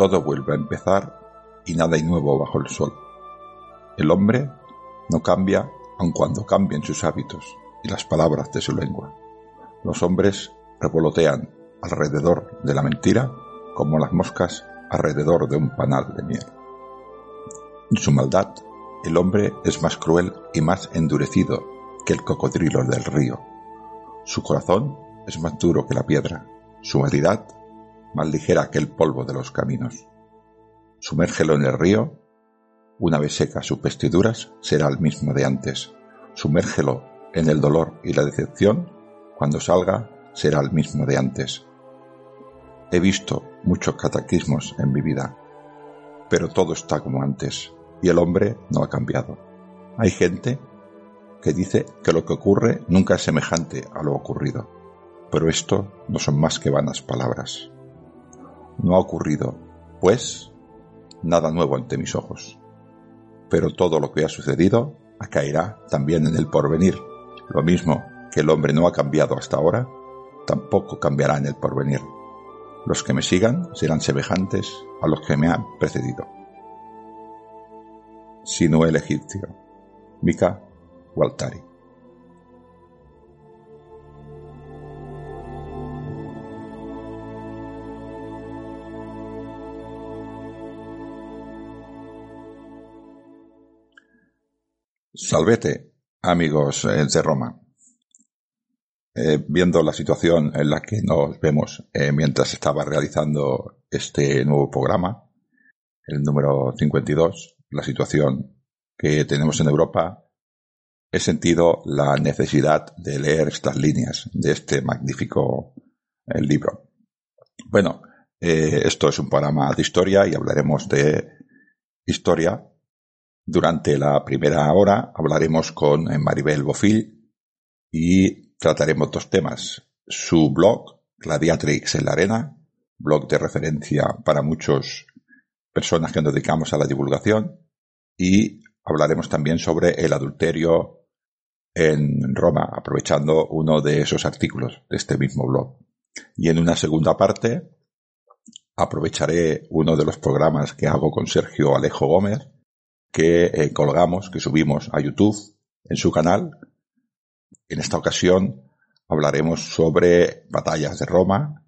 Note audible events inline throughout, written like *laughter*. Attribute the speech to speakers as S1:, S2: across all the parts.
S1: Todo vuelve a empezar y nada hay nuevo bajo el sol. El hombre no cambia aun cuando cambien sus hábitos y las palabras de su lengua. Los hombres revolotean alrededor de la mentira como las moscas alrededor de un panal de miel. En su maldad, el hombre es más cruel y más endurecido que el cocodrilo del río. Su corazón es más duro que la piedra, su maldad más ligera que el polvo de los caminos. Sumérgelo en el río, una vez seca sus vestiduras, será el mismo de antes. Sumérgelo en el dolor y la decepción, cuando salga, será el mismo de antes. He visto muchos cataclismos en mi vida, pero todo está como antes, y el hombre no ha cambiado. Hay gente que dice que lo que ocurre nunca es semejante a lo ocurrido, pero esto no son más que vanas palabras no ha ocurrido, pues, nada nuevo ante mis ojos. Pero todo lo que ha sucedido acaerá también en el porvenir. Lo mismo que el hombre no ha cambiado hasta ahora, tampoco cambiará en el porvenir. Los que me sigan serán semejantes a los que me han precedido. Sino el egipcio, Mika Waltari. Salvete, amigos eh, de Roma. Eh, viendo la situación en la que nos vemos eh, mientras estaba realizando este nuevo programa, el número 52, la situación que tenemos en Europa, he sentido la necesidad de leer estas líneas de este magnífico libro. Bueno, esto es un programa de historia y hablaremos de historia durante la primera hora hablaremos con Maribel Bofil y trataremos dos temas. Su blog, Gladiatrix en la Arena, blog de referencia para muchas personas que nos dedicamos a la divulgación, y hablaremos también sobre el adulterio en Roma, aprovechando uno de esos artículos de este mismo blog. Y en una segunda parte aprovecharé uno de los programas que hago con Sergio Alejo Gómez, que eh, colgamos, que subimos a YouTube en su canal. En esta ocasión hablaremos sobre batallas de Roma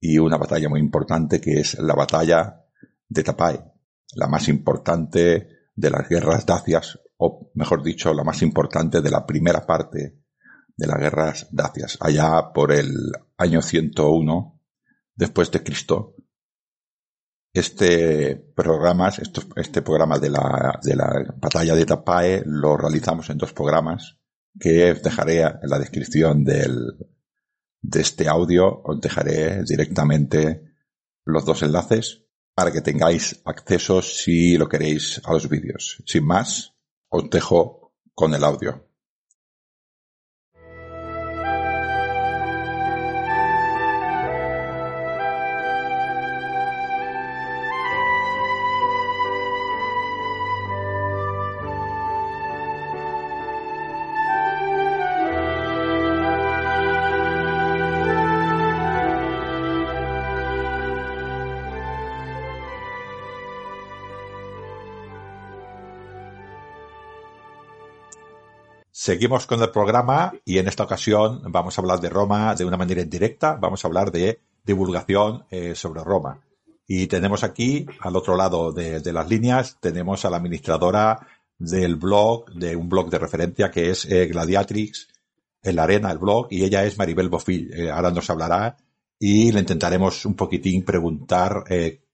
S1: y una batalla muy importante que es la batalla de Tapai, la más importante de las guerras dacias, o mejor dicho, la más importante de la primera parte de las guerras dacias, allá por el año 101 después de Cristo, este programa, este programa de la, de la batalla de Tapae lo realizamos en dos programas que dejaré en la descripción del, de este audio, os dejaré directamente los dos enlaces para que tengáis acceso si lo queréis a los vídeos. Sin más, os dejo con el audio. Seguimos con el programa y en esta ocasión vamos a hablar de Roma de una manera indirecta. Vamos a hablar de divulgación eh, sobre Roma. Y tenemos aquí, al otro lado de, las líneas, tenemos a la administradora del blog, de un blog de referencia que es eh, Gladiatrix, en la arena, el blog, y ella es Maribel Bofil. Eh, ahora nos hablará y le intentaremos un poquitín preguntar qué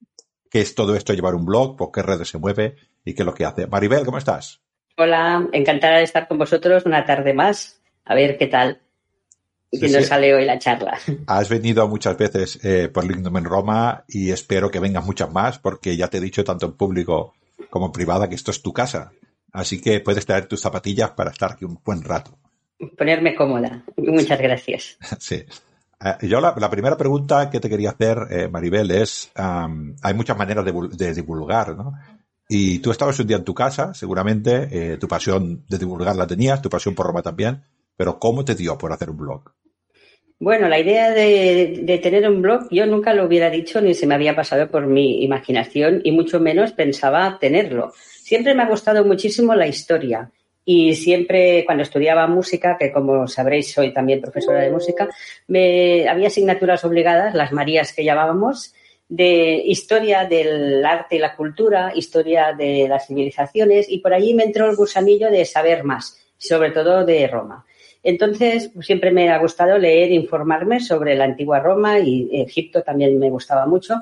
S1: es todo esto llevar un blog, por qué redes se mueve y qué es lo que hace. Maribel, ¿cómo estás?
S2: Hola, encantada de estar con vosotros una tarde más. A ver qué tal. y qué nos sale hoy la charla. *laughs*
S1: Has venido muchas veces eh, por Lignum en Roma y espero que vengas muchas más porque ya te he dicho tanto en público como en privada que esto es tu casa. Así que puedes traer tus zapatillas para estar aquí un buen rato.
S2: Ponerme cómoda. Muchas *laughs* gracias.
S1: sí. Eh, yo la, primera pregunta que te quería hacer, eh, Maribel, es, hay muchas maneras de, de divulgar, ¿no? Y tú estabas un día en tu casa, seguramente, eh, tu pasión de divulgar la tenías, tu pasión por Roma también, pero ¿cómo te dio por hacer un blog?
S2: Bueno, la idea de, tener un blog yo nunca lo hubiera dicho ni se me había pasado por mi imaginación y mucho menos pensaba tenerlo. Siempre me ha gustado muchísimo la historia y siempre cuando estudiaba música, que como sabréis soy también profesora de música, me había asignaturas obligadas, las Marías que llamábamos, de historia del arte y la cultura, historia de las civilizaciones y por allí me entró el gusanillo de saber más, sobre todo de Roma. Entonces, pues, siempre me ha gustado leer, informarme sobre la antigua Roma y Egipto también me gustaba mucho.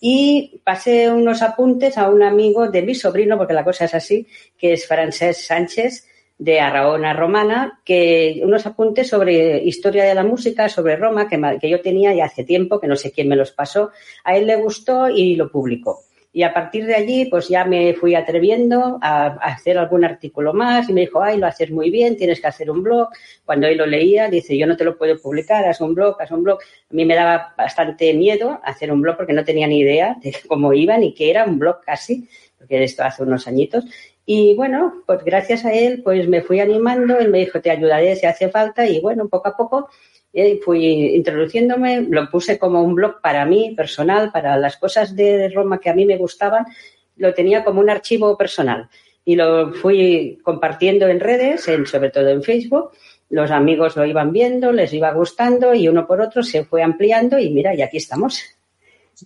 S2: Y pasé unos apuntes a un amigo de mi sobrino, porque la cosa es así, que es Francés Sánchez, de Arraona Romana, que unos apuntes sobre historia de la música, sobre Roma, que, que, yo tenía ya hace tiempo, que no sé quién me los pasó. A él le gustó y lo publicó. Y a partir de allí, pues ya me fui atreviendo a, hacer algún artículo más y me dijo, ay, lo haces muy bien, tienes que hacer un blog. Cuando él lo leía, dice, yo no te lo puedo publicar, haz un blog, haz un blog. A mí me daba bastante miedo hacer un blog porque no tenía ni idea de *laughs* cómo iba ni qué era un blog casi, porque esto hace unos añitos. Y bueno, pues gracias a él, pues me fui animando, él me dijo, te ayudaré si hace falta y bueno, poco a poco eh, fui introduciéndome, lo puse como un blog para mí, personal, para las cosas de Roma que a mí me gustaban, lo tenía como un archivo personal y lo fui compartiendo en redes, en, sobre todo en Facebook. Los amigos lo iban viendo, les iba gustando y uno por otro se fue ampliando y mira, y aquí estamos.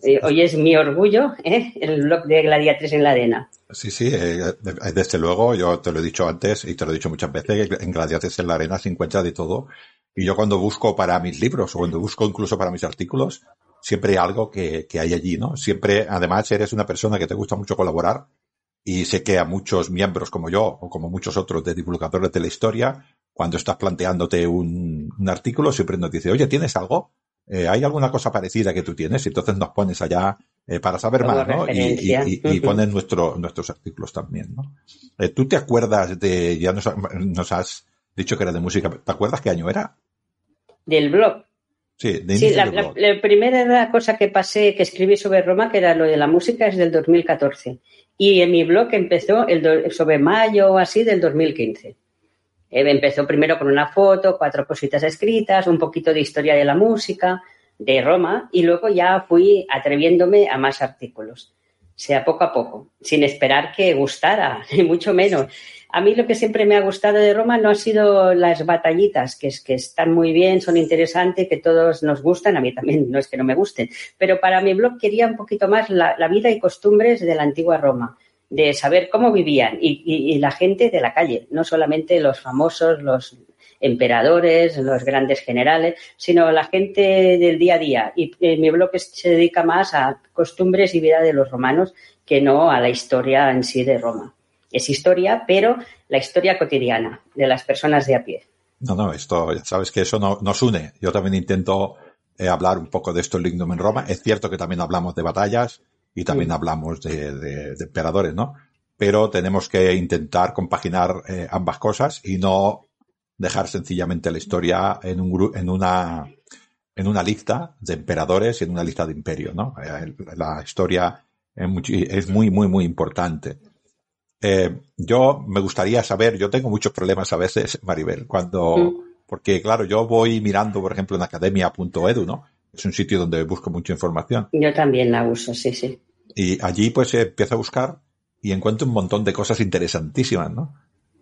S2: Eh, hoy es mi orgullo, ¿eh? el blog de Gladiatres en la Arena.
S1: Sí, sí, eh, desde luego, yo te lo he dicho antes y te lo he dicho muchas veces, en Gladiatres en la Arena se encuentra de todo. Y yo cuando busco para mis libros o cuando busco incluso para mis artículos, siempre hay algo que, que hay allí, ¿no? Siempre, además, eres una persona que te gusta mucho colaborar y sé que a muchos miembros como yo o como muchos otros de divulgadores de la historia, cuando estás planteándote un, un artículo, siempre nos dice, oye, ¿tienes algo? Eh, ¿hay alguna cosa parecida que tú tienes? Y entonces nos pones allá eh, para saber más, ¿no? Y, y, pones nuestro, nuestros artículos también, ¿no? Eh, ¿Tú te acuerdas de, ya nos, nos, has dicho que era de música, ¿te acuerdas qué año era?
S2: Del blog.
S1: Sí,
S2: de sí la, blog. La, la, primera cosa que pasé, que escribí sobre Roma, que era lo de la música, es del 2014. Y en mi blog empezó el sobre mayo o así del 2015. Eh, empezó primero con una foto, cuatro cositas escritas, un poquito de historia de la música, de Roma, y luego ya fui atreviéndome a más artículos. O sea, poco a poco, sin esperar que gustara, *laughs* ni mucho menos. A mí lo que siempre me ha gustado de Roma no ha sido las batallitas, que, es, que están muy bien, son interesantes, que todos nos gustan, a mí también no es que no me gusten, pero para mi blog quería un poquito más la vida y costumbres de la antigua Roma de saber cómo vivían y, la gente de la calle, no solamente los famosos, los emperadores, los grandes generales, sino la gente del día a día. Y eh, mi blog se dedica más a costumbres y vida de los romanos que no a la historia en sí de Roma. Es historia, pero la historia cotidiana de las personas de a pie.
S1: No, no, esto, sabes que eso no, nos une. Yo también intento eh, hablar un poco de esto en Lignum en Roma. Es cierto que también hablamos de batallas, y también hablamos de, de, emperadores, ¿no? Pero tenemos que intentar compaginar eh, ambas cosas y no dejar sencillamente la historia en un en una en una lista de emperadores y en una lista de imperios, ¿no? Eh, la historia es muy, muy, muy importante. Eh, yo me gustaría saber, yo tengo muchos problemas a veces, Maribel, cuando, porque claro, yo voy mirando, por ejemplo, en academia.edu, ¿no? Es un sitio donde busco mucha información.
S2: Yo también la uso, sí, sí.
S1: Y allí pues empiezo a buscar y encuentro un montón de cosas interesantísimas, ¿no?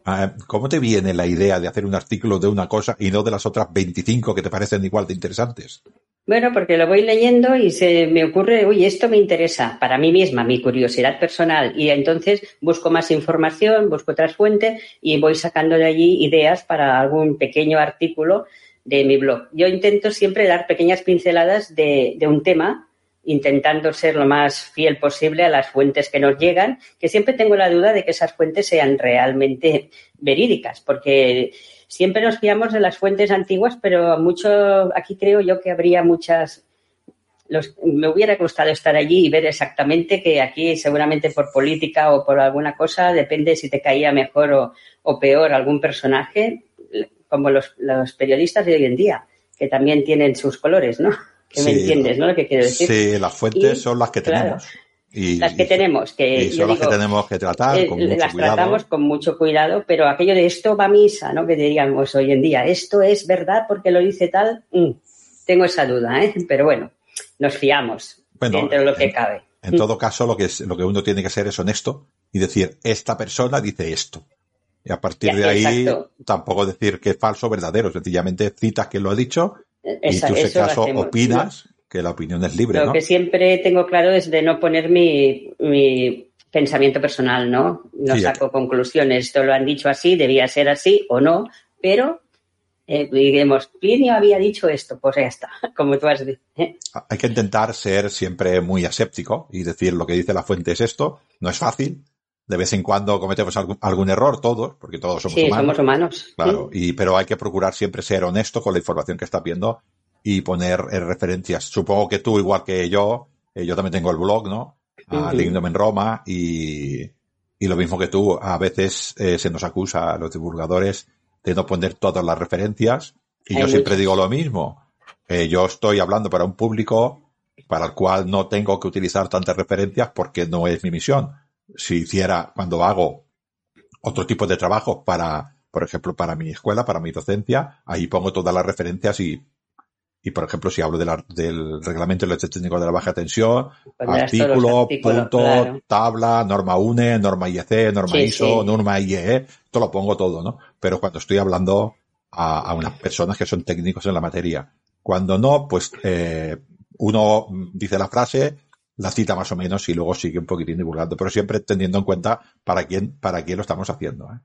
S1: Ah, ¿Cómo te viene la idea de hacer un artículo de una cosa y no de las otras 25 que te parecen igual de interesantes?
S2: Bueno, porque lo voy leyendo y se me ocurre, uy, esto me interesa para mí misma, mi curiosidad personal. Y entonces busco más información, busco otras fuentes y voy sacando de allí ideas para algún pequeño artículo de mi blog. Yo intento siempre dar pequeñas pinceladas de, de un tema, intentando ser lo más fiel posible a las fuentes que nos llegan, que siempre tengo la duda de que esas fuentes sean realmente verídicas, porque siempre nos fiamos de las fuentes antiguas, pero mucho, aquí creo yo que habría muchas me hubiera gustado estar allí y ver exactamente que aquí seguramente por política o por alguna cosa, depende si te caía mejor o, peor algún personaje, como los, periodistas de hoy en día, que también tienen sus colores, ¿no? Me entiendes, ¿no? Lo que quiero decir.
S1: Sí, las fuentes son las que tenemos.
S2: Y, las que tenemos, que
S1: son las que tenemos que tratar
S2: eh,
S1: con mucho
S2: las tratamos con mucho cuidado, pero aquello de esto va a misa, ¿no? Que diríamos hoy en día, esto es verdad porque lo dice tal, mm, tengo esa duda, ¿eh? *laughs* Pero bueno, nos fiamos dentro de lo que cabe.
S1: En mm. todo caso, lo que, es, lo que uno tiene que ser es honesto y decir, esta persona dice esto. Y a partir de ahí, tampoco decir que es falso o verdadero, sencillamente citas que lo ha dicho y tú, si acaso, opinas que la opinión es libre.
S2: Lo que siempre tengo claro es de no poner mi, pensamiento personal, ¿no? No saco conclusiones. Esto lo han dicho así, debía ser así o no, pero eh, digamos, Plinio había dicho esto, pues ya está, *laughs* como tú has dicho. ¿eh?
S1: Hay que intentar ser siempre muy aséptico y decir lo que dice la fuente es esto. No es fácil. De vez en cuando cometemos algún, error todos, porque todos somos
S2: sí,
S1: humanos.
S2: somos humanos.
S1: Claro, y, pero hay que procurar siempre ser honesto con la información que estás viendo y poner eh, referencias. Supongo que tú, igual que yo, eh, yo también tengo el blog, ¿no? A en Roma y, y lo mismo que tú, a veces eh, se nos acusa a los divulgadores de no poner todas las referencias y yo siempre digo lo mismo. yo estoy hablando para un público para el cual no tengo que utilizar tantas referencias porque no es mi misión. Si hiciera cuando hago otro tipo de trabajo para, por ejemplo, para mi escuela, para mi docencia, ahí pongo todas las referencias y y por ejemplo, si hablo del reglamento del técnico de la baja tensión, artículo, punto, tabla, norma UNE, norma IEC, norma ISO, norma IEE, esto lo pongo todo, ¿no? Pero cuando estoy hablando a, unas personas que son técnicos en la materia. Cuando no, pues eh, uno dice la frase, la cita más o menos y luego sigue un poquitín divulgando, pero siempre teniendo en cuenta para quién, para quién lo estamos haciendo. ¿eh?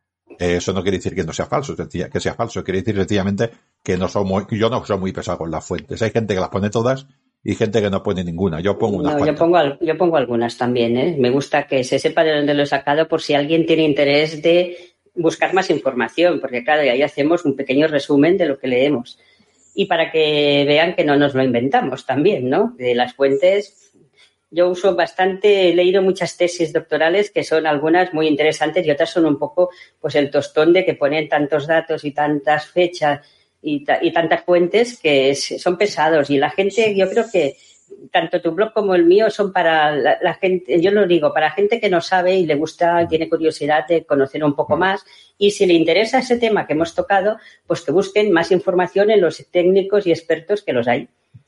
S1: Eso no quiere decir que no sea falso, que sea falso, quiere decir sencillamente que no soy muy, yo no soy muy pesado con las fuentes. Hay gente que las pone todas y gente que no pone ninguna. Yo pongo unas
S2: no, yo pongo, yo pongo algunas también, ¿eh? Me gusta que se sepa de dónde lo he sacado por si alguien tiene interés de buscar más información, porque claro, ahí hacemos un pequeño resumen de lo que leemos. Y para que vean que no nos lo inventamos también, ¿no? De las fuentes yo uso bastante, he leído muchas tesis doctorales que son algunas muy interesantes y otras son un poco pues el tostón de que ponen tantos datos y tantas fechas y, tantas fuentes que son pesados y la gente, yo creo que tanto tu blog como el mío son para la, gente, yo lo digo, para gente que no sabe y le gusta, tiene curiosidad de conocer un poco más y si le interesa ese tema que hemos tocado, pues que busquen más información en los técnicos y expertos que los hay.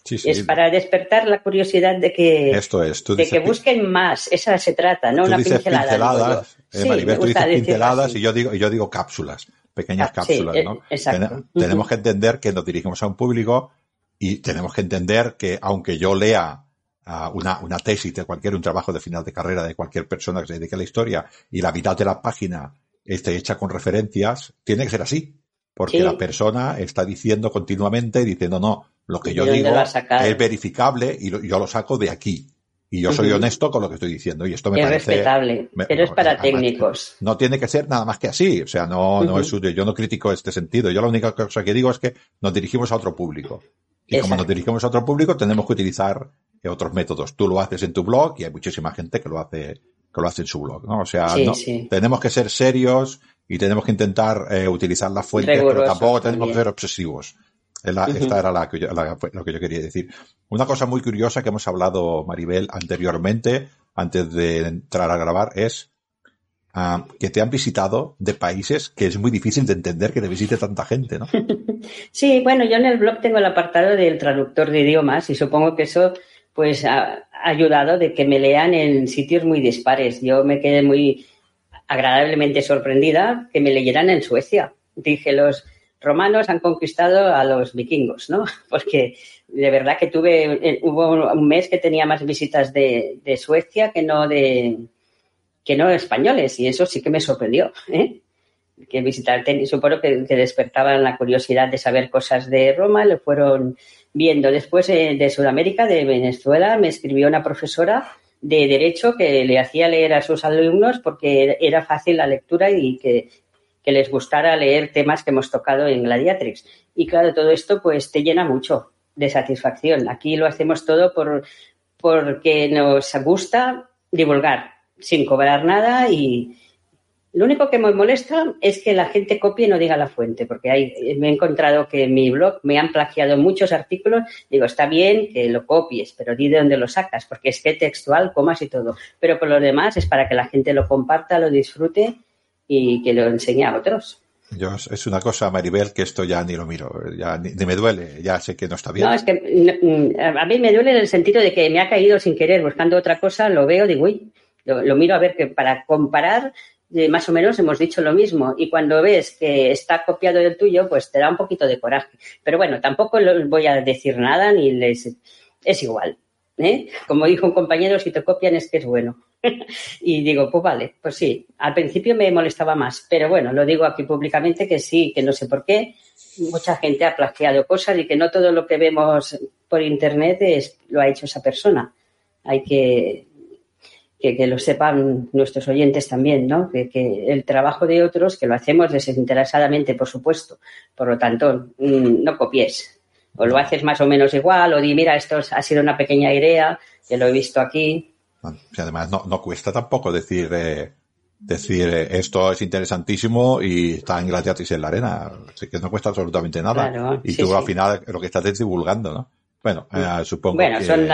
S2: Es para despertar la curiosidad de que,
S1: Esto es,
S2: de que busquen más. Esa se trata, ¿no? Una pincelada.
S1: Pinceladas, eh, Maribel, tú dices pinceladas y yo digo, yo digo cápsulas, pequeñas ah, cápsulas, ¿no?
S2: Eh, exacto.
S1: tenemos que entender que nos dirigimos a un público y tenemos que entender que aunque yo lea uh, una, una tesis de cualquier, un trabajo de final de carrera de cualquier persona que se dedique a la historia y la mitad de la página esté hecha con referencias, tiene que ser así. Porque la persona está diciendo continuamente, diciendo, no, lo que yo digo es verificable y yo lo saco de aquí. Y yo soy honesto con lo que estoy diciendo. Y esto me
S2: es
S1: parece.
S2: respetable, pero es para técnicos.
S1: No tiene que ser nada más que así. O sea, no, no es yo no critico este sentido. Yo la única cosa que digo es que nos dirigimos a otro público. Y como nos dirigimos a otro público, tenemos que utilizar otros métodos. Tú lo haces en tu blog y hay muchísima gente que lo hace, que lo hace en su blog, ¿no? O sea, tenemos que ser serios y tenemos que intentar eh, utilizar las fuentes, pero tampoco tenemos que ser obsesivos. Esta era la que lo que yo quería decir. Una cosa muy curiosa que hemos hablado, Maribel, anteriormente, antes de entrar a grabar, es ah, que te han visitado de países que es muy difícil de entender que te visite tanta gente, ¿no? *laughs*
S2: Sí, bueno, yo en el blog tengo el apartado del traductor de idiomas y supongo que eso pues ha ayudado de que me lean en sitios muy dispares. Yo me quedé muy agradablemente sorprendida que me leyeran en Suecia. Dije, los romanos han conquistado a los vikingos, ¿no? *laughs* Porque de verdad que tuve, eh, hubo un mes que tenía más visitas de, Suecia que no de que no españoles y eso sí que me sorprendió, ¿eh? que visitar, supongo que, que, despertaban la curiosidad de saber cosas de Roma, lo fueron viendo. Después eh, de Sudamérica, de Venezuela, me escribió una profesora de Derecho que le hacía leer a sus alumnos porque era fácil la lectura y que, les gustara leer temas que hemos tocado en Gladiatrix. Y claro, todo esto pues te llena mucho de satisfacción. Aquí lo hacemos todo por, porque nos gusta divulgar sin cobrar nada y, lo único que me molesta es que la gente copie y no diga la fuente, porque me he encontrado que en mi blog me han plagiado muchos artículos. Digo, está bien que lo copies, pero di de dónde lo sacas, porque es que textual, comas y todo. Pero por lo demás es para que la gente lo comparta, lo disfrute y que lo enseñe a otros.
S1: Yo, es una cosa, Maribel, que esto ya ni lo miro, ya ni, me duele, ya sé que no está bien.
S2: No, es que mm, a mí me duele en el sentido de que me ha caído sin querer buscando otra cosa, lo veo, digo, uy, lo, lo miro a ver que para comparar más o menos hemos dicho lo mismo. Y cuando ves que está copiado del tuyo, pues te da un poquito de coraje. Pero bueno, tampoco les voy a decir nada ni les. Es igual. ¿eh? Como dijo un compañero, si te copian es que es bueno. *laughs* y digo, pues vale, pues sí. Al principio me molestaba más, pero bueno, lo digo aquí públicamente que sí, que no sé por qué. Mucha gente ha plagiado cosas y que no todo lo que vemos por internet es, lo ha hecho esa persona. Hay que que, lo sepan nuestros oyentes también, ¿no? Que, el trabajo de otros, que lo hacemos desinteresadamente, por supuesto. Por lo tanto, mm, no copies. O lo haces más o menos igual, o di, mira, esto ha sido una pequeña idea, que lo he visto aquí.
S1: Además, no, cuesta tampoco decir, eh, decir eh, esto es interesantísimo y está en gratis en la arena. Así que no cuesta absolutamente nada. y tú al final lo que estás es divulgando, ¿no? Bueno, eh, supongo
S2: bueno,
S1: que...
S2: Son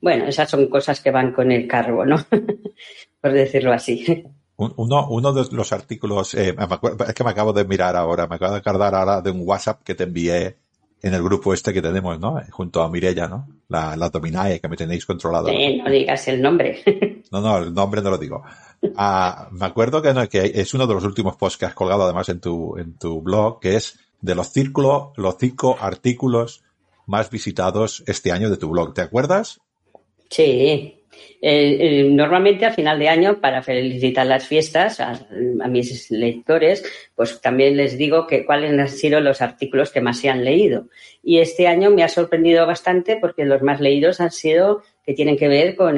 S2: bueno, esas son cosas que van con el cargo, ¿no? *laughs* Por decirlo así.
S1: Uno, uno de los artículos, eh, es que me acabo de mirar ahora, me acabo de acordar ahora de un WhatsApp que te envié en el grupo este que tenemos, ¿no? Junto a Mirella, ¿no? La, la Dominae, que me tenéis controlado.
S2: Sí, no digas el nombre. *laughs*
S1: no, no, el nombre no lo digo. Ah, me acuerdo que, no, que es uno de los últimos posts que has colgado además en tu, en tu blog, que es de los círculos, los cinco artículos más visitados este año de tu blog. ¿Te acuerdas?
S2: Sí. Eh, eh, normalmente a final de año, para felicitar las fiestas a, mis lectores, pues también les digo que cuáles han sido los artículos que más se han leído. Y este año me ha sorprendido bastante porque los más leídos han sido que tienen que ver con,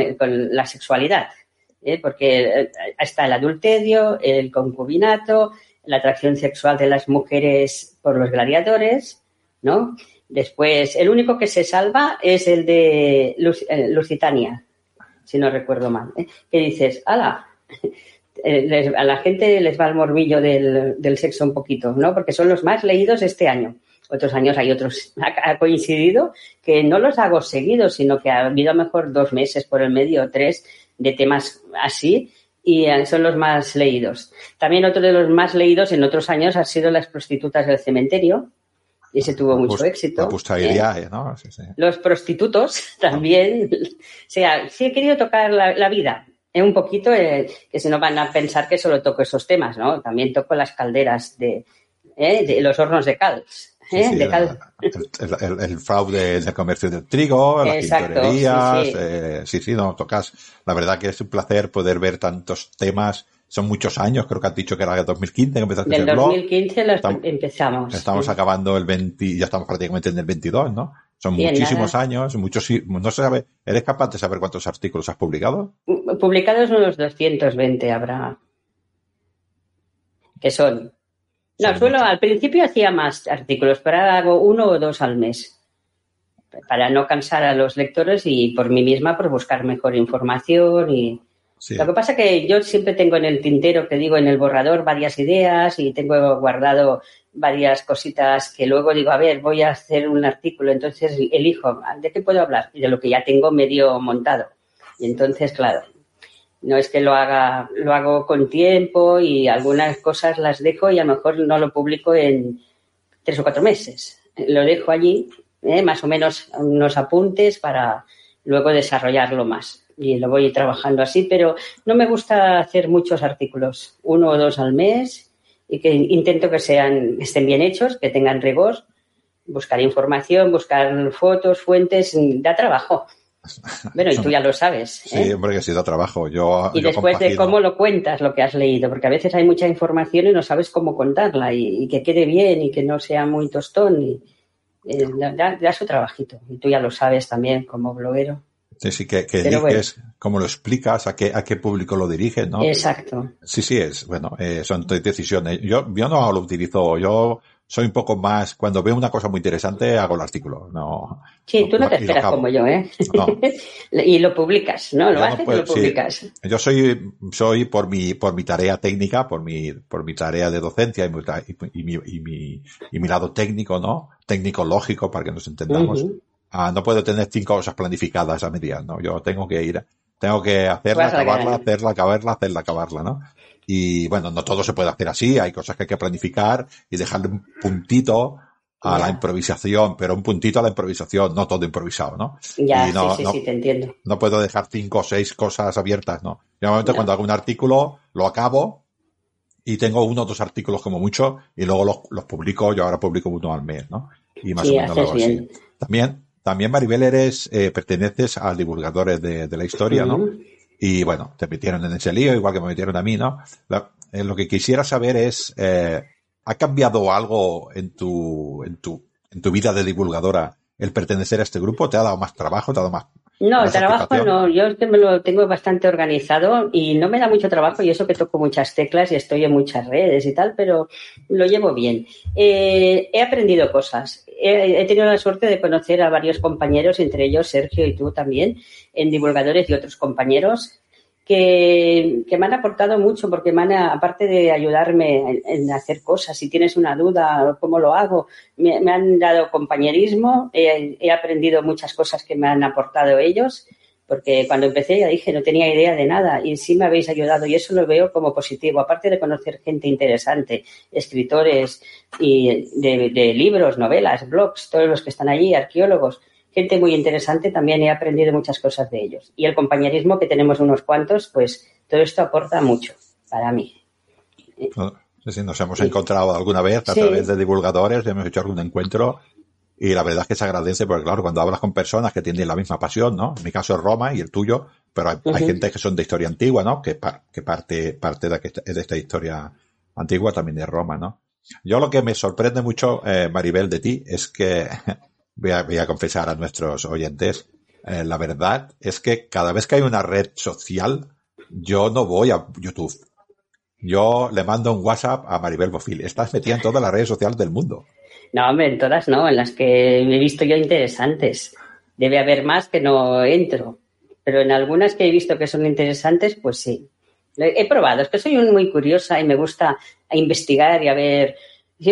S2: la sexualidad. ¿eh? Porque está el adulterio, el concubinato, la atracción sexual de las mujeres por los gladiadores, ¿no? Después, el único que se salva es el de eh, Lusitania, si no recuerdo mal. ¿eh? Que dices, ala, *laughs* eh, a la gente les va el morbillo del, sexo un poquito, ¿no? Porque son los más leídos este año. Otros años hay otros, ha, coincidido que no los hago seguidos, sino que ha habido a mejor dos meses por el medio o tres de temas así y son los más leídos. También otro de los más leídos en otros años ha sido las prostitutas del cementerio, y ese tuvo mucho éxito.
S1: ¿eh? ¿no?
S2: Los prostitutos *laughs* también. o sea, sí he querido tocar la, vida. Eh, un poquito, eh, que si no van a pensar que solo toco esos temas, ¿no? También toco las calderas de, de los hornos de cal. de cal.
S1: El, fraude del comercio del trigo, las tintorerías. sí, sí, no, tocas. La verdad que es un placer poder ver tantos temas son muchos años, creo que has dicho que era el 2015 que empezaste
S2: el blog. 2015 lo empezamos.
S1: Estamos acabando el 20, ya estamos prácticamente en el 22, ¿no? Son muchísimos años, muchos, no se sabe, ¿eres capaz de saber cuántos artículos has publicado?
S2: Publicados unos 220 habrá. Que son. No, suelo, al principio hacía más artículos, pero ahora hago uno o dos al mes. Para no cansar a los lectores y por mí misma por buscar mejor información y, lo que pasa que yo siempre tengo en el tintero, que digo, en el borrador varias ideas y tengo guardado varias cositas que luego digo, a ver, voy a hacer un artículo, entonces elijo, ¿de qué puedo hablar? Y de lo que ya tengo medio montado. Y entonces, claro, no es que lo haga, lo hago con tiempo y algunas cosas las dejo y a lo mejor no lo publico en tres o cuatro meses. Lo dejo allí, ¿eh? más o menos unos apuntes para luego desarrollarlo más. Y lo voy trabajando así, pero no me gusta hacer muchos artículos, uno o dos al mes y que intento que sean estén bien hechos, que tengan rigor, buscar información, buscar fotos, fuentes, da trabajo. *laughs* Bueno, y tú ya lo sabes.
S1: Sí, ¿eh? hombre, que sí da trabajo. Yo,
S2: y después de cómo lo cuentas, lo que has leído, porque a veces hay mucha información y no sabes cómo contarla y, que quede bien y que no sea muy tostón. Y, eh, da, su trabajito. Y tú ya lo sabes también como bloguero.
S1: Sí, que, que eliges, cómo lo explicas, a qué, a qué público lo diriges, ¿no?
S2: Exacto.
S1: Sí, sí, es, bueno, eh, son decisiones. Yo, yo no lo utilizo, yo soy un poco más, cuando veo una cosa muy interesante, hago el artículo. No,
S2: sí, tú no te esperas como yo, ¿eh? No. *laughs* y lo publicas, ¿no? Lo haces y lo publicas.
S1: Yo soy, soy por mi, por mi tarea técnica, por mi, por mi tarea de docencia y mi, y mi, y mi, y mi lado técnico, ¿no? Técnico lógico, para que nos entendamos. Ah, no puedo tener cinco cosas planificadas a medias, ¿no? Yo tengo que ir, tengo que hacerla, acabarla, hacerla, acabarla, hacerla, acabarla, ¿no? Y bueno, no todo se puede hacer así, hay cosas que hay que planificar y dejarle un puntito a la improvisación, pero un puntito a la improvisación, no todo improvisado, ¿no?
S2: Ya, sí, sí, sí, te entiendo.
S1: No puedo dejar cinco o seis cosas abiertas, ¿no? Yo normalmente cuando hago un artículo, lo acabo y tengo uno o dos artículos como mucho y luego los, los publico, yo ahora publico uno al mes, ¿no? Y más o menos lo hago así. También, también Maribel eres, eh, perteneces a divulgadores de, de la historia, ¿no? Y bueno, te metieron en ese lío, igual que me metieron a mí, ¿no? Eh, lo que quisiera saber es, eh, ¿ha cambiado algo en tu, en tu, en tu vida de divulgadora el pertenecer a este grupo? ¿Te ha dado más trabajo? ¿Te ha dado más
S2: no, el trabajo no, yo es que me lo tengo bastante organizado y no me da mucho trabajo y eso que toco muchas teclas y estoy en muchas redes y tal, pero lo llevo bien. Eh, he aprendido cosas. He, tenido la suerte de conocer a varios compañeros, entre ellos Sergio y tú también, en divulgadores y otros compañeros que, me han aportado mucho porque me aparte de ayudarme en, hacer cosas, si tienes una duda, cómo lo hago, me, han dado compañerismo, he, aprendido muchas cosas que me han aportado ellos, porque cuando empecé ya dije, no tenía idea de nada y sí me habéis ayudado y eso lo veo como positivo, aparte de conocer gente interesante, escritores y de libros, novelas, blogs, todos los que están allí, arqueólogos gente muy interesante, también he aprendido muchas cosas de ellos. Y el compañerismo, que tenemos unos cuantos, pues todo esto aporta mucho para mí.
S1: Sí, nos hemos encontrado alguna vez a través de divulgadores, hemos hecho algún encuentro y la verdad es que se agradece porque, claro, cuando hablas con personas que tienen la misma pasión, ¿no? En mi caso es Roma y el tuyo, pero hay, gente que son de historia antigua, ¿no? Que, que parte, parte de, de, esta historia antigua también de Roma, ¿no? Yo lo que me sorprende mucho, eh, Maribel, de ti es que voy a, confesar a nuestros oyentes, eh, la verdad es que cada vez que hay una red social, yo no voy a YouTube. Yo le mando un WhatsApp a Maribel Bofil. Estás metida en todas las redes sociales del mundo.
S2: No, hombre, en todas no, en las que he visto yo interesantes. Debe haber más que no entro. Pero en algunas que he visto que son interesantes, pues sí. He probado, es que soy muy curiosa y me gusta investigar y a ver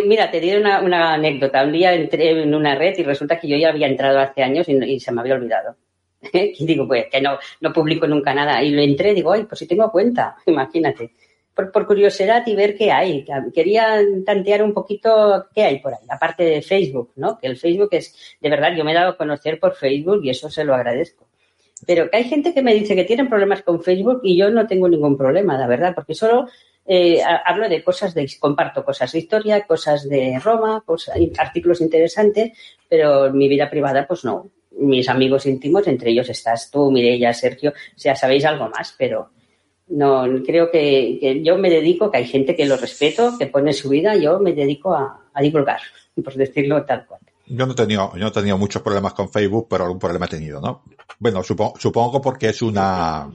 S2: Mira, te diré una, anécdota. Un día entré en una red y resulta que yo ya había entrado hace años y, se me había olvidado. *laughs* y digo, pues que no, no publico nunca nada. Y lo entré y digo, ay, pues si tengo cuenta, *laughs* imagínate. Por, por, curiosidad y ver qué hay. Quería tantear un poquito qué hay por ahí, aparte de Facebook, ¿no? Que el Facebook es, de verdad, yo me he dado a conocer por Facebook y eso se lo agradezco. Pero que hay gente que me dice que tienen problemas con Facebook y yo no tengo ningún problema, la verdad, porque solo eh, hablo de cosas de, comparto cosas de historia, cosas de Roma, artículos interesantes, pero mi vida privada, pues no. Mis amigos íntimos, entre ellos estás tú, Mireia, Sergio, o sea, sabéis algo más, pero no, creo que, yo me dedico, que hay gente que lo respeto, que pone su vida, yo me dedico a, divulgar, por decirlo tal cual.
S1: Yo no he yo no he muchos problemas con Facebook, pero algún problema he tenido, ¿no? Bueno, supongo, supongo porque es una,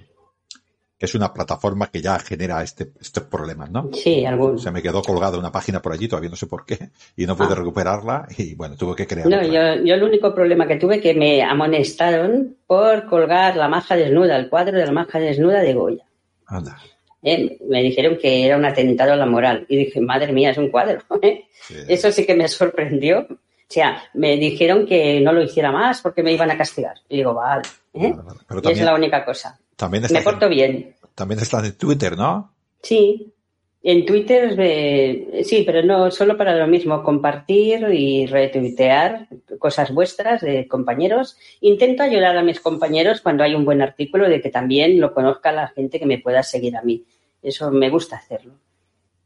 S1: que es una plataforma que ya genera este, estos problemas, ¿no?
S2: Sí, algún.
S1: Se me quedó colgada una página por allí, todavía no sé por qué, y no pude ah. recuperarla, y bueno, tuve que crear.
S2: No, yo, yo el único problema que tuve que me amonestaron por colgar la maja desnuda, el cuadro de la maja desnuda de Goya.
S1: Anda.
S2: Eh, me dijeron que era un atentado a la moral, y dije, madre mía, es un cuadro. *laughs* ¿eh? Eso sí que me sorprendió. O sea, me dijeron que no lo hiciera más porque me iban a castigar. Y digo, vale. ¿eh? y es la única cosa.
S1: También
S2: Me porto bien.
S1: También estás en Twitter, ¿no?
S2: Sí. En Twitter, eh, sí, pero no solo para lo mismo, compartir y retuitear cosas vuestras de compañeros. Intento ayudar a mis compañeros cuando hay un buen artículo de que también lo conozca la gente que me pueda seguir a mí. Eso me gusta hacerlo.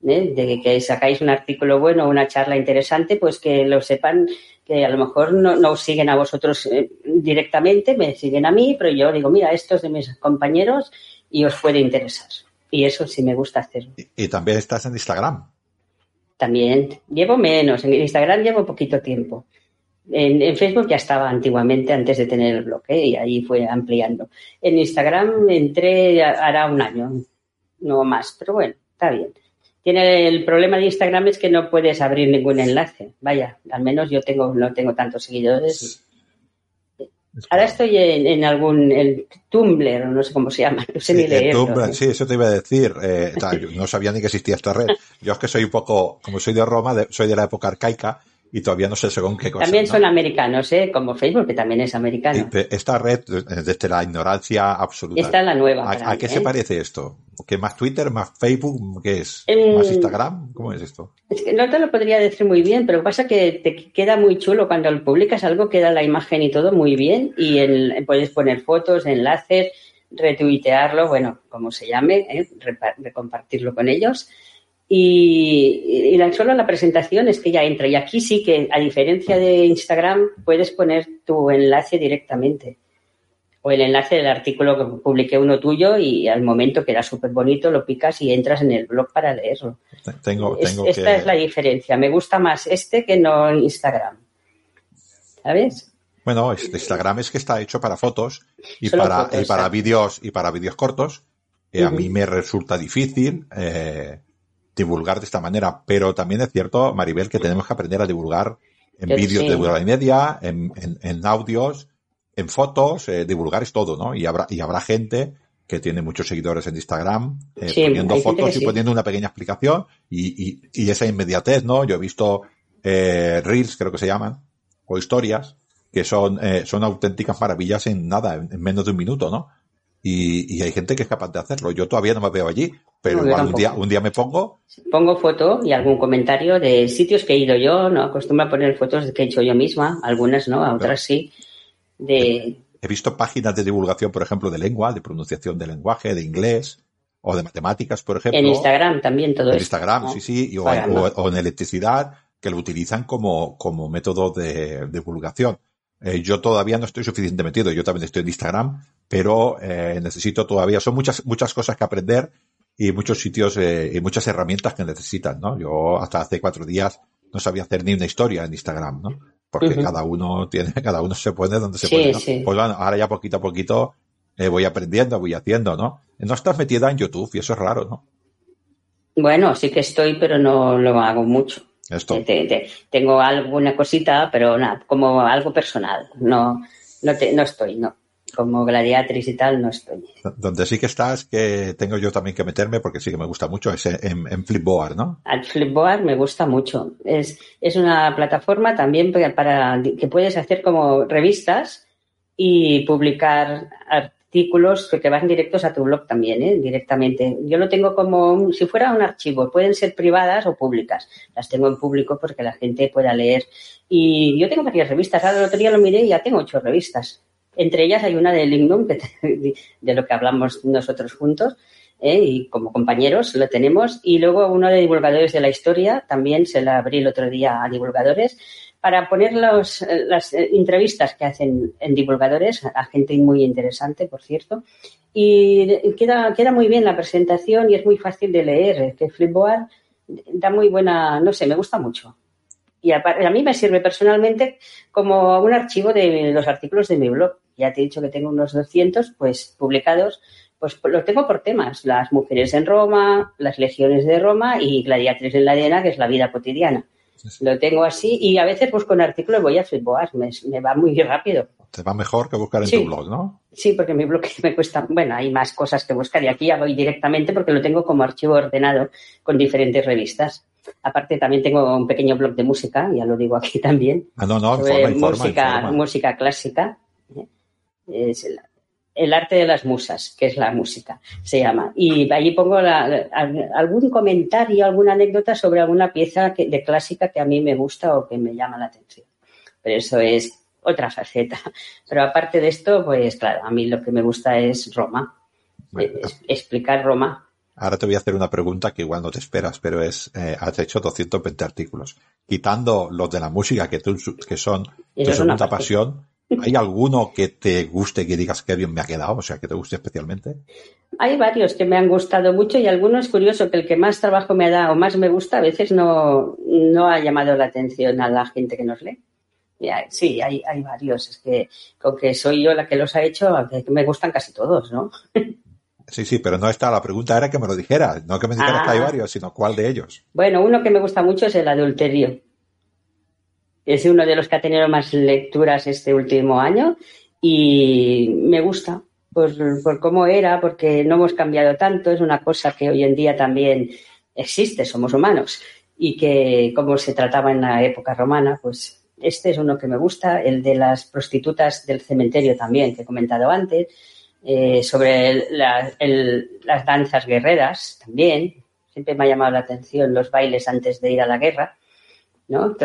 S2: ¿Eh? De que sacáis un artículo bueno o una charla interesante, pues que lo sepan que a lo mejor no, no os siguen a vosotros eh, directamente, me siguen a mí, pero yo digo, mira, esto es de mis compañeros y os puede interesar. Y eso sí me gusta hacerlo.
S1: Y, también estás en Instagram.
S2: También. Llevo menos. En Instagram llevo poquito tiempo. En, Facebook ya estaba antiguamente, antes de tener el blog, ¿eh? y ahí fue ampliando. En Instagram entré hará un año, no más, pero bueno, está bien. Tiene el problema de Instagram es que no puedes abrir ningún enlace. Vaya, al menos yo tengo no tengo tantos seguidores Ahora estoy en, algún el Tumblr, no sé cómo se llama, no sé ni leer.
S1: Sí, eso te iba a decir. Eh, *laughs* no sabía ni que existía esta red. Yo es que soy un poco, como soy de Roma, soy de la época arcaica y todavía no sé según qué cosa.
S2: También son americanos, ¿eh? como Facebook, que también es americano.
S1: Esta red, desde la ignorancia absoluta.
S2: Esta es la nueva.
S1: ¿A, qué se ¿eh? parece esto? ¿Qué más Twitter, más Facebook? ¿Qué es? ¿Más Instagram? ¿Cómo es esto?
S2: No te lo podría decir muy bien, pero pasa que te queda muy chulo cuando publicas algo, queda la imagen y todo muy bien y puedes poner fotos, enlaces, retuitearlo, bueno, como se llame, ¿eh? compartirlo con ellos. Y, la, solo la presentación es que ya entra. Y aquí sí que, a diferencia de Instagram, puedes poner tu enlace directamente. O el enlace del artículo que publiqué uno tuyo y al momento que era súper bonito lo picas y entras en el blog para leerlo.
S1: Tengo,
S2: esta es la diferencia. Me gusta más este que no Instagram. ¿Sabes?
S1: Bueno, Instagram es que está hecho para fotos y para, y para vídeos y para vídeos cortos. y A mí me resulta difícil. Eh, divulgar de esta manera. Pero también es cierto, Maribel, que tenemos que aprender a divulgar en vídeos de hora y media, en, en, audios, en fotos, eh, divulgar es todo, ¿no? Y habrá, y habrá gente que tiene muchos seguidores en Instagram, eh, poniendo fotos y poniendo una pequeña explicación y, y, y, esa inmediatez, ¿no? Yo he visto eh, reels, creo que se llaman, o historias, que son, eh, son auténticas maravillas en nada, en, menos de un minuto, ¿no? Y, y, hay gente que es capaz de hacerlo. Yo todavía no me veo allí, pero igual un día, un día me pongo.
S2: Pongo foto y algún comentario de sitios que he ido yo, ¿no? Acostumbro a poner fotos que he hecho yo misma, algunas no, a otras sí. De...
S1: He visto páginas de divulgación, por ejemplo, de lengua, de pronunciación de lenguaje, de inglés, o de matemáticas, por ejemplo.
S2: En Instagram también todo
S1: En Instagram, sí, sí, o, en electricidad, que lo utilizan como, como método de, divulgación. Eh, yo todavía no estoy suficientemente metido, yo también estoy en Instagram, pero eh, necesito todavía, son muchas, muchas cosas que aprender y muchos sitios eh, y muchas herramientas que necesitan, ¿no? Yo hasta hace cuatro días no sabía hacer ni una historia en Instagram, ¿no? Porque cada uno tiene, *laughs* cada uno se pone donde se puede, ¿no? Pues bueno, ahora ya poquito a poquito eh, voy aprendiendo, voy haciendo, ¿no? No estás metida en YouTube y eso es raro, ¿no?
S2: Bueno, sí que estoy, pero no lo hago mucho.
S1: Esto.
S2: tengo alguna cosita, pero nada, como algo personal. No, no, te, no estoy, no como gladiatriz y tal no estoy.
S1: Donde sí que estás, que tengo yo también que meterme porque sí que me gusta mucho, es en, Flipboard, ¿no?
S2: Al Flipboard me gusta mucho. Es, es una plataforma también para, que puedes hacer como revistas y publicar artículos que van directos a tu blog también, ¿eh? directamente. Yo lo tengo como si fuera un archivo, pueden ser privadas o públicas. Las tengo en público porque la gente pueda leer. Y yo tengo varias revistas. Ahora el otro día lo miré y ya tengo ocho revistas entre ellas hay una de Lignum, *laughs* de lo que hablamos nosotros juntos, ¿eh? y como compañeros lo tenemos. Y luego uno de divulgadores de la historia, también se la abrí el otro día a divulgadores, para poner las entrevistas que hacen en divulgadores, a gente muy interesante, por cierto. Y queda, queda muy bien la presentación y es muy fácil de leer. Que Flipboard da muy buena, no sé, me gusta mucho. Y a, mí me sirve personalmente como un archivo de los artículos de mi blog ya te he dicho que tengo unos 200, pues publicados, pues los tengo por temas, las mujeres en Roma, las legiones de Roma y gladiatres en la arena, que es la vida cotidiana. Lo tengo así y a veces busco un artículo y voy a Flipboard, me, me va muy rápido.
S1: Te va mejor que buscar en tu blog, ¿no?
S2: Sí, porque mi blog *laughs* me cuesta, bueno, hay más cosas que buscar y aquí ya voy directamente porque lo tengo como archivo ordenado con diferentes revistas. Aparte también tengo un pequeño blog de música, ya lo digo aquí *laughs* también.
S1: Ah, no, no,
S2: música, música clásica es el arte de las musas, que es la música, se llama. Y allí pongo algún comentario, alguna anécdota sobre alguna pieza de clásica que a mí me gusta o que me llama la atención. Pero eso es otra faceta. Pero aparte de esto, pues claro, a mí lo que me gusta es Roma. explicar Roma.
S1: Ahora te voy a hacer una pregunta que igual no te esperas, pero es, eh, has hecho 220 artículos. Quitando los de la música, que, tú, que son tu segunda pasión, ¿hay alguno que te guste, que digas que bien me ha quedado? O sea, que te guste especialmente.
S2: Hay varios que me han gustado mucho y algunos curioso que el que más trabajo me da o más me gusta a veces no, no ha llamado la atención a la gente que nos lee. Sí, hay, hay varios. Es que con que soy yo la que los ha hecho, me gustan casi todos, ¿no? *laughs*
S1: Sí, sí, pero no está. La pregunta era que me lo dijeras, no que me dijeras que hay ah. varios, sino cuál de ellos.
S2: Bueno, uno que me gusta mucho es el adulterio. Es uno de los que ha tenido más lecturas este último año y me gusta por, por cómo era, porque no hemos cambiado tanto. Es una cosa que hoy en día también existe, somos humanos. Y que como se trataba en la época romana, pues este es uno que me gusta, el de las prostitutas del cementerio también, que he comentado antes, eh, sobre las danzas guerreras también. Siempre me ha llamado la atención los bailes antes de ir a la guerra. ¿No?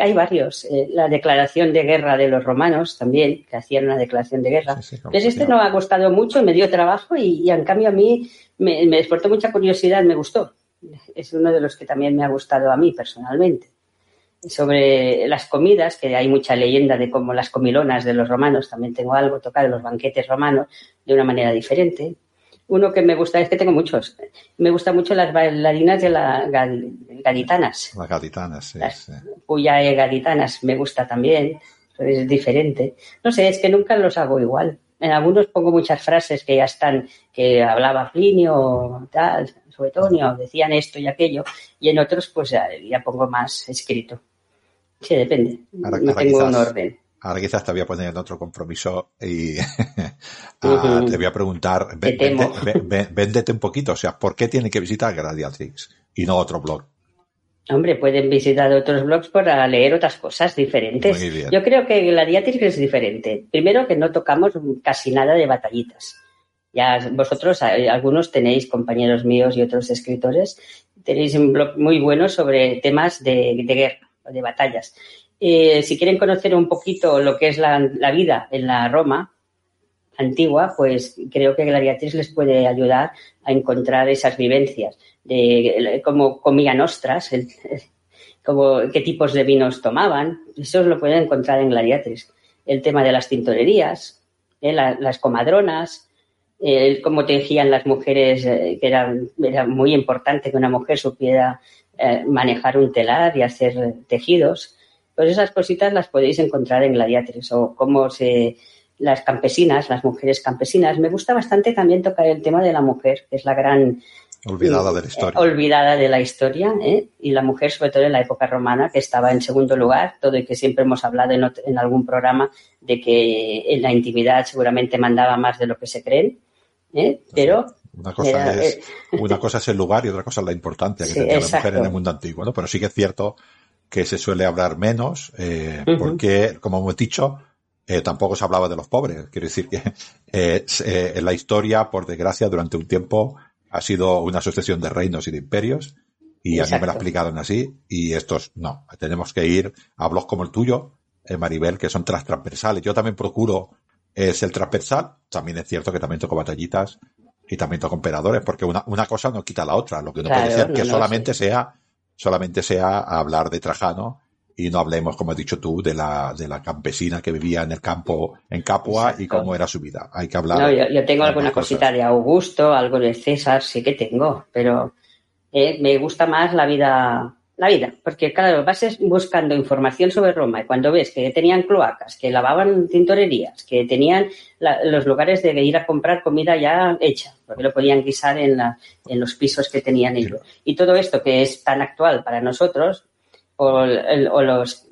S2: Hay varios. Eh, la declaración de guerra de los romanos también, que hacían una declaración de guerra. pues este no me ha gustado mucho, me dio trabajo y, en cambio a mí me, me despertó mucha curiosidad, me gustó. Es uno de los que también me ha gustado a mí personalmente sobre las comidas, que hay mucha leyenda de cómo las comilonas de los romanos, también tengo algo tocado los banquetes romanos de una manera diferente. Uno que me gusta, es que tengo muchos, me gustan mucho las bailarinas de las gaditanas.
S1: Las gaditanas, sí. Las
S2: gaditanas me gusta también, es diferente. No sé, es que nunca los hago igual. En algunos pongo muchas frases que ya están, que hablaba Plinio, tal, Suetonio, decían esto y aquello, y en otros pues ya pongo más escrito. Sí, depende. Ahora, no tengo un orden.
S1: Ahora quizás te voy a poner en otro compromiso y *laughs* *laughs* ah, te voy a preguntar, véndete un poquito, o sea, ¿por qué tiene que visitar Gradiatrix y no otro blog?
S2: Hombre, pueden visitar otros blogs para leer otras cosas diferentes. Yo creo que Gladiatrix es diferente. Primero que no tocamos casi nada de batallitas. Ya vosotros, algunos tenéis, compañeros míos y otros escritores, tenéis un blog muy bueno sobre temas de, de guerra de batallas. Eh, si quieren conocer un poquito lo que es la, vida en la Roma antigua, pues creo que Gladiatriz les puede ayudar a encontrar esas vivencias de cómo comían ostras, como, qué tipos de vinos tomaban. Eso lo pueden encontrar en Gladiatriz. El tema de las tintorerías, eh, las comadronas, cómo tejían las mujeres, eh, que era, era muy importante que una mujer supiera eh, manejar un telar y hacer tejidos. Pues esas cositas las podéis encontrar en Gladiatres o cómo se las campesinas, las mujeres campesinas. Me gusta bastante también tocar el tema de la mujer, que es la gran
S1: olvidada de la historia.
S2: olvidada de la historia, ¿eh? y la mujer, sobre todo en la época romana, que estaba en segundo lugar, todo y que siempre hemos hablado en, algún programa de que en la intimidad seguramente mandaba más de lo que se creen, ¿eh? pero
S1: una cosa, es, eh, una cosa es el lugar y otra cosa es la importancia que *laughs* tenía la mujer en el mundo antiguo, ¿no? Pero sí que es cierto que se suele hablar menos, eh, porque, como hemos dicho, eh, tampoco se hablaba de los pobres. Quiero decir que *laughs* eh, eh, la historia, por desgracia, durante un tiempo ha sido una sucesión de reinos y de imperios, y a mí me lo explicaron así, y estos no. Tenemos que ir a blogs como el tuyo, Maribel, que son transversales. Yo también procuro es el transversal. También es cierto que también toco batallitas y también toco emperadores, porque una, una cosa no quita la otra. Lo que no puede ser que solamente sea, solamente sea hablar de Trajano y no hablemos, como has dicho tú, de la, de la campesina que vivía en el campo, en Capua y cómo era su vida. Hay que hablar.
S2: No, yo, tengo alguna cosita de Augusto, algo de César, sí que tengo, pero eh, me gusta más la vida la vida, porque claro, vas buscando información sobre Roma y cuando ves que tenían cloacas, que lavaban tintorerías, que tenían los lugares de ir a comprar comida ya hecha, porque lo podían guisar en, la, en los pisos que tenían ellos. Y todo esto que es tan actual para nosotros, o, los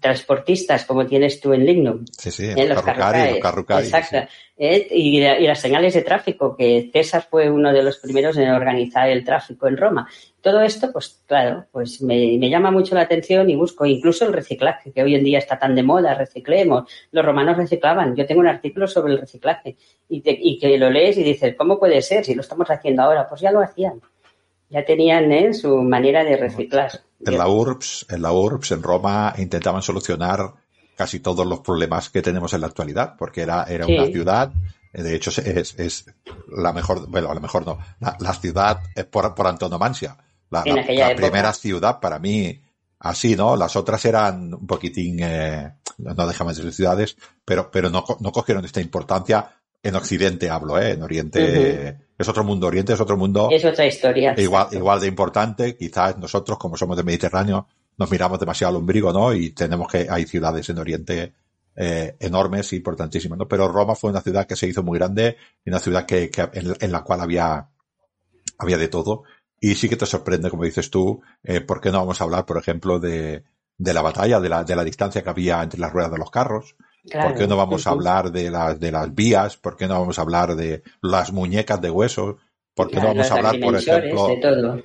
S2: transportistas como tienes tú en Lignum.
S1: Sí, sí, en los, carrucari,
S2: Exacto. ¿eh? y, las señales de tráfico, que César fue uno de los primeros en organizar el tráfico en Roma. Todo esto, pues claro, pues me, llama mucho la atención y busco incluso el reciclaje, que hoy en día está tan de moda, reciclemos. Los romanos reciclaban. Yo tengo un artículo sobre el reciclaje y, y que lo lees y dices, ¿cómo puede ser si lo estamos haciendo ahora? Pues ya lo hacían. Ya tenían ¿eh? su manera de reciclar.
S1: En la URBS, en la URBS, en Roma, intentaban solucionar casi todos los problemas que tenemos en la actualidad, porque era, era una ciudad, de hecho es, es la mejor, bueno, a lo mejor no, la, ciudad es por, por antonomasia. La, primera ciudad para mí, así, ¿no? Las otras eran un poquitín, eh, no dejamos de ser ciudades, pero, pero no, no cogieron esta importancia en Occidente hablo, ¿eh? En Oriente es otro mundo. Oriente es otro mundo.
S2: Es otra historia.
S1: Igual, igual de importante. Quizás nosotros, como somos del Mediterráneo, nos miramos demasiado al ombligo, ¿no? Y tenemos que, hay ciudades en Oriente eh, enormes e importantísimas, ¿no? Pero Roma fue una ciudad que se hizo muy grande y una ciudad que, que en, la cual había, había de todo. Y sí que te sorprende, como dices tú, eh, ¿por qué no vamos a hablar, por ejemplo, de, de la batalla, de la, de la distancia que había entre las ruedas de los carros? ¿Por qué no vamos a hablar de las, de las vías? ¿Por qué no vamos a hablar de las muñecas de hueso? ¿Por qué no vamos a hablar, por ejemplo,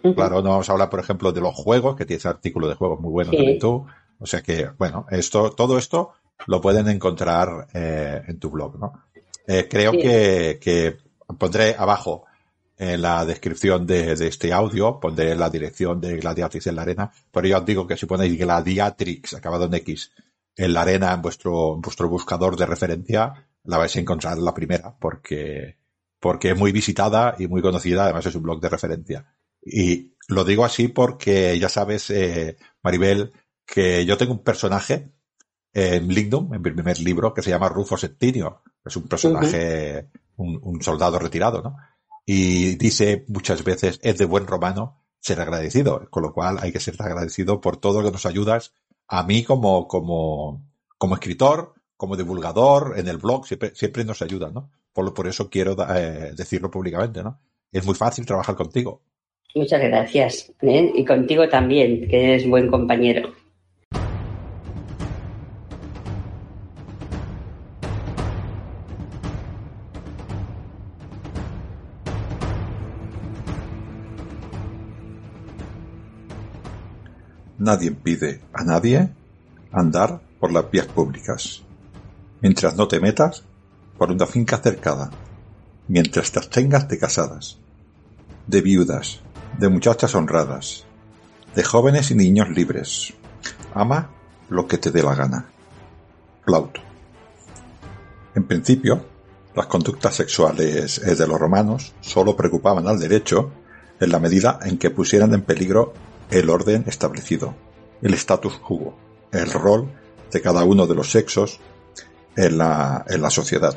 S1: *laughs* claro, no vamos a hablar, por ejemplo, de los juegos, que tienes artículo de juegos muy bueno también tú. O sea que, bueno, esto, todo esto lo pueden encontrar eh, en tu blog, ¿no? Eh, creo que, que pondré abajo en la descripción de, de, este audio, pondré la dirección de Gladiatrix en la arena, pero yo os digo que si ponéis Gladiatrix acabado en X en la arena, en vuestro, vuestro buscador de referencia, la vais a encontrar la primera, porque, porque es muy visitada y muy conocida, además es un blog de referencia. Y lo digo así porque ya sabes, eh, Maribel, que yo tengo un personaje en Lingdom, en mi primer libro, que se llama Rufo Septinio. Es un personaje, un, un, soldado retirado, ¿no? Y dice muchas veces, es de buen romano ser agradecido, con lo cual hay que ser agradecido por todo lo que nos ayudas a mí como, como, como escritor, como divulgador, en el blog, siempre, siempre nos ayuda, ¿no? Por, por eso quiero eh, decirlo públicamente, ¿no? Es muy fácil trabajar contigo.
S2: Muchas gracias. ¿eh? Y contigo también, que eres buen compañero.
S1: Nadie impide a nadie andar por las vías públicas, mientras no te metas por una finca cercada, mientras te tengas de casadas, de viudas, de muchachas honradas, de jóvenes y niños libres. Ama lo que te dé la gana. Plauto. En principio, las conductas sexuales de los romanos solo preocupaban al derecho en la medida en que pusieran en peligro el orden establecido, el status quo, el rol de cada uno de los sexos en la, en la sociedad.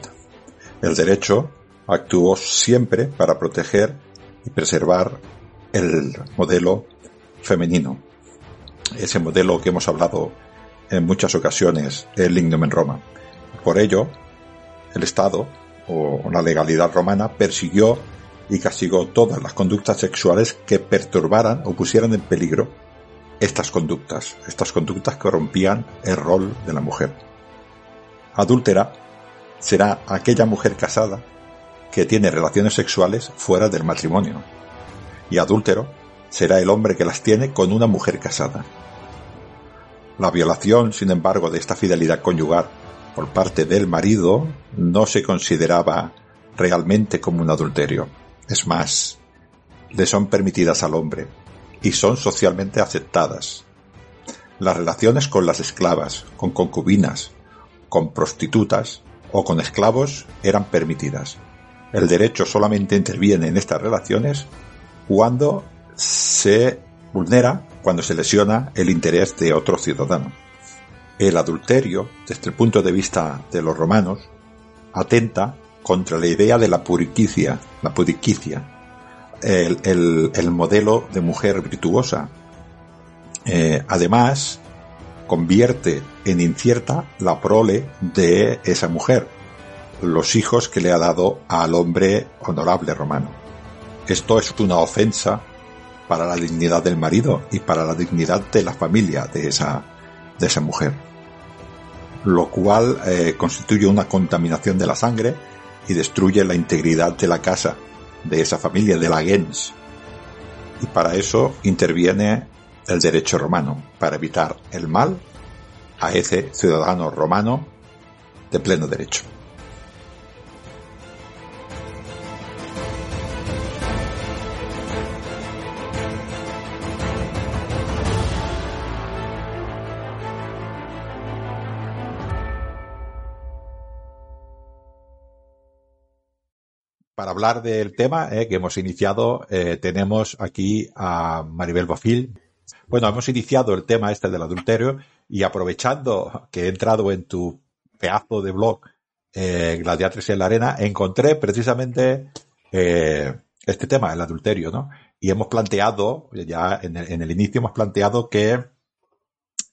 S1: El derecho actuó siempre para proteger y preservar el modelo femenino, ese modelo que hemos hablado en muchas ocasiones el Lignum en Roma. Por ello, el Estado o la legalidad romana persiguió y castigó todas las conductas sexuales que perturbaran o pusieran en peligro estas conductas, estas conductas que el rol de la mujer. Adúltera será aquella mujer casada que tiene relaciones sexuales fuera del matrimonio. Y adúltero será el hombre que las tiene con una mujer casada. La violación, sin embargo, de esta fidelidad conyugal por parte del marido no se consideraba realmente como un adulterio. Es más, le son permitidas al hombre y son socialmente aceptadas. Las relaciones con las esclavas, con concubinas, con prostitutas o con esclavos eran permitidas. El derecho solamente interviene en estas relaciones cuando se vulnera, cuando se lesiona el interés de otro ciudadano. El adulterio, desde el punto de vista de los romanos, atenta contra la idea de la puriquicia, la puriquicia, el, el, modelo de mujer virtuosa. Eh, además, convierte en incierta la prole de esa mujer, los hijos que le ha dado al hombre honorable romano. Esto es una ofensa para la dignidad del marido y para la dignidad de la familia de esa, de esa mujer. lo cual eh, constituye una contaminación de la sangre y destruye la integridad de la casa, de esa familia, de la gens. Y para eso interviene el derecho romano, para evitar el mal a ese ciudadano romano de pleno derecho. Para hablar del tema eh, que hemos iniciado, eh, tenemos aquí a Maribel Bofil. Bueno, hemos iniciado el tema este del adulterio y aprovechando que he entrado en tu pedazo de blog eh, Gladiatres en la Arena, encontré precisamente eh, este tema, el adulterio, ¿no? Y hemos planteado, ya en el, inicio hemos planteado que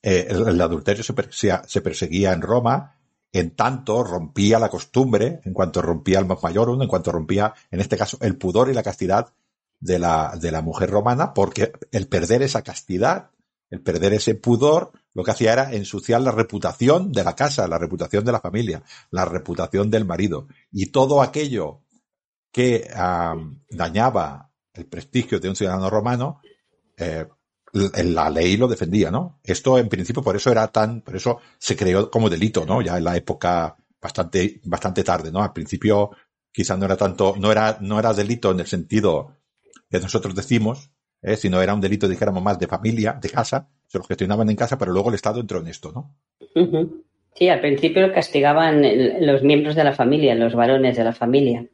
S1: el, adulterio se perseguía, se perseguía en Roma en tanto rompía la costumbre, en cuanto rompía el más mayor, en cuanto rompía, en este caso, el pudor y la castidad de la, de la mujer romana, porque el perder esa castidad, el perder ese pudor, lo que hacía era ensuciar la reputación de la casa, la reputación de la familia, la reputación del marido. Y todo aquello que um, dañaba el prestigio de un ciudadano romano, eh, la ley lo defendía, ¿no? Esto en principio por eso era tan, por eso se creó como delito, ¿no? Ya en la época bastante, bastante tarde, ¿no? Al principio quizás no era tanto, no era, no era delito en el sentido que nosotros decimos, ¿eh? sino era un delito, dijéramos, más de familia, de casa, se lo gestionaban en casa, pero luego el Estado entró en esto, ¿no?
S2: Sí, al principio castigaban los miembros de la familia, los varones de la familia.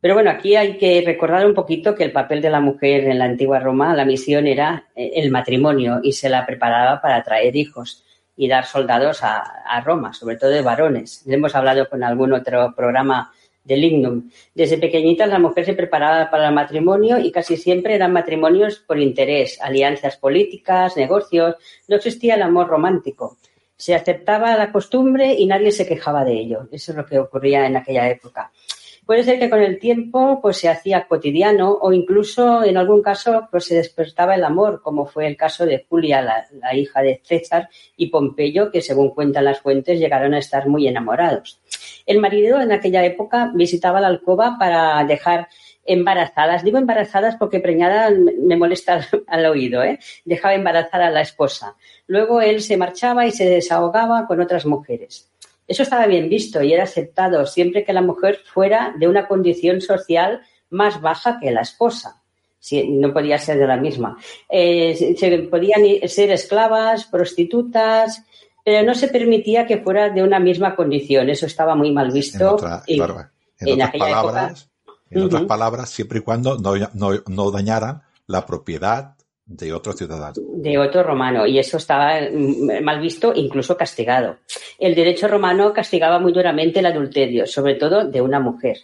S2: Pero bueno, aquí hay que recordar un poquito que el papel de la mujer en la antigua Roma, la misión era eh, el matrimonio y se la preparaba para traer hijos y dar soldados a, Roma, sobre todo de varones. Hemos hablado con algún otro programa de Lignum. Desde pequeñita la mujer se preparaba para el matrimonio y casi siempre eran matrimonios por interés, alianzas políticas, negocios. No existía el amor romántico. Se aceptaba la costumbre y nadie se quejaba de ello. Eso es lo que ocurría en aquella época. Puede ser que con el tiempo pues se hacía cotidiano o incluso en algún caso pues se despertaba el amor, como fue el caso de Julia, la, hija de César, y Pompeyo, que según cuentan las fuentes llegaron a estar muy enamorados. El marido en aquella época visitaba la alcoba para dejar embarazadas. Digo embarazadas porque preñada me molesta *laughs* al oído, ¿eh? Dejaba embarazada a la esposa. Luego él se marchaba y se desahogaba con otras mujeres. Eso estaba bien visto y era aceptado siempre que la mujer fuera de una condición social más baja que la esposa. Si, no podía ser de la misma. Eh, se podían ser esclavas, prostitutas, pero no se permitía que fuera de una misma condición. Eso estaba muy mal visto.
S1: En, otra, y, claro, en, en otras, palabras, época, en uh -huh. otras palabras, siempre y cuando no, no, no dañaran la propiedad de otro ciudadano.
S2: De otro romano, y eso estaba mal visto, incluso castigado. El derecho romano castigaba muy duramente el adulterio, sobre todo de una mujer.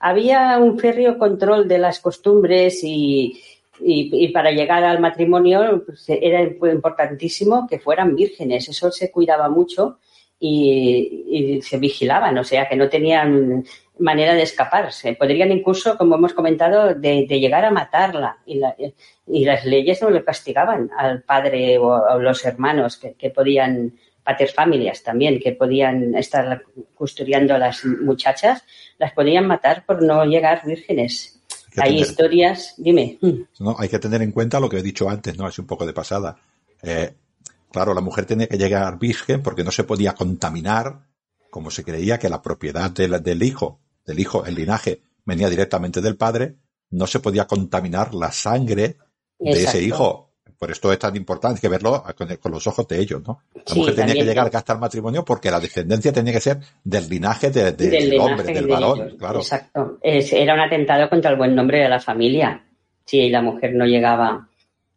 S2: Había un férreo control de las costumbres y, y, y para llegar al matrimonio pues, era importantísimo que fueran vírgenes, eso se cuidaba mucho y, y, se vigilaban, o sea, que no tenían manera de escaparse. Podrían incluso, como hemos comentado, de, de llegar a matarla. Y, la, y, las leyes no le castigaban al padre o a los hermanos que, que podían, pater familias también, que podían estar custodiando a las muchachas, las podían matar por no llegar vírgenes. Hay, hay tener, historias, dime.
S1: No, hay que tener en cuenta lo que he dicho antes, ¿no? Es un poco de pasada. Eh, claro, la mujer tenía que llegar virgen porque no se podía contaminar como se creía que la propiedad del, del, hijo, del hijo, el linaje, venía directamente del padre, no se podía contaminar la sangre de Exacto. ese hijo. Por esto es tan importante que verlo con, con los ojos de ellos, ¿no? La sí, mujer tenía que llegar hasta el matrimonio porque la descendencia tenía que ser del linaje de, de, del, del hombre, del de varón, ellos. claro.
S2: Exacto. Es, era un atentado contra el buen nombre de la familia. Si la mujer no llegaba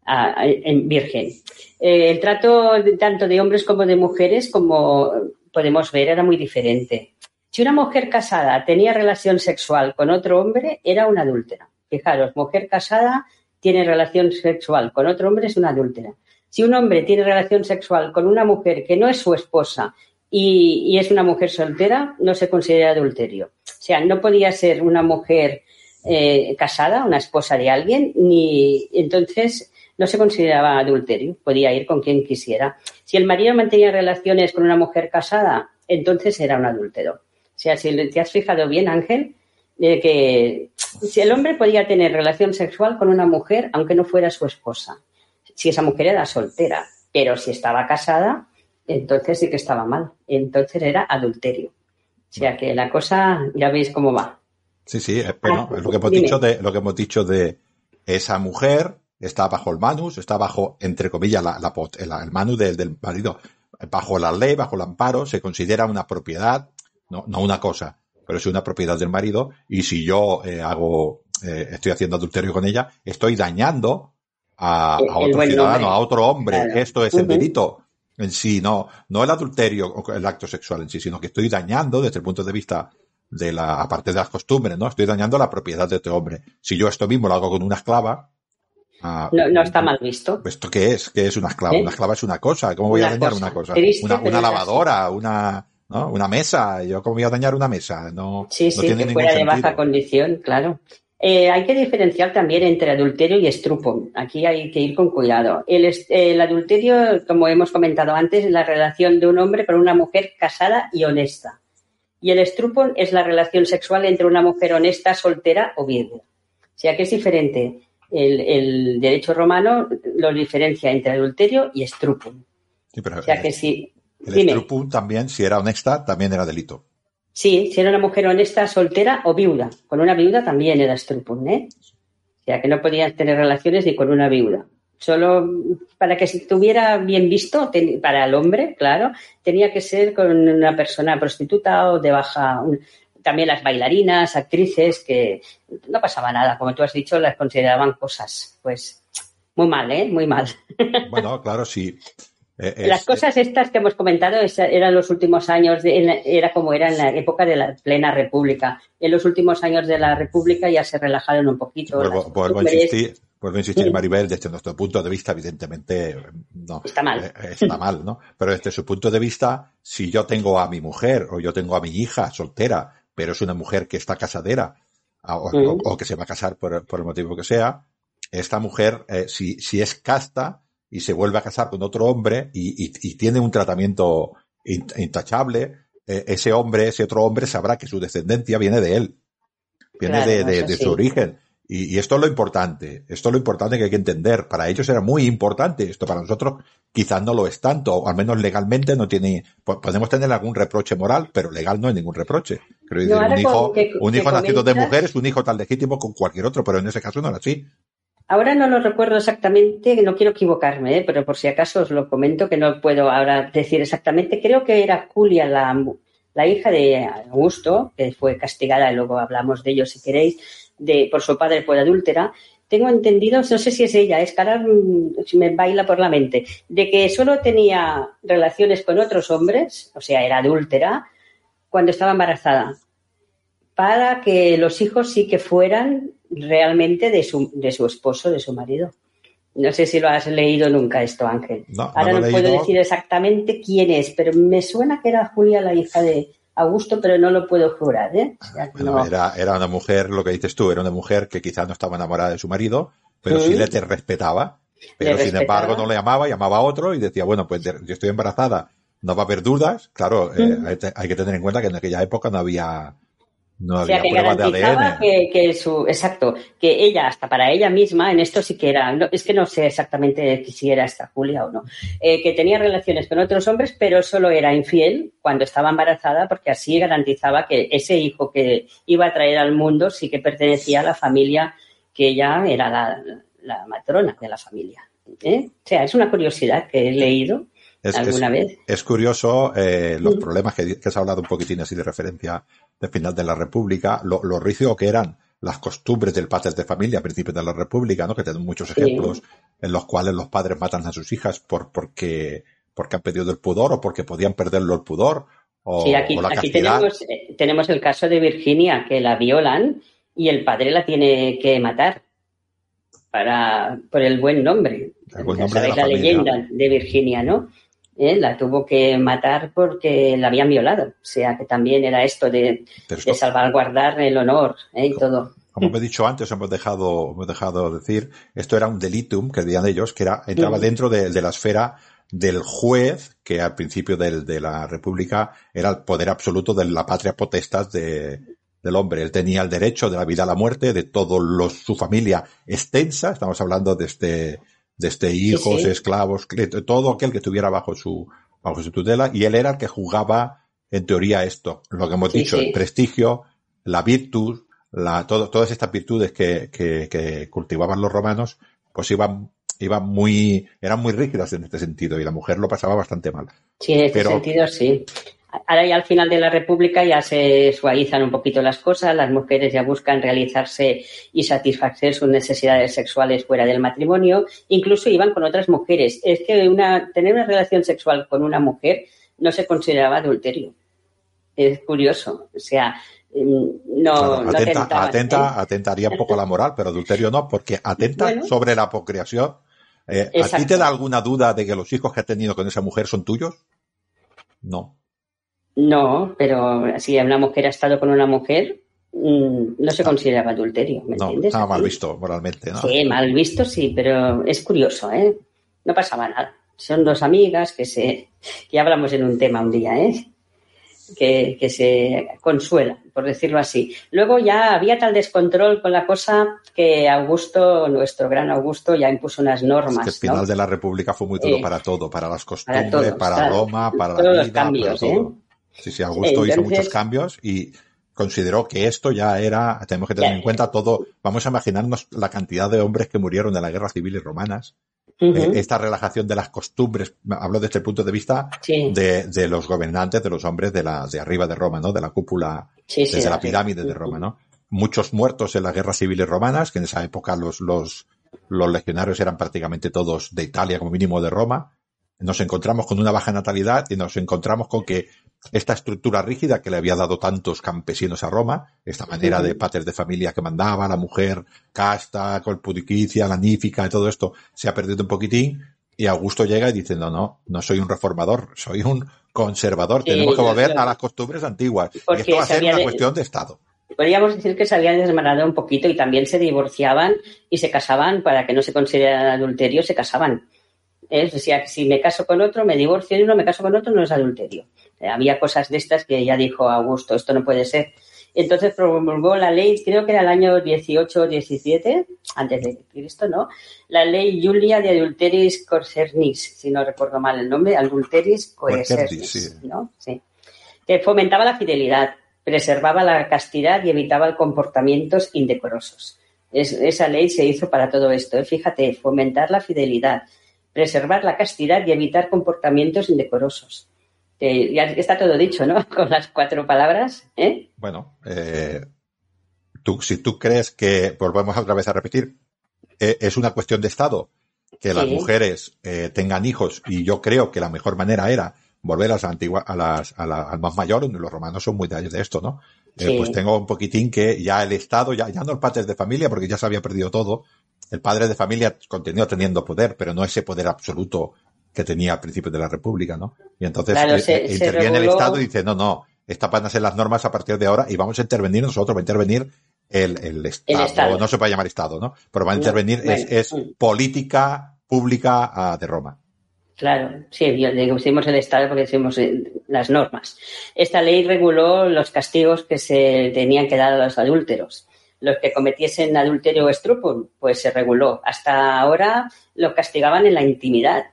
S2: a, a, en virgen. Eh, el trato de, tanto de hombres como de mujeres, como podemos ver, era muy diferente. Si una mujer casada tenía relación sexual con otro hombre, era una adúltera. Fijaros, mujer casada tiene relación sexual con otro hombre, es una adúltera. Si un hombre tiene relación sexual con una mujer que no es su esposa y, es una mujer soltera, no se considera adulterio. O sea, no podía ser una mujer eh, casada, una esposa de alguien, ni entonces no se consideraba adulterio, podía ir con quien quisiera. Si el marido mantenía relaciones con una mujer casada, entonces era un adúltero. O sea, si te has fijado bien, Ángel, de que si el hombre podía tener relación sexual con una mujer, aunque no fuera su esposa, si esa mujer era soltera, pero si estaba casada, entonces sí que estaba mal. Entonces era adulterio. O sea que la cosa, ya veis cómo va.
S1: Sí, sí, bueno, ah, lo que hemos dicho de, lo que hemos dicho de esa mujer está bajo el manus, está bajo, entre comillas, la, la, el manus del, marido, bajo la ley, bajo el amparo, se considera una propiedad, no, no una cosa, pero es una propiedad del marido, y si yo eh, hago, eh, estoy haciendo adulterio con ella, estoy dañando a, otro ciudadano, a otro hombre. Esto es el delito en sí, no, no el adulterio o el acto sexual en sí, sino que estoy dañando desde el punto de vista de la, aparte de las costumbres, ¿no? Estoy dañando la propiedad de este hombre. Si yo esto mismo lo hago con una esclava,
S2: ah, no, está mal visto.
S1: ¿Esto qué es? ¿Qué es una esclava? ¿Eh? Una esclava es una cosa. ¿Cómo voy a dañar una cosa? Una, lavadora, una, ¿no? una mesa. ¿Yo cómo voy a dañar una mesa? No,
S2: sí, sí, que fuera de baja condición, claro. Eh, hay que diferenciar también entre adulterio y estrupo. Aquí hay que ir con cuidado. El, el, adulterio, como hemos comentado antes, es la relación de un hombre con una mujer casada y honesta. Y el estrupo es la relación sexual entre una mujer honesta, soltera o viuda. O sea que es diferente. El, derecho romano lo diferencia entre adulterio y estrupo.
S1: o sea que sí. El estrupo también, si era honesta, también era delito.
S2: Sí, si era una mujer honesta, soltera o viuda. Con una viuda también era strupun, ¿eh? O sea, que no podías tener relaciones ni con una viuda. Solo para que estuviera bien visto, para el hombre, claro, tenía que ser con una persona prostituta o de baja. También las bailarinas, actrices, que no pasaba nada. Como tú has dicho, las consideraban cosas. Pues muy mal, ¿eh? Muy mal.
S1: Bueno, claro, sí.
S2: Eh, Las cosas estas que hemos comentado eran los últimos años, de, era como era en la época de la plena república. En los últimos años de la república ya se relajaron un poquito.
S1: Vuelvo, a insistir, vuelvo a insistir Maribel, desde nuestro punto de vista, evidentemente, no.
S2: Está mal.
S1: Eh, está mal, ¿no? Pero desde su punto de vista, si yo tengo a mi mujer o yo tengo a mi hija soltera, pero es una mujer que está casadera o, que se va a casar por, el motivo que sea, esta mujer, eh, si, si es casta, y se vuelve a casar con otro hombre y, tiene un tratamiento intachable, eh, ese hombre, ese otro hombre sabrá que su descendencia viene de él, viene de, su origen. Y, esto es lo importante, esto es lo importante que hay que entender. Para ellos era muy importante, esto para nosotros quizás no lo es tanto, o al menos legalmente no tiene, podemos tener algún reproche moral, pero legal no hay ningún reproche. un hijo, un hijo nacido de mujer es un hijo tan legítimo como cualquier otro, pero en ese caso no era así.
S2: Ahora no lo recuerdo exactamente, no quiero equivocarme, ¿eh? pero por si acaso os lo comento, que no puedo ahora decir exactamente. Creo que era Julia, la, hija de Augusto, que fue castigada, y luego hablamos de ello si queréis, de, por su padre por adúltera. Tengo entendido, no sé si es ella, es que si me baila por la mente, de que solo tenía relaciones con otros hombres, o sea, era adúltera, cuando estaba embarazada, para que los hijos sí que fueran realmente de su, de su esposo, de su marido. No sé si lo has leído nunca esto, Ángel. Ahora no, puedo decir exactamente quién es, pero me suena que era Julia, la hija de Augusto, pero no lo puedo jurar. ¿eh?
S1: era, era, una mujer, lo que dices tú, era una mujer que quizás no estaba enamorada de su marido, pero sí le te respetaba. Pero sin embargo no le amaba, llamaba a otro y decía, bueno, pues yo estoy embarazada, no va a haber dudas. Claro, eh, hay que tener en cuenta que en aquella época no había no había o sea, que
S2: garantizaba que, su, exacto, que ella, hasta para ella misma, en esto sí que era, es que no sé exactamente si era esta Julia o no, eh, que tenía relaciones con otros hombres, pero solo era infiel cuando estaba embarazada, porque así garantizaba que ese hijo que iba a traer al mundo sí que pertenecía a la familia que ella era la, matrona de la familia. ¿eh? O sea, es una curiosidad que he leído. ¿Alguna vez?
S1: Es curioso eh, los problemas que, que has hablado un poquitín así de referencia de final de la República, lo, lo rígido que eran las costumbres del padre de familia a principios de la República, ¿no? Que tenemos muchos ejemplos en los cuales los padres matan a sus hijas por, porque, porque han perdido el pudor o porque podían perderlo el pudor. O,
S2: sí, aquí, aquí tenemos, eh, tenemos el caso de Virginia, que la violan y el padre la tiene que matar para, por el buen nombre. El buen nombre de la, la leyenda de Virginia, ¿no? ¿Eh? la tuvo que matar porque la habían violado. O sea, que también era esto de, de salvaguardar el honor ¿eh? y todo.
S1: como he dicho antes, hemos dejado, hemos dejado decir, esto era un delitum, que decían ellos, que era, entraba dentro de, la esfera del juez, que al principio de la República era el poder absoluto de la patria potestad de, del hombre. Él tenía el derecho de la vida a la muerte, de todos los, su familia extensa, estamos hablando de de este hijos, esclavos, todo aquel que estuviera bajo su, bajo su tutela, y él era el que jugaba, en teoría, esto, lo que hemos dicho, el prestigio, la virtud, la, todo, todas estas virtudes que, que, que, cultivaban los romanos, pues iban, iban muy, eran muy rígidas en este sentido, y la mujer lo pasaba bastante mal.
S2: Sí, en este sentido sí. Ahora ya al final de la República ya se suavizan un poquito las cosas, las mujeres ya buscan realizarse y satisfacer sus necesidades sexuales fuera del matrimonio, incluso iban con otras mujeres. Es que una, tener una relación sexual con una mujer no se consideraba adulterio. Es curioso, o sea, mm, no,
S1: atenta, atentaría un poco a la moral, pero adulterio no, porque atenta sobre la procreación. Eh, ¿A ti te da alguna duda de que los hijos que has tenido con esa mujer son tuyos? No.
S2: No, pero si hablamos que era estado con una mujer, mm, no se consideraba adulterio, ¿me
S1: no,
S2: entiendes?
S1: Estaba mal visto moralmente, ¿no?
S2: Sí, mal visto sí, pero es curioso, ¿eh? No pasaba nada. Son dos amigas que se, que hablamos en un tema un día, ¿eh? Que, que se consuelan, por decirlo así. Luego ya había tal descontrol con la cosa que Augusto, nuestro gran Augusto, ya impuso unas normas.
S1: Es que el final de la República fue muy duro para todo, para las costumbres, para, Roma, para la vida,
S2: cambios, para todo.
S1: ¿eh? Sí, sí, Augusto hizo muchos cambios y consideró que esto ya era, tenemos que tener en cuenta todo, vamos a imaginarnos la cantidad de hombres que murieron en las guerras civiles romanas, eh, esta relajación de las costumbres, hablo desde el punto de vista de, de, los gobernantes, de los hombres de la, de arriba de Roma, ¿no? De la cúpula, desde la pirámide de Roma, ¿no? Muchos muertos en las guerras civiles romanas, que en esa época los, los, los legionarios eran prácticamente todos de Italia, como mínimo de Roma. Nos encontramos con una baja natalidad y nos encontramos con que esta estructura rígida que le había dado tantos campesinos a Roma, esta manera de pater de familia que mandaba, la mujer casta, colpudiquicia, la nífica, todo esto, se ha perdido un poquitín, y Augusto llega y dice, no, no, no soy un reformador, soy un conservador, tenemos que volver a las costumbres antiguas. y esto va a ser una cuestión de Estado.
S2: Podríamos decir que se habían desmanado un poquito y también se divorciaban y se casaban para que no se considerara adulterio, se casaban. Es decir, si me caso con otro, me divorcio y uno, me caso con otro, no es adulterio. Eh, había cosas de estas que ya dijo Augusto, esto no puede ser. Entonces promulgó la ley, creo que era el año 18 o 17, antes de Cristo, ¿no? La ley Julia de Adulteris Coercernis, si no recuerdo mal el nombre, Adulteris Coercernis, ¿no? Sí. Que fomentaba la fidelidad, preservaba la castidad y evitaba comportamientos indecorosos. esa ley se hizo para todo esto. ¿eh? Fíjate, fomentar la fidelidad, preservar la castidad y evitar comportamientos indecorosos ya está todo dicho, ¿no? *laughs* Con las cuatro palabras. ¿eh?
S1: Bueno, eh, tú, si tú crees que, volvemos otra vez a repetir, eh, es una cuestión de Estado que las mujeres eh, tengan hijos y yo creo que la mejor manera era volver a las antiguas, a las, a la, al más mayor, los romanos son muy de esto, ¿no? Pues tengo un poquitín que ya el Estado, ya, ya no el padre de familia, porque ya se había perdido todo, el padre de familia continuó teniendo poder, pero no ese poder absoluto que tenía al principio de la República, ¿no? Y entonces eh, interviene el Estado y dice, no, no, estas van a ser las normas a partir de ahora y vamos a intervenir nosotros, va a intervenir el, el, Estado, no se puede llamar Estado, ¿no? Pero va a intervenir, es, mm. política pública ah, de Roma.
S2: Claro, sí, decimos el Estado porque decimos eh, las normas. Esta ley reguló los castigos que se tenían que dar a los adúlteros. Los que cometiesen adulterio o estrupum, pues se reguló. Hasta ahora lo castigaban en la intimidad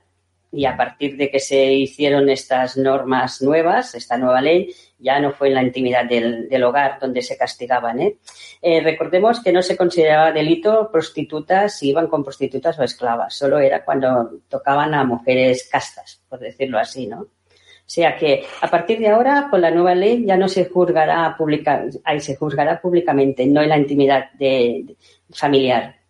S2: y a partir de que se hicieron estas normas nuevas, esta nueva ley, ya no fue en la intimidad del, hogar donde se castigaban. ¿eh? ¿eh? recordemos que no se consideraba delito prostitutas si iban con prostitutas o esclavas, solo era cuando tocaban a mujeres castas, por decirlo así, ¿no? O sea que a partir de ahora, con la nueva ley, ya no se juzgará, ahí se juzgará públicamente, no en la intimidad de, familiar.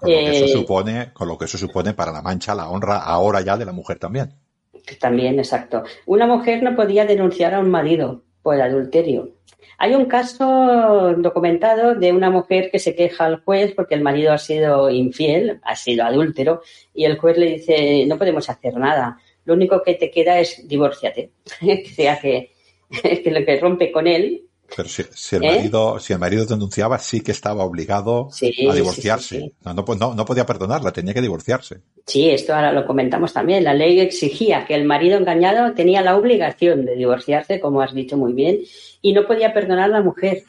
S1: Con lo que eso eh, supone, con lo que eso supone para la mancha, la honra ahora ya de la mujer también.
S2: También, exacto. Una mujer no podía denunciar a un marido por adulterio. Hay un caso documentado de una mujer que se queja al juez porque el marido ha sido infiel, ha sido adúltero, y el juez le dice, no podemos hacer nada, lo único que te queda es divórciate. *laughs* o sea que, *laughs* que lo que rompe con él
S1: Pero si, si el
S2: ¿Eh?
S1: marido, si el marido denunciaba, sí que estaba obligado
S2: Sí,
S1: a divorciarse.
S2: sí, sí.
S1: No, no, no, podía perdonarla, tenía que divorciarse.
S2: Sí, esto ahora lo comentamos también. La ley exigía que el marido engañado tenía la obligación de divorciarse, como has dicho muy bien, y no podía perdonar a la mujer,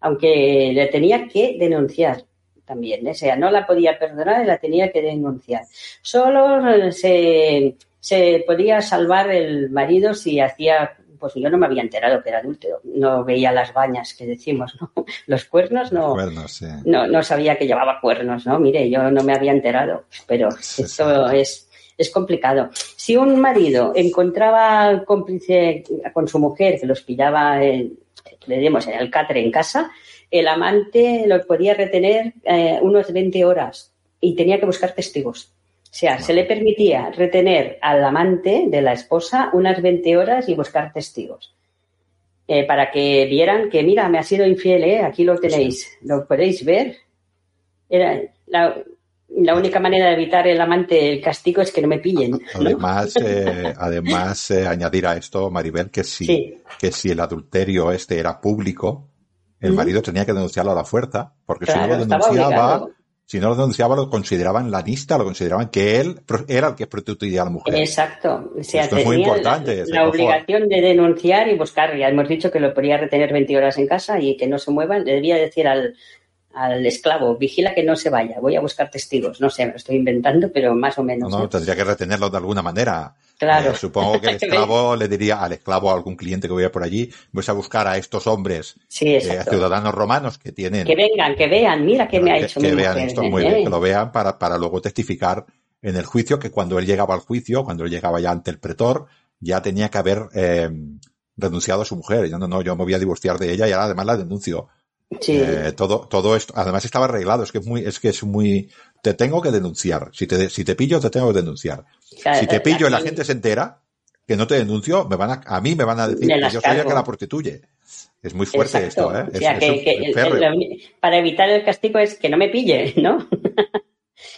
S2: aunque le tenía que denunciar también. O sea, no la podía perdonar y la tenía que denunciar. Solo se, se podía salvar el marido si hacía, pues yo no me había enterado que era adúltero, no veía las bañas que decimos, ¿no? *laughs* Los cuernos no.
S1: Bueno, sí.
S2: No, no sabía que llevaba cuernos, ¿no? Mire, yo no me había enterado, pero
S1: Sí,
S2: esto es, es complicado. Si un marido encontraba cómplice con su mujer, que los pillaba, en, le dimos en el catre en casa, el amante lo podía retener eh, unos 20 horas y tenía que buscar testigos. O sea, se le permitía retener al amante de la esposa unas 20 horas y buscar testigos. Eh, para que vieran que, mira, me ha sido infiel, ¿eh? aquí lo tenéis, lo podéis ver. Era la, la única manera de evitar el amante el castigo es que no me pillen. ¿no?
S1: Además, eh, *laughs* además eh, añadir a esto, Maribel, que si,
S2: Sí.
S1: que si el adulterio este era público, el marido tenía que denunciarlo a la fuerza, porque si no lo denunciaba. Si no lo denunciaba, lo consideraban lanista, lo consideraban que él era el que prostituía a la mujer.
S2: Exacto. O sea,
S1: Esto es muy importante,
S2: la, obligación de denunciar y buscar. Ya hemos dicho que lo podía retener 20 horas en casa y que no se muevan. Le debía decir al, al esclavo, vigila que no se vaya, voy a buscar testigos. No sé, me lo estoy inventando, pero más o
S1: No,
S2: menos.
S1: no,
S2: ¿eh?
S1: tendría que retenerlo de alguna manera.
S2: Claro.
S1: Eh, supongo que el *laughs* esclavo le diría al esclavo a algún cliente que vaya por allí, vais a buscar a estos hombres,
S2: Sí,
S1: eh, ciudadanos romanos que tienen
S2: Que vengan, que vean, mira qué me ha
S1: que,
S2: hecho
S1: que
S2: mi
S1: vean
S2: mujer,
S1: esto muy
S2: ¿eh?
S1: bien, que lo vean para, para luego testificar en el juicio, que cuando él llegaba al juicio, cuando él llegaba ya ante el pretor, ya tenía que haber eh, renunciado a su mujer. Yo no, no, yo me voy a divorciar de ella y ahora además la denuncio.
S2: Sí.
S1: Eh, todo, todo esto, además estaba arreglado, es que es muy, es que es muy, te tengo que denunciar. Si te, si te pillo, te tengo que denunciar. Si te pillo y la gente se entera que no te denuncio, me van a, a mí me van a decir que yo soy el que la prostituye. Es muy fuerte
S2: Exacto.
S1: esto, ¿eh?
S2: O sea,
S1: Es-
S2: que,
S1: es
S2: que
S1: un
S2: el-
S1: férreo.
S2: el- para evitar el castigo es que no me pille, ¿no? *laughs*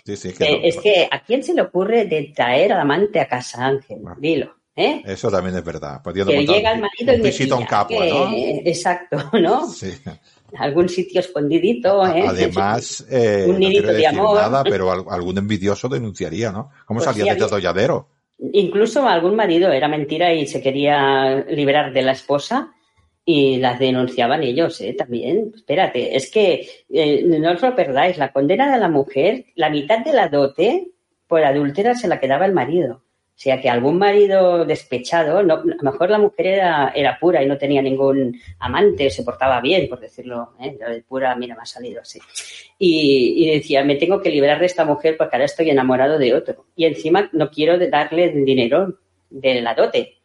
S1: Sí, sí, que
S2: Eh,
S1: no.
S2: es que ¿a quién se le ocurre de traer al amante a casa, Ángel?
S1: Bueno.
S2: Dilo, ¿eh?
S1: Eso también es verdad. Pudiendo
S2: Que llega el marido
S1: un
S2: y me pilla,
S1: Capua, ¿no?
S2: Exacto, ¿no?
S1: Sí.
S2: Algún sitio escondidito, ¿eh? *laughs*
S1: Además, eh,
S2: Un
S1: no
S2: nidito
S1: quiero
S2: de amor.
S1: nada, pero al- algún envidioso denunciaría, ¿no? ¿Cómo
S2: Pues
S1: salía
S2: sí,
S1: de atolladero?
S2: Incluso algún marido era mentira y se quería liberar de la esposa y las denunciaban ellos, ¿eh? También. Espérate, es que eh, no os lo perdáis, la condena de la mujer, la mitad de la dote por adúltera se la quedaba el marido. O sea que algún marido despechado, no, a lo mejor la mujer era, era pura y no tenía ningún amante, se portaba bien, por decirlo, ¿eh? De pura, mira, me ha salido así. Y, decía, me tengo que liberar de esta mujer porque ahora estoy enamorado de otro. Y encima no quiero darle dinero de la dote.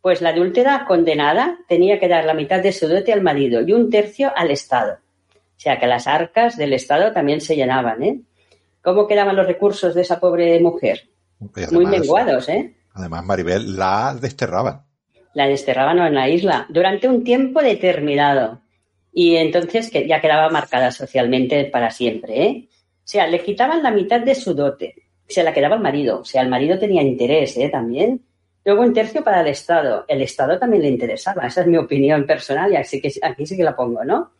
S2: Pues la adúltera condenada tenía que dar la mitad de su dote al marido y un tercio al Estado. O sea que las arcas del Estado también se llenaban, ¿eh? ¿Cómo quedaban los recursos de esa pobre mujer? Muy menguados, ¿eh?
S1: Además, Maribel la desterraban.
S2: La desterraban en la isla durante un tiempo determinado. Y entonces que ya quedaba marcada socialmente para siempre, ¿eh? O sea, le quitaban la mitad de su dote. Se la quedaba el marido. O sea, el marido tenía interés, ¿eh? También. Luego un tercio para el Estado. El Estado también le interesaba. Esa es mi opinión personal y así que aquí sí que la pongo, ¿no?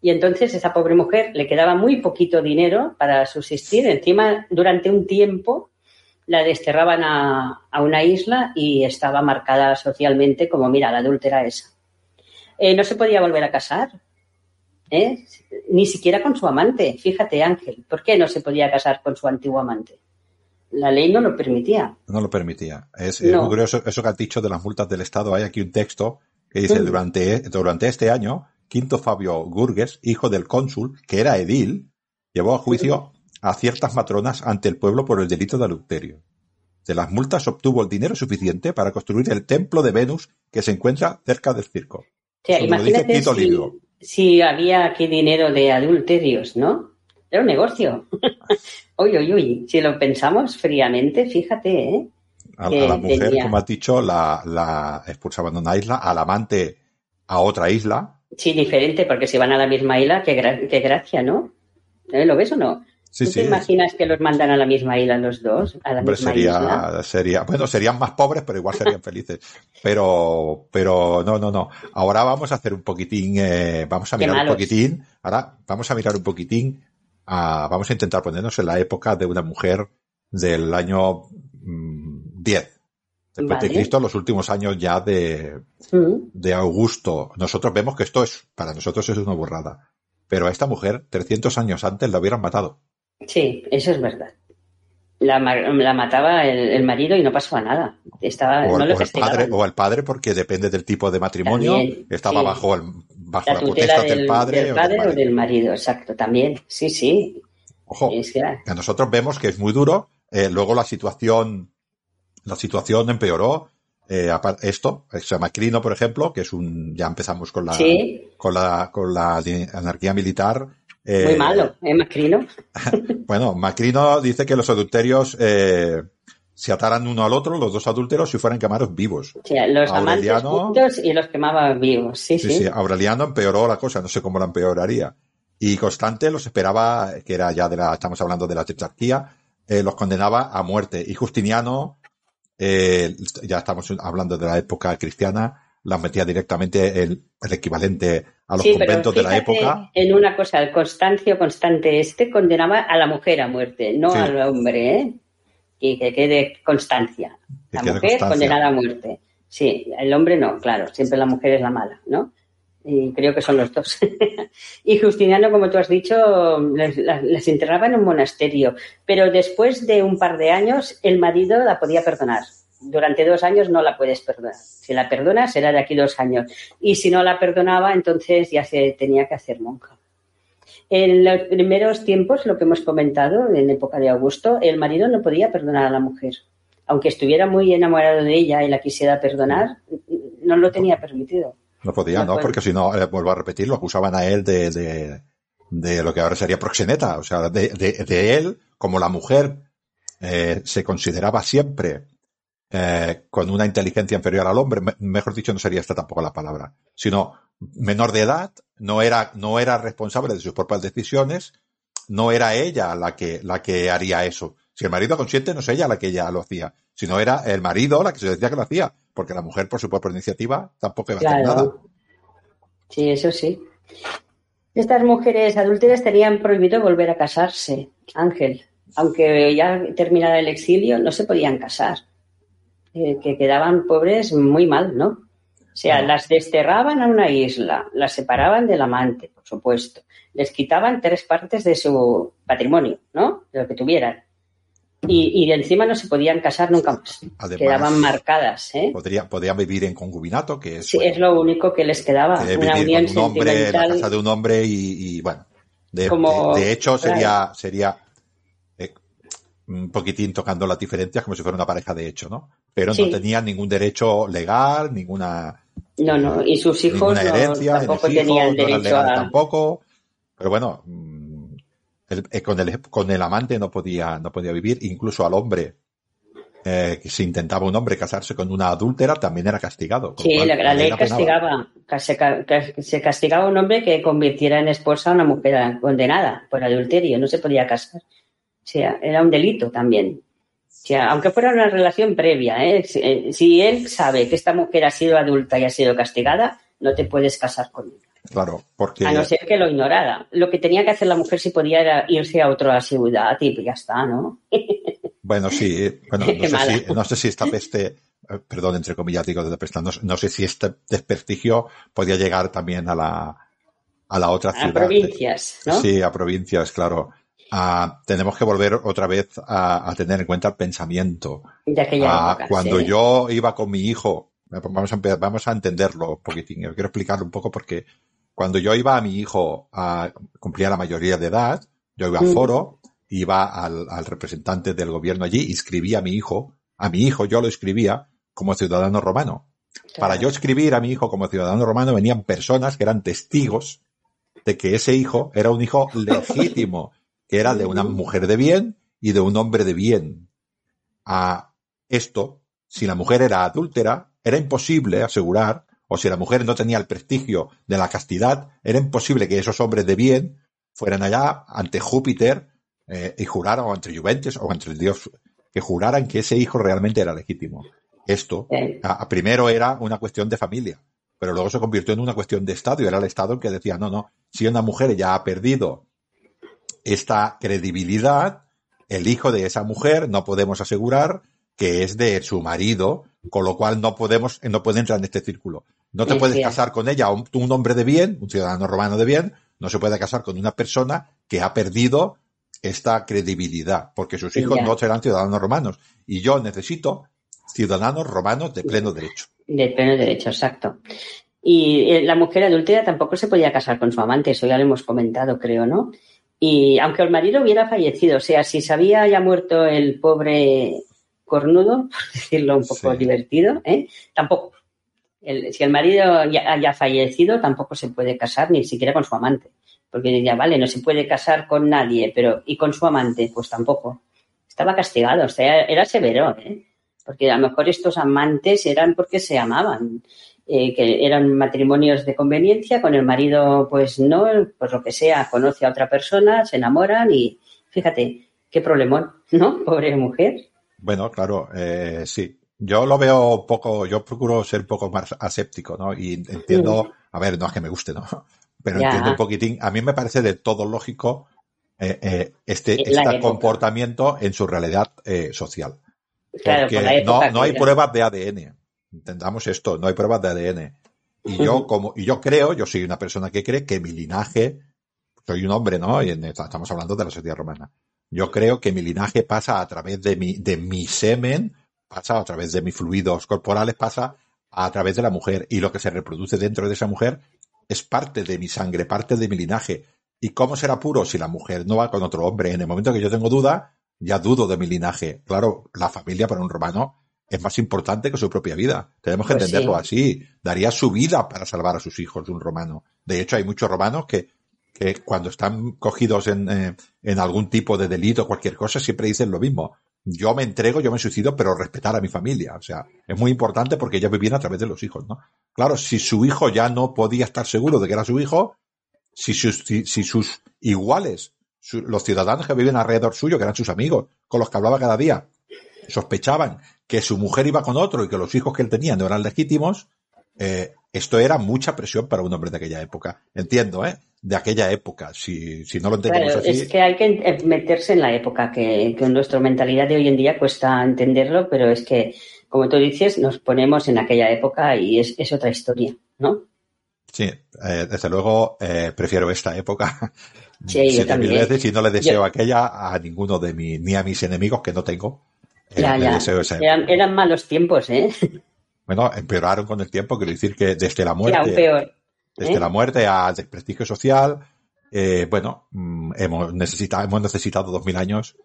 S2: Y entonces esa pobre mujer le quedaba muy poquito dinero para subsistir. Encima, durante un tiempo, la desterraban a, a una isla y estaba marcada socialmente como, mira, la adúltera esa. Eh, no se podía volver a casar, ¿eh? ni siquiera con su amante. Fíjate, Ángel, ¿por qué no se podía casar con su antiguo amante? La ley no lo permitía.
S1: No lo permitía. Es, muy curioso eso que has dicho de las multas del Estado. Hay aquí un texto que dice,
S2: Mm.
S1: durante, durante este año, Quinto Fabio Gurgues, hijo del cónsul, que era edil, llevó a juicio a ciertas matronas ante el pueblo por el delito de adulterio. De las multas obtuvo el dinero suficiente para construir el templo de Venus que se encuentra cerca del circo.
S2: O sea, imagínate si, si había aquí dinero de adulterios, ¿no? Era un negocio. *laughs* uy, uy, uy. Si lo pensamos fríamente, fíjate, ¿eh?
S1: A, la mujer,
S2: tenía-
S1: como has dicho, la, la expulsaban de una isla, al amante a otra isla.
S2: Sí, diferente, porque si van a la misma isla, qué, gra- qué gracia, ¿no? ¿Eh? ¿Lo ves o no? ¿Tú te imaginas que los mandan a la misma isla los dos? A la
S1: Hombre,
S2: misma
S1: sería,
S2: isla?
S1: sería, bueno, serían más pobres, pero igual serían felices. Pero, pero no, no, no. Ahora vamos a hacer un poquitín, eh, vamos a mirar un poquitín, ahora vamos a mirar un poquitín, a- vamos a intentar ponernos en la época de una mujer del año mm, 10 después de
S2: Vale.
S1: Cristo, los últimos años ya de,
S2: Mm,
S1: de Augusto. Nosotros vemos que esto es, para nosotros es una burrada. Pero a esta mujer, 300 años antes, la hubieran matado.
S2: Sí, eso es verdad. La, la mataba el, el marido y no pasaba nada. Estaba,
S1: O,
S2: no
S1: el-
S2: lo
S1: o el padre, o el padre, porque depende del tipo de matrimonio,
S2: También,
S1: estaba
S2: sí.
S1: bajo, el, bajo
S2: La
S1: la,
S2: tutela del,
S1: del padre.
S2: del
S1: o
S2: padre
S1: del
S2: o
S1: marido.
S2: del marido, exacto, también. Sí, sí.
S1: Ojo,
S2: Es que-
S1: que nosotros vemos que es muy duro. eh, luego la situación, la situación empeoró. Eh, esto, o sea, Macrino, por ejemplo, que es un, ya empezamos con la,
S2: sí,
S1: con la, con la anarquía militar. Eh,
S2: muy malo, ¿eh, Macrino? *laughs*
S1: Bueno, Macrino dice que los adulterios eh, se ataran uno al otro, los dos adúlteros, si fueran quemados vivos.
S2: Sea, los amantes
S1: Aureliano-
S2: juntos y los quemaba vivos. Sí,
S1: Sí,
S2: sí.
S1: sí, Aureliano empeoró la cosa, no sé cómo la empeoraría. Y Constante los esperaba, que era ya de la, estamos hablando de la tetrarquía, eh, los condenaba a muerte. Y Justiniano, eh, ya estamos hablando de la época cristiana, las metía directamente el, el equivalente a los
S2: Sí, pero
S1: conventos de la época.
S2: En una cosa, el Constancio Constante este condenaba a la mujer a muerte, no
S1: Sí.
S2: al hombre, ¿eh? Y que quede constancia.
S1: Que
S2: La
S1: quede
S2: mujer
S1: constancia.
S2: condenada a muerte. Sí, el hombre no, claro, siempre la mujer es la mala, ¿no? Y creo que son los dos. *laughs* y Justiniano, como tú has dicho, les, las- les enterraba en un monasterio, pero después de un par de años el marido la podía perdonar. Durante dos años no la puedes perdonar. Si la perdonas, será de aquí dos años. Y si no la perdonaba, entonces ya se tenía que hacer monja. En los primeros tiempos, lo que hemos comentado, en época de Augusto, el marido no podía perdonar a la mujer. Aunque estuviera muy enamorado de ella y la quisiera perdonar, no lo tenía permitido.
S1: No podía,
S2: No.
S1: Porque si no, eh, vuelvo a repetir, lo acusaban a él de, de, de lo que ahora sería proxeneta. O sea, de, de, de él, como la mujer eh, se consideraba siempre eh, con una inteligencia inferior al hombre, me- mejor dicho, no sería esta tampoco la palabra, sino menor de edad, no era, no era responsable de sus propias decisiones, no era ella la que, la que haría eso. Si el marido consciente, no es ella la que ella lo hacía, sino era el marido la que se decía que lo hacía, porque la mujer, por su propia iniciativa, tampoco iba a hacer nada.
S2: Sí, eso sí. Estas mujeres adúlteras tenían prohibido volver a casarse, Ángel. Aunque ya terminara el exilio, no se podían casar. Eh, que quedaban pobres muy mal, ¿no? O sea, las desterraban a una isla, las separaban del amante, por supuesto. Les quitaban tres partes de su patrimonio, ¿no? De lo que tuvieran. Y, y de encima no se podían casar nunca más.
S1: Además,
S2: Quedaban marcadas, ¿eh?
S1: Podría, podían vivir en concubinato, que es,
S2: Sí,
S1: bueno,
S2: es lo único que les quedaba.
S1: eh,
S2: Una unión
S1: un hombre, la casa de un hombre y, y, bueno, de,
S2: Como-
S1: de- de hecho
S2: claro.
S1: sería, sería eh, un poquitín tocando las diferencias como si fuera una pareja de hecho, ¿no? Pero
S2: Sí.
S1: no tenían ningún derecho legal, ninguna,
S2: No, no, y sus hijos no,
S1: herencia, ni
S2: tampoco
S1: hijos,
S2: tenían
S1: no
S2: derecho a...
S1: tampoco. Pero bueno, mm, el- eh, con, el, con el amante no podía, no podía vivir, incluso al hombre. eh, que si intentaba un hombre casarse con una adúltera también era castigado.
S2: Sí,
S1: cual,
S2: la, la ley castigaba. ca- Se, ca- ca- se castigaba a un hombre que convirtiera en esposa a una mujer condenada por adulterio. No se podía casar. O sea, era un delito también. O sea, aunque fuera una relación previa, ¿eh? si, eh, si él sabe que esta mujer ha sido adulta y ha sido castigada, no te puedes casar con ella.
S1: Claro, porque
S2: A no ser que lo ignorara. Lo que tenía que hacer la mujer si podía era irse a otra ciudad y ya está, ¿no? *laughs*
S1: Bueno, sí, bueno, *laughs* no sé, si, no sé si esta peste, eh, perdón, entre comillas digo de peste, no, no sé si este desprestigio podía llegar también a la, a la otra
S2: A
S1: ciudad.
S2: provincias, ¿no?
S1: Sí, a provincias, claro. Tenemos que volver otra vez a, a tener en cuenta el pensamiento.
S2: De aquella
S1: Ah,
S2: época.
S1: cuando
S2: sí.
S1: yo iba con mi hijo, vamos a, vamos a entenderlo un poquitín, yo quiero explicarlo un poco porque cuando yo iba a mi hijo, a, cumplía la mayoría de edad, yo iba al
S2: Mm.
S1: foro, iba al, al representante del gobierno allí, inscribía a mi hijo, a mi hijo yo lo escribía como ciudadano romano. Para yo escribir a mi hijo como ciudadano romano venían personas que eran testigos de que ese hijo era un hijo legítimo, era de una mujer de bien y de un hombre de bien. A esto, si la mujer era adúltera, era imposible asegurar, o si la mujer no tenía el prestigio de la castidad, era imposible que esos hombres de bien fueran allá ante Júpiter eh, y juraron entre Juventus o entre Dios, que juraran que ese hijo realmente era legítimo. Esto, a, primero era una cuestión de familia, pero luego se convirtió en una cuestión de Estado y era el Estado el que decía, no, no, si una mujer ya ha perdido esta credibilidad, el hijo de esa mujer no podemos asegurar que es de su marido, con lo cual no podemos, no puede entrar en este círculo. No te puedes casar con ella, un, un, hombre de bien, un ciudadano romano de bien, no se puede casar con una persona que ha perdido esta credibilidad, porque sus hijos no serán ciudadanos romanos. Y yo necesito ciudadanos romanos de pleno derecho.
S2: De pleno derecho, exacto. Y eh, la mujer adúltera tampoco se podía casar con su amante, eso ya lo hemos comentado, creo, ¿no? Y aunque el marido hubiera fallecido, o sea, si se había ya muerto el pobre cornudo, *laughs* por decirlo un poco divertido, ¿eh? tampoco. si el marido ya haya fallecido, tampoco se puede casar ni siquiera con su amante. Porque diría, vale, no se puede casar con nadie, pero ¿y con su amante? Pues tampoco. Estaba castigado, o sea, era severo, ¿eh? Porque a lo mejor estos amantes eran porque se amaban. Eh, que eran matrimonios de conveniencia, con el marido pues no, pues lo que sea, conoce a otra persona, se enamoran y fíjate, qué problemón, *laughs* ¿no? Pobre mujer.
S1: Bueno, claro, eh, sí. Yo lo veo poco, yo procuro ser poco más aséptico, ¿no? Y entiendo, a ver, no es que me guste, ¿no? *laughs* Pero entiendo un poquitín, a mí me parece de todo lógico eh, eh, este, este comportamiento en su realidad eh, social. Porque no, no hay pruebas de ADN entendamos esto, no hay pruebas de ADN. Y yo, como, y yo creo, yo soy una persona que cree que mi linaje, soy un hombre, ¿no? Y estamos hablando de la sociedad romana. Yo creo que mi linaje pasa a través de mi, de mi semen, pasa a través de mis fluidos corporales, pasa a través de la mujer. Y lo que se reproduce dentro de esa mujer es parte de mi sangre, parte de mi linaje. ¿Y cómo será puro si la mujer no va con otro hombre? En el momento que yo tengo duda, ya dudo de mi linaje. Claro, la familia para un romano es más importante que su propia vida. Tenemos que pues entenderlo así. Daría su vida para salvar a sus hijos de un romano. De hecho, hay muchos romanos que, que cuando están cogidos en, eh, en algún tipo de delito, cualquier cosa, siempre dicen lo mismo. Yo me entrego, yo me suicido, pero respetar a mi familia. O sea, es muy importante porque ellos vivían a través de los hijos, ¿no? Claro, si su hijo ya no podía estar seguro de que era su hijo, si sus, si, sus iguales, los ciudadanos que viven alrededor suyo, que eran sus amigos, con los que hablaba cada día, sospechaban que su mujer iba con otro y que los hijos que él tenía no eran legítimos, eh, esto era mucha presión para un hombre de aquella época. Entiendo, ¿eh? De aquella época. Si, si no lo entendemos así.
S2: Es que hay que meterse en la época, que, que nuestra mentalidad de hoy en día cuesta entenderlo, pero es que, como tú dices, nos ponemos en aquella época y es, es otra historia, ¿no?
S1: Sí, eh, desde luego eh, prefiero esta época.
S2: Sí, yo también.
S1: veces y no le deseo aquella a ninguno de mis, ni a mis enemigos que no tengo.
S2: Ya, ya. Eran, malos tiempos, ¿eh? *laughs*
S1: Bueno, empeoraron con el tiempo, quiero decir que desde la muerte.
S2: peor.
S1: Desde
S2: ¿eh?
S1: la muerte al desprestigio social, eh, bueno, mm, hemos necesitado, hemos necesitado dos mil años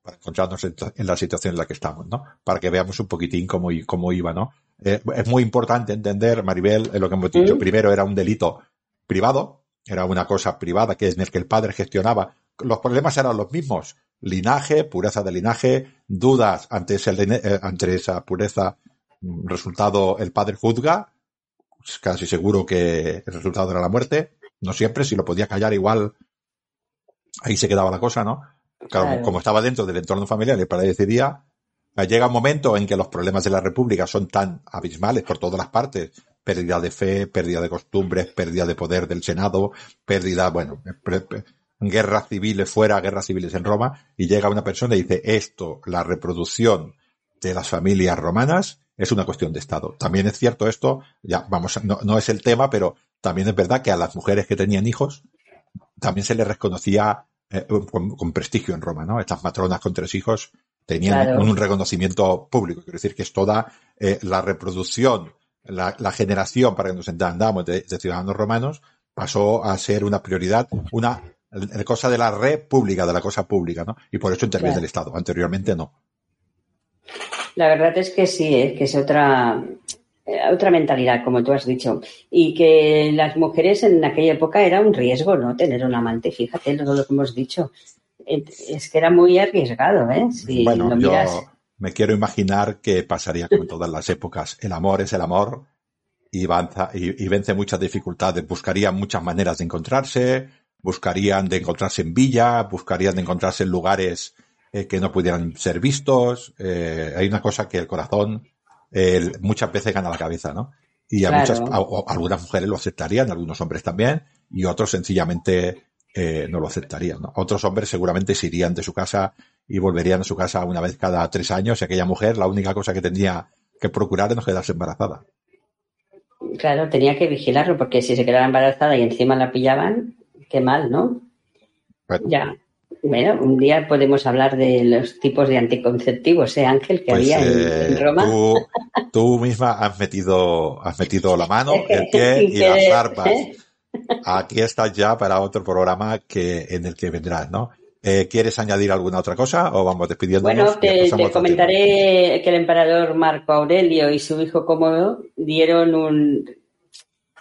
S1: para encontrarnos en, la situación en la que estamos, ¿no? Para que veamos un poquitín cómo, cómo iba, ¿no? Eh, es muy importante entender, Maribel, lo que hemos dicho. ¿Mm? Primero era un delito privado, era una cosa privada que es en el que el padre gestionaba. Los problemas eran los mismos linaje, pureza de linaje, dudas ante, ese, eh, ante esa pureza, mm, resultado el padre juzga, es casi seguro que el resultado era la muerte, no siempre, si lo podía callar igual, ahí se quedaba la cosa, ¿no? Claro, como estaba dentro del entorno familiar, el padre decidía, eh, llega un momento en que los problemas de la República son tan abismales por todas las partes, pérdida de fe, pérdida de costumbres, pérdida de poder del Senado, pérdida, bueno, guerras civiles fuera, guerras civiles en Roma, y llega una persona y dice, esto, la reproducción de las familias romanas, es una cuestión de Estado. También es cierto esto, ya vamos, no, no es el tema, pero también es verdad que a las mujeres que tenían hijos, también se les reconocía eh, con, prestigio en Roma, ¿no? Estas matronas con tres hijos tenían un, reconocimiento público. Quiero decir que es toda eh, la reproducción, la, la, generación, para que nos entendamos, de, de ciudadanos romanos, pasó a ser una prioridad, una la cosa de la red pública, de la cosa pública, ¿no? Y por eso interviene el Estado. Anteriormente no.
S2: La verdad es que sí, ¿eh? que es otra, eh, otra mentalidad, como tú has dicho. Y que las mujeres en aquella época era un riesgo, ¿no? Tener un amante, fíjate todo lo que hemos dicho. Es que era muy arriesgado, ¿eh?
S1: bueno, yo me quiero imaginar que pasaría como en todas las épocas. El amor es el amor y, avanza, y, y vence muchas dificultades. Buscaría muchas maneras de encontrarse, buscarían de encontrarse en villa, buscarían de encontrarse en lugares eh, que no pudieran ser vistos. Eh, hay una cosa que el corazón muchas veces gana la cabeza, ¿no? Y a muchas, algunas mujeres lo aceptarían, algunos hombres también, y otros sencillamente eh, no lo aceptarían. ¿no? Otros hombres seguramente se irían de su casa y volverían a su casa una vez cada tres años y aquella mujer la única cosa que tenía que procurar era no quedarse embarazada.
S2: Claro, tenía que vigilarlo porque si se quedaba embarazada y encima la pillaban, qué mal, ¿no? Ya. Bueno, un día podemos hablar de los tipos de anticonceptivos, ¿eh, Ángel, que pues, había en, eh, Roma?
S1: Tú, misma has metido, has metido la mano, *laughs* el pie y las barbas. ¿eh? Aquí estás ya para otro programa que, en el que vendrás, ¿no? Eh, ¿Quieres añadir alguna otra cosa o vamos despidiéndonos?
S2: Bueno, te, comentaré que el emperador Marco Aurelio y su hijo Cómodo dieron un...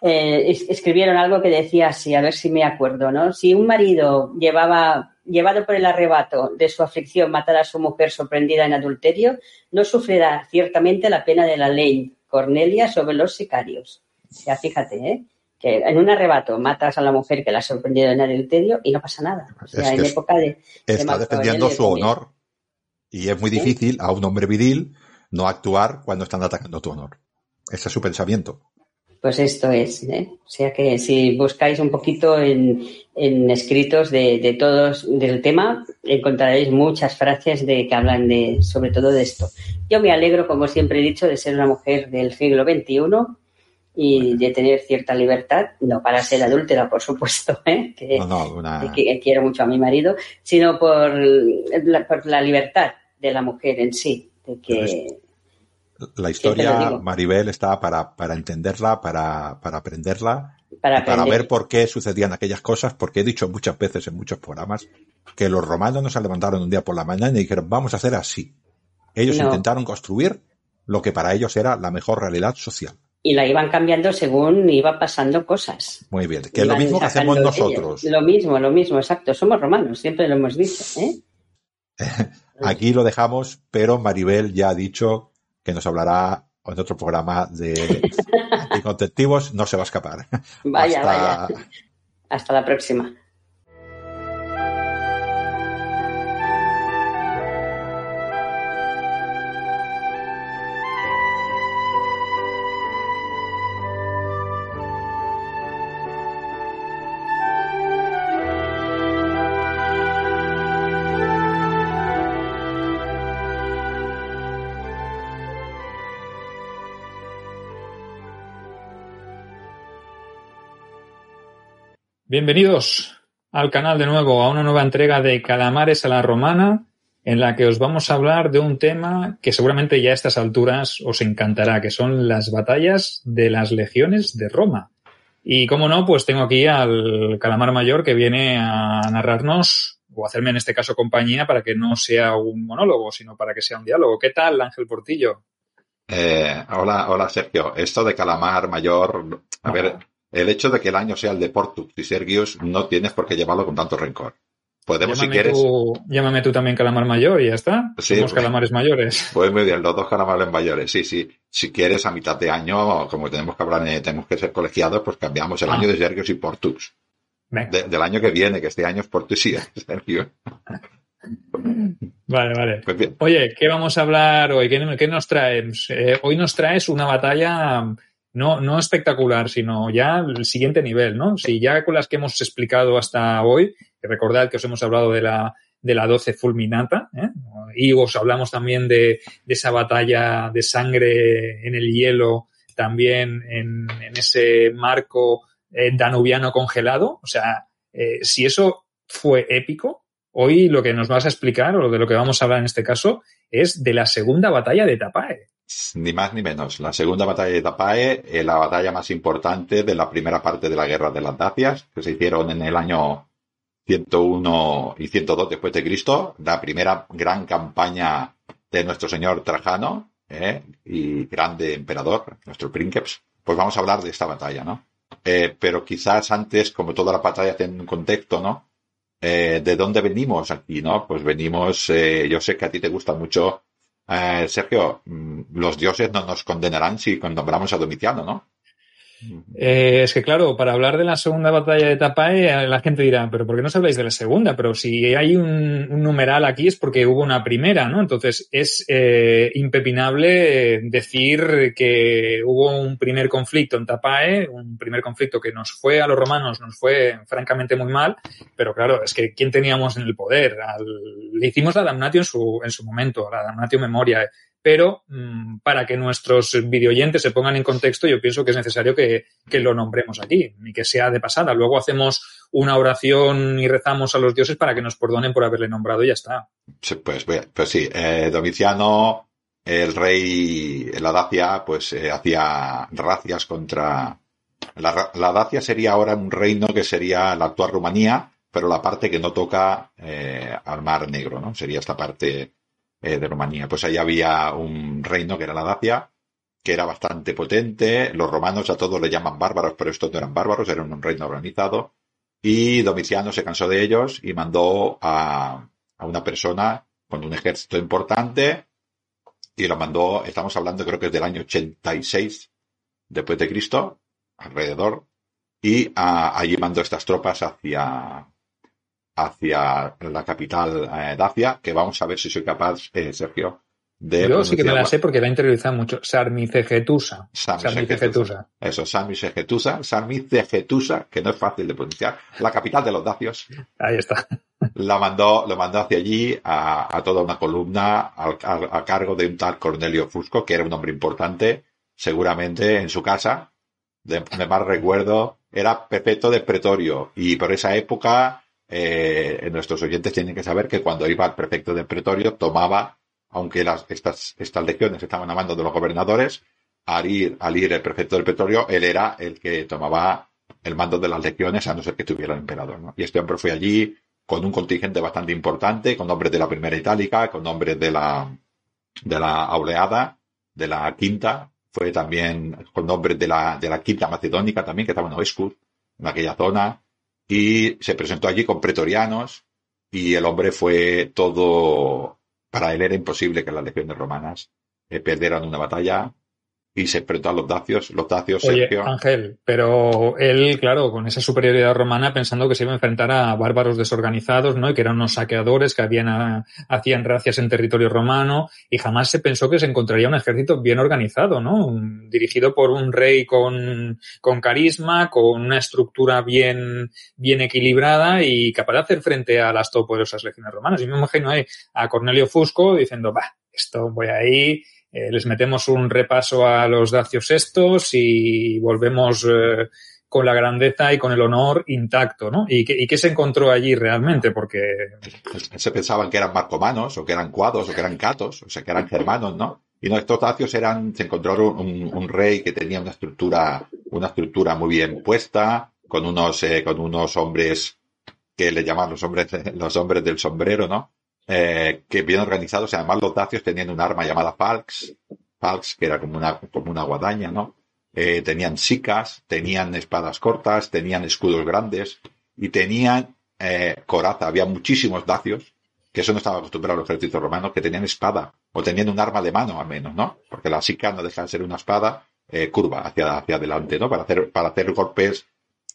S2: Eh, escribieron algo que decía así, a ver si me acuerdo, ¿no? Si un marido llevaba, llevado por el arrebato de su aflicción, matar a su mujer sorprendida en adulterio, no sufrirá ciertamente la pena de la ley Cornelia sobre los sicarios. Ya fíjate, ¿eh? que en un arrebato matas a la mujer que la ha sorprendido en adulterio y no pasa nada. O sea, en época de...
S1: Está defendiendo su honor y es muy difícil a un hombre viril no actuar cuando están atacando tu honor. Ese es su pensamiento.
S2: Pues esto es, ¿eh? O sea que si buscáis un poquito en, escritos de, todos del tema, encontraréis muchas frases de que hablan de, sobre todo de esto. Yo me alegro, como siempre he dicho, de ser una mujer del siglo XXI y de tener cierta libertad, no para ser adúltera, por supuesto, ¿eh? que, quiero mucho a mi marido, sino por la, por la libertad de la mujer en sí. De que,
S1: la historia, Maribel, está para, para entenderla, para, para aprenderla, para, para, ver por qué sucedían aquellas cosas, porque he dicho muchas veces en muchos programas que los romanos no se levantaron un día por la mañana y dijeron, vamos a hacer así. Ellos intentaron construir lo que para ellos era la mejor realidad social
S2: y la iban cambiando según iba pasando cosas.
S1: Muy bien, que es lo mismo que hacemos nosotros.
S2: Lo mismo, lo mismo, exacto. Somos romanos, siempre lo hemos dicho. ¿eh? *laughs*
S1: Aquí lo dejamos, pero Maribel ya ha dicho que nos hablará en otro programa de *laughs* anticonceptivos. No se va a escapar.
S2: Vaya, vaya. Hasta la próxima.
S3: Bienvenidos al canal de nuevo a una nueva entrega de Calamares a la Romana en la que os vamos a hablar de un tema que seguramente ya a estas alturas os encantará, que son las batallas de las legiones de Roma. Y como no, pues tengo aquí al Calamar Mayor que viene a narrarnos o hacerme en este caso compañía para que no sea un monólogo, sino para que sea un diálogo. ¿Qué tal, Ángel Portillo?
S1: Eh, hola, hola Sergio. Esto de Calamar Mayor, a ver, el hecho de que el año sea el de Portux y Sergius no tienes por qué llevarlo con tanto rencor. Podemos, si quieres.
S3: llámame tú también calamar mayor y ya está. Sí, Somos calamares mayores.
S1: Pues muy bien, los dos calamares mayores. Sí, sí. Si quieres, a mitad de año, como tenemos que hablar, tenemos que ser colegiados, pues cambiamos el ah. año de Sergius y Portux. del año que viene, que este año es Portux y Sergius. *laughs*
S3: Vale, vale. Pues Oye, ¿qué vamos a hablar hoy? ¿Qué, nos traes? Eh, hoy nos traes una batalla no, no espectacular, sino ya el siguiente nivel, ¿no? Si ya con las que hemos explicado hasta hoy, recordad que os hemos hablado de la, de la 12 fulminata, ¿eh? y os hablamos también de, de, esa batalla de sangre en el hielo, también en, en ese marco eh, danubiano congelado. O sea, eh, si eso fue épico, hoy lo que nos vas a explicar, o de lo que vamos a hablar en este caso, es de la segunda batalla de Tapae.
S1: Ni más ni menos. La segunda batalla de Tapae es la batalla más importante de la primera parte de la guerra de las Dacias, que se hicieron en el año 101 y 102 después de Cristo, la primera gran campaña de nuestro señor Trajano ¿eh? y grande emperador, nuestro princeps. Pues vamos a hablar de esta batalla, ¿no? Eh, pero quizás antes, como toda la batalla tiene un contexto, ¿no? Eh, ¿De dónde venimos aquí, no? Pues venimos, yo sé que a ti te gusta mucho eh, Sergio, mm, los dioses no nos condenarán si nombramos a Domiciano, ¿no?
S3: Eh, es que claro, para hablar de la segunda batalla de Tapae, la gente dirá, pero ¿por qué no os habláis de la segunda? Pero si hay un, numeral aquí es porque hubo una primera, ¿no? Entonces es eh, impepinable decir que hubo un primer conflicto en Tapae, un primer conflicto que nos fue a los romanos, nos fue francamente muy mal, pero claro, es que ¿quién teníamos en el poder? le hicimos la damnatio en su, en su momento, la damnatio memoria pero mm, para que nuestros videoyentes se pongan en contexto, yo pienso que es necesario que, lo nombremos aquí y que sea de pasada. Luego hacemos una oración y rezamos a los dioses para que nos perdonen por haberle nombrado y ya está.
S1: pues, pues sí, eh, Domiciano, el rey, la Dacia, pues eh, hacía racias contra... La, Dacia sería ahora un reino que sería la actual Rumanía, pero la parte que no toca eh, al Mar Negro, ¿no? Sería esta parte eh, de Rumanía. Pues ahí había un reino que era la Dacia, que era bastante potente. Los romanos a todos le llaman bárbaros, pero estos no eran bárbaros, eran un reino organizado. Y Domiciano se cansó de ellos y mandó a, una persona con un ejército importante y lo mandó, estamos hablando creo que es del año 86 después de Cristo, alrededor, y a, allí mandó estas tropas hacia, hacia la capital eh, Dacia, que vamos a ver si soy capaz, eh, Sergio, de.
S3: Yo sí que me la sé porque la he interiorizado mucho. Sarmicegetusa.
S1: Sarmicegetusa. Eso, Sarmicegetusa. Sarmicegetusa, que no es fácil de pronunciar. La capital de los dacios.
S3: Ahí está.
S1: La mandó, lo mandó hacia allí a, toda una columna a, cargo de un tal Cornelio Fusco, que era un hombre importante, seguramente en su casa, de, de más recuerdo, era perfecto de pretorio. Y por esa época, eh, nuestros oyentes tienen que saber que cuando iba al prefecto de pretorio tomaba, aunque las, estas, estas legiones estaban a mando de los gobernadores, al ir, al ir el prefecto del pretorio, él era el que tomaba el mando de las legiones a no ser que tuviera el emperador. Y este hombre fue allí con un contingente bastante importante, con nombres de la primera itálica, con nombres de la, de la auleada, de la quinta, fue también con nombres de la, de la quinta macedónica también, que estaba en Oescud, en aquella zona, y se presentó allí con pretorianos y el hombre fue todo, para él era imposible que las legiones romanas eh, perdieran una batalla y se enfrentó a los dacios. Los dacios,
S3: Oye, Ángel, pero él, claro, con esa superioridad romana, pensando que se iba a enfrentar a bárbaros desorganizados, ¿no? Y que eran unos saqueadores que habían, hacían racias en territorio romano, y jamás se pensó que se encontraría un ejército bien organizado, ¿no? Dirigido por un rey con, con carisma, con una estructura bien, bien equilibrada y capaz de hacer frente a las todopoderosas legiones romanas. Y me imagino ahí a Cornelio Fusco diciendo, va, esto voy ahí, eh, les metemos un repaso a los dacios estos y volvemos eh, con la grandeza y con el honor intacto, ¿no? ¿Y qué, se encontró allí realmente? Porque...
S1: Se pensaban que eran marcomanos, o que eran cuados, o que eran catos, o sea, que eran germanos, ¿no? Y no, estos dacios eran, se encontraron un, rey que tenía una estructura, una estructura muy bien puesta, con unos, eh, con unos hombres que le llaman los hombres, los hombres del sombrero, ¿no? Eh, que bien organizados, además los dacios tenían un arma llamada Falx, Falx, que era como una, como una guadaña, ¿no? Eh, tenían sicas, tenían espadas cortas, tenían escudos grandes y tenían eh, coraza. Había muchísimos dacios, que eso no estaba acostumbrado los ejércitos romanos, que tenían espada o tenían un arma de mano al menos, ¿no? Porque la sica no deja de ser una espada eh, curva hacia, hacia adelante, ¿no? Para hacer, para hacer golpes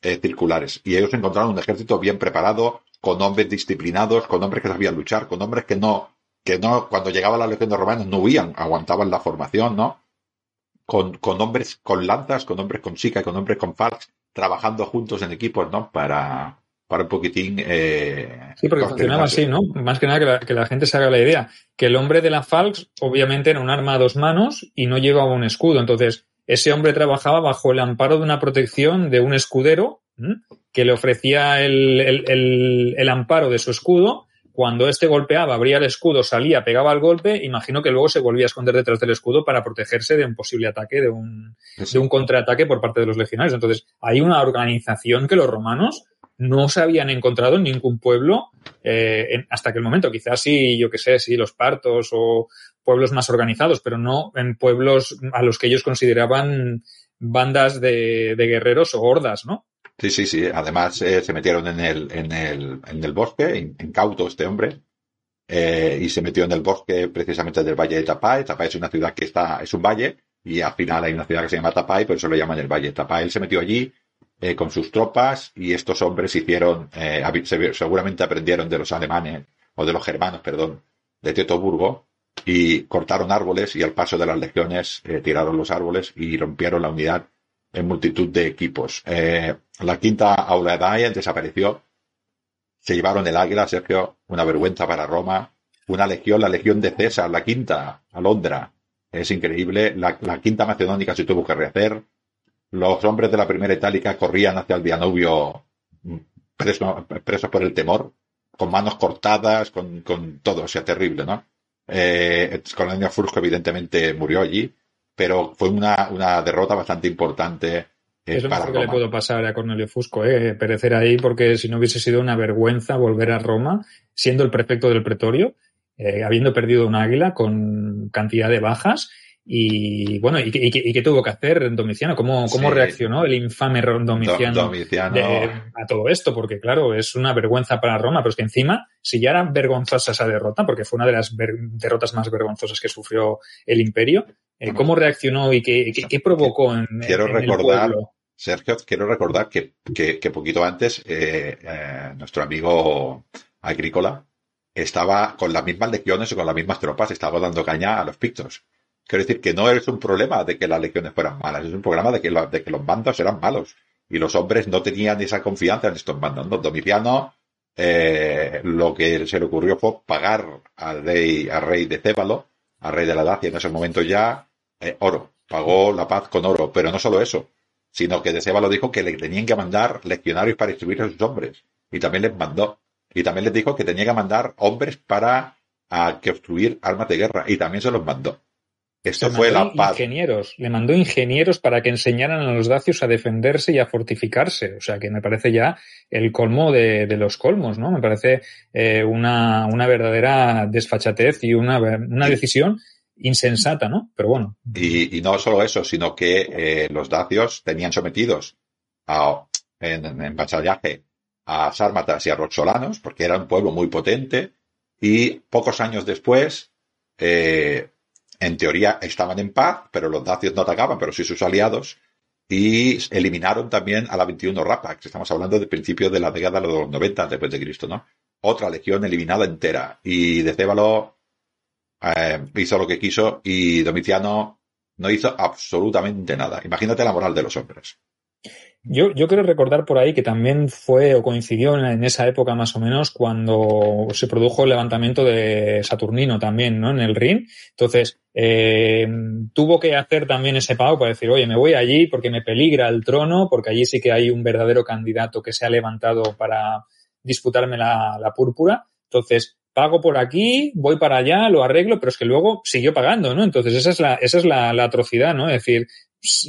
S1: eh, circulares. Y ellos encontraron un ejército bien preparado, con hombres disciplinados, con hombres que sabían luchar, con hombres que no, que no, cuando llegaba la legión de romanos no huían, aguantaban la formación, ¿no? Con, con hombres con lanzas, con hombres con sica, con hombres con falx, trabajando juntos en equipos, ¿no? Para, para un poquitín. Eh,
S3: sí, porque funcionaba así, ¿no? Más que nada que la, que la, gente se haga la idea. Que el hombre de la Falx, obviamente, era un arma a dos manos y no llevaba un escudo. Entonces, ese hombre trabajaba bajo el amparo de una protección de un escudero que le ofrecía el, amparo de su escudo. Cuando este golpeaba, abría el escudo, salía, pegaba el golpe, imagino que luego se volvía a esconder detrás del escudo para protegerse de un posible ataque, de un, de un contraataque por parte de los legionarios. Entonces, hay una organización que los romanos no se habían encontrado en ningún pueblo eh, hasta aquel momento. Quizás sí, yo que sé, sí, los partos o pueblos más organizados, pero no en pueblos a los que ellos consideraban bandas de, de guerreros o hordas, ¿no?
S1: Sí, sí, sí. Además, eh, se metieron en el, en el, en el bosque, incauto este hombre, eh, y se metió en el bosque precisamente del valle de Tapay. Tapay es una ciudad que está, es un valle, y al final hay una ciudad que se llama Tapai, por eso lo llaman el Valle Tapai. Él se metió allí eh, con sus tropas y estos hombres hicieron, eh, seguramente aprendieron de los alemanes, o de los germanos, perdón, de Teutoburgo, y cortaron árboles y al paso de las legiones eh, tiraron los árboles y rompieron la unidad en multitud de equipos. la quinta Auladae desapareció. Se llevaron el águila, Sergio, una vergüenza para Roma. Una legión, la legión de César, la quinta, Alondra. Es increíble. La, la quinta macedónica se tuvo que rehacer los hombres de la primera itálica corrían hacia el Danubio mm, presos por el temor, con manos cortadas, con, con todo, o sea, terrible, ¿no? Eh, Cornelio Fusco evidentemente murió allí, pero fue una, una derrota bastante importante.
S3: Eh, es lo mejor que le puedo pasar a Cornelio Fusco, eh, perecer ahí, porque si no hubiese sido una vergüenza volver a Roma, siendo el prefecto del pretorio, eh, habiendo perdido un águila con cantidad de bajas y bueno, ¿y, qué tuvo que hacer Domiciano? ¿Cómo, cómo reaccionó el infame Domiciano, a todo esto? Porque claro, es una vergüenza para Roma, pero es que encima, si ya era vergonzosa esa derrota, porque fue una de las derrotas más vergonzosas que sufrió el imperio, eh, ¿cómo reaccionó y qué, qué, provocó en,
S1: quiero recordar, Sergio, quiero recordar que, que, poquito antes eh, eh, nuestro amigo Agrícola estaba con las mismas legiones y con las mismas tropas, estaba dando caña a los pictos. Quiero decir que no es un problema de que las legiones fueran malas, es un problema de que, de que los mandos eran malos. Y los hombres no tenían esa confianza en estos mandos. Domiciano eh, lo que se le ocurrió fue pagar al rey, al rey de Cébalo, al rey de la Dacia en ese momento ya, eh, oro. Pagó la paz con oro. Pero no solo eso, sino que de Cébalo dijo que le tenían que mandar legionarios para instruir a sus hombres. Y también les mandó. Y también les dijo que tenía que mandar hombres para a, que obstruir armas de guerra. Y también se los mandó. Esto fue la paz.
S3: Ingenieros, le mandó ingenieros para que enseñaran a los dacios a defenderse y a fortificarse. O sea, que me parece ya el colmo de, los colmos, ¿no? Me parece eh, una, una, verdadera desfachatez y una, una decisión insensata, ¿no? Pero bueno.
S1: Y, y no solo eso, sino que eh, los dacios tenían sometidos a, en, en vasallaje a sármatas y a roxolanos, porque era un pueblo muy potente, y pocos años después, eh, en teoría estaban en paz, pero los dacios no atacaban, pero sí sus aliados, y eliminaron también a la 21 Rapax. Estamos hablando del principio de la década de los 90 después de Cristo, ¿no? Otra legión eliminada entera. Y de Cébalo eh, hizo lo que quiso y Domiciano no hizo absolutamente nada. Imagínate la moral de los hombres.
S3: Yo, yo quiero recordar por ahí que también fue o coincidió en, esa época más o menos cuando se produjo el levantamiento de Saturnino también, ¿no? En el Rin. Entonces, eh, tuvo que hacer también ese pago para decir, oye, me voy allí porque me peligra el trono, porque allí sí que hay un verdadero candidato que se ha levantado para disputarme la, la púrpura. Entonces, pago por aquí, voy para allá, lo arreglo, pero es que luego siguió pagando, ¿no? Entonces esa es la, esa es la, la atrocidad, ¿no? Es decir,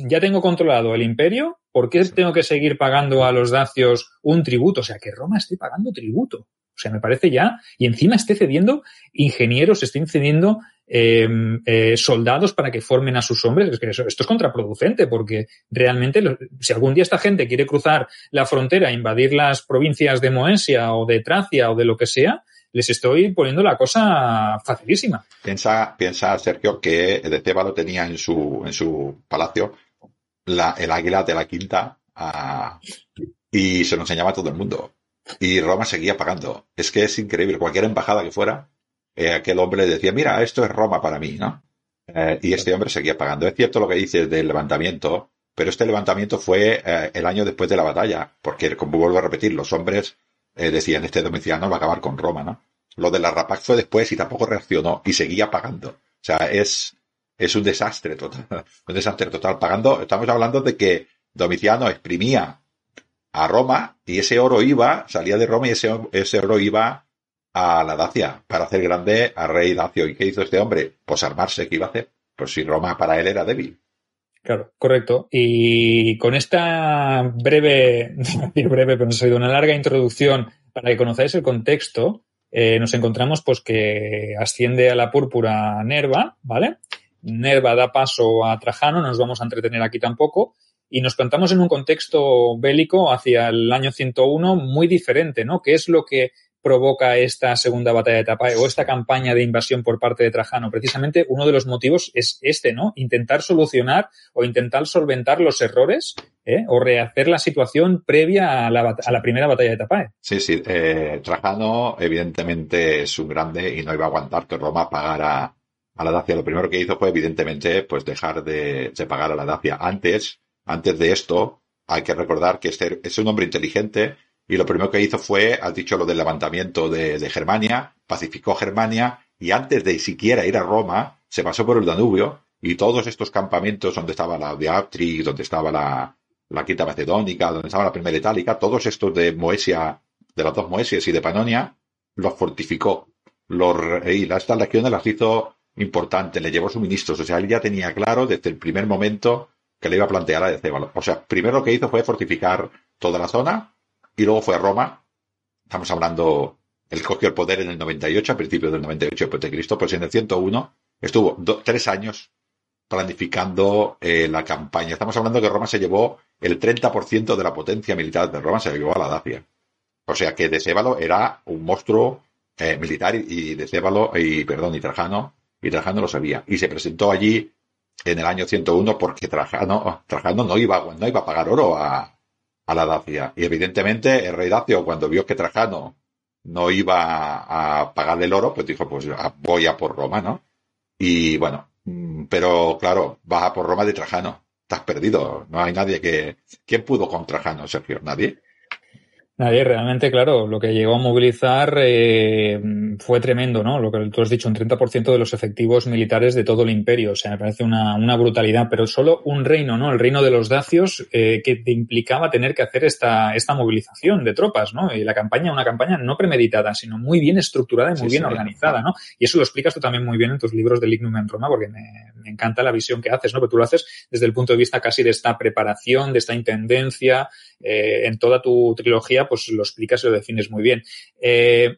S3: ya tengo controlado el imperio, ¿por qué tengo que seguir pagando a los dacios un tributo? O sea, que Roma esté pagando tributo. O sea, me parece ya, y encima esté cediendo ingenieros, esté cediendo eh, eh, soldados para que formen a sus hombres. Es que esto es contraproducente, porque realmente, si algún día esta gente quiere cruzar la frontera, invadir las provincias de Moesia o de Tracia o de lo que sea, les estoy poniendo la cosa facilísima.
S1: Piensa, piensa Sergio, que de Cébalo tenía en su, en su palacio la, el águila de la quinta y se lo enseñaba a todo el mundo. Y Roma seguía pagando. Es que es increíble. Cualquier embajada que fuera, eh, aquel hombre decía, mira, esto es Roma para mí, ¿no? Eh, y este hombre seguía pagando. Es cierto lo que dices del levantamiento, pero este levantamiento fue eh, el año después de la batalla, porque, como vuelvo a repetir, los hombres decían, este Domiciano va a acabar con Roma, ¿no? Lo de la Rapax fue después y tampoco reaccionó y seguía pagando. O sea, es, es un desastre total. *laughs* Un desastre total. Pagando, estamos hablando de que Domiciano exprimía a Roma y ese oro iba, salía de Roma y ese, ese oro iba a la Dacia para hacer grande al rey Dacio. ¿Y qué hizo este hombre? Pues armarse, ¿qué iba a hacer? Pues si Roma para él era débil.
S3: Claro, correcto. Y con esta breve, *laughs* breve, pero no ha sido una larga introducción para que conozcáis el contexto, eh, nos encontramos pues que asciende a la púrpura Nerva, ¿vale? Nerva da paso a Trajano, no nos vamos a entretener aquí tampoco, y nos plantamos en un contexto bélico hacia el año 101 muy diferente, ¿no? Que es lo que provoca esta segunda batalla de Tapae o esta campaña de invasión por parte de Trajano? Precisamente uno de los motivos es este, ¿no? Intentar solucionar o intentar solventar los errores ¿eh? o rehacer la situación previa a la, a la primera batalla de Tapae.
S1: Sí, sí. Eh, Trajano, evidentemente, es un grande y no iba a aguantar que Roma pagara a la Dacia. Lo primero que hizo fue, evidentemente, pues dejar de, de pagar a la Dacia. Antes, antes de esto, hay que recordar que este es un hombre inteligente y lo primero que hizo fue, has dicho lo del levantamiento de, de Germania, pacificó Germania y antes de siquiera ir a Roma, se pasó por el Danubio y todos estos campamentos donde estaba la Beatrix, donde estaba la, la Quinta Macedónica, donde estaba la Primera Itálica, todos estos de Moesia, de las dos Moesias y de Panonia, los fortificó. Los, y estas legiones las hizo importantes, le llevó suministros. O sea, él ya tenía claro desde el primer momento que le iba a plantear a Decébalo. O sea, primero lo que hizo fue fortificar toda la zona y luego fue a Roma. Estamos hablando, él cogió el poder en el 98, a principios del 98 después de Cristo, pues en el 101 estuvo tres años planificando eh, la campaña. Estamos hablando que Roma se llevó el 30% de la potencia militar de Roma, se llevó a la Dacia. O sea que Decébalo era un monstruo eh, militar y Decébalo, y perdón, y Trajano, y Trajano lo sabía. Y se presentó allí en el año 101 porque Trajano, Trajano no iba, no iba a pagar oro a, a la Dacia. Y evidentemente el rey Dacio, cuando vio que Trajano no iba a pagarle el oro, pues dijo, pues voy a por Roma, ¿no? Y bueno, mm, pero claro, vas a por Roma de Trajano. Estás perdido. No hay nadie que... ¿Quién pudo con Trajano, Sergio? Nadie.
S3: Nadie, realmente, claro, lo que llegó a movilizar eh, fue tremendo, ¿no? Lo que tú has dicho, un 30% de los efectivos militares de todo el imperio. O sea, me parece una, una brutalidad, pero solo un reino, ¿no? El reino de los dacios, eh, que te implicaba tener que hacer esta, esta movilización de tropas, ¿no? Y la campaña, una campaña no premeditada, sino muy bien estructurada y muy sí, bien sí. organizada, ¿no? Y eso lo explicas tú también muy bien en tus libros de Lignum en Roma, porque me, me encanta la visión que haces, ¿no? Pero tú lo haces desde el punto de vista casi de esta preparación, de esta intendencia, eh, en toda tu trilogía, pues lo explicas y lo defines muy bien. Eh,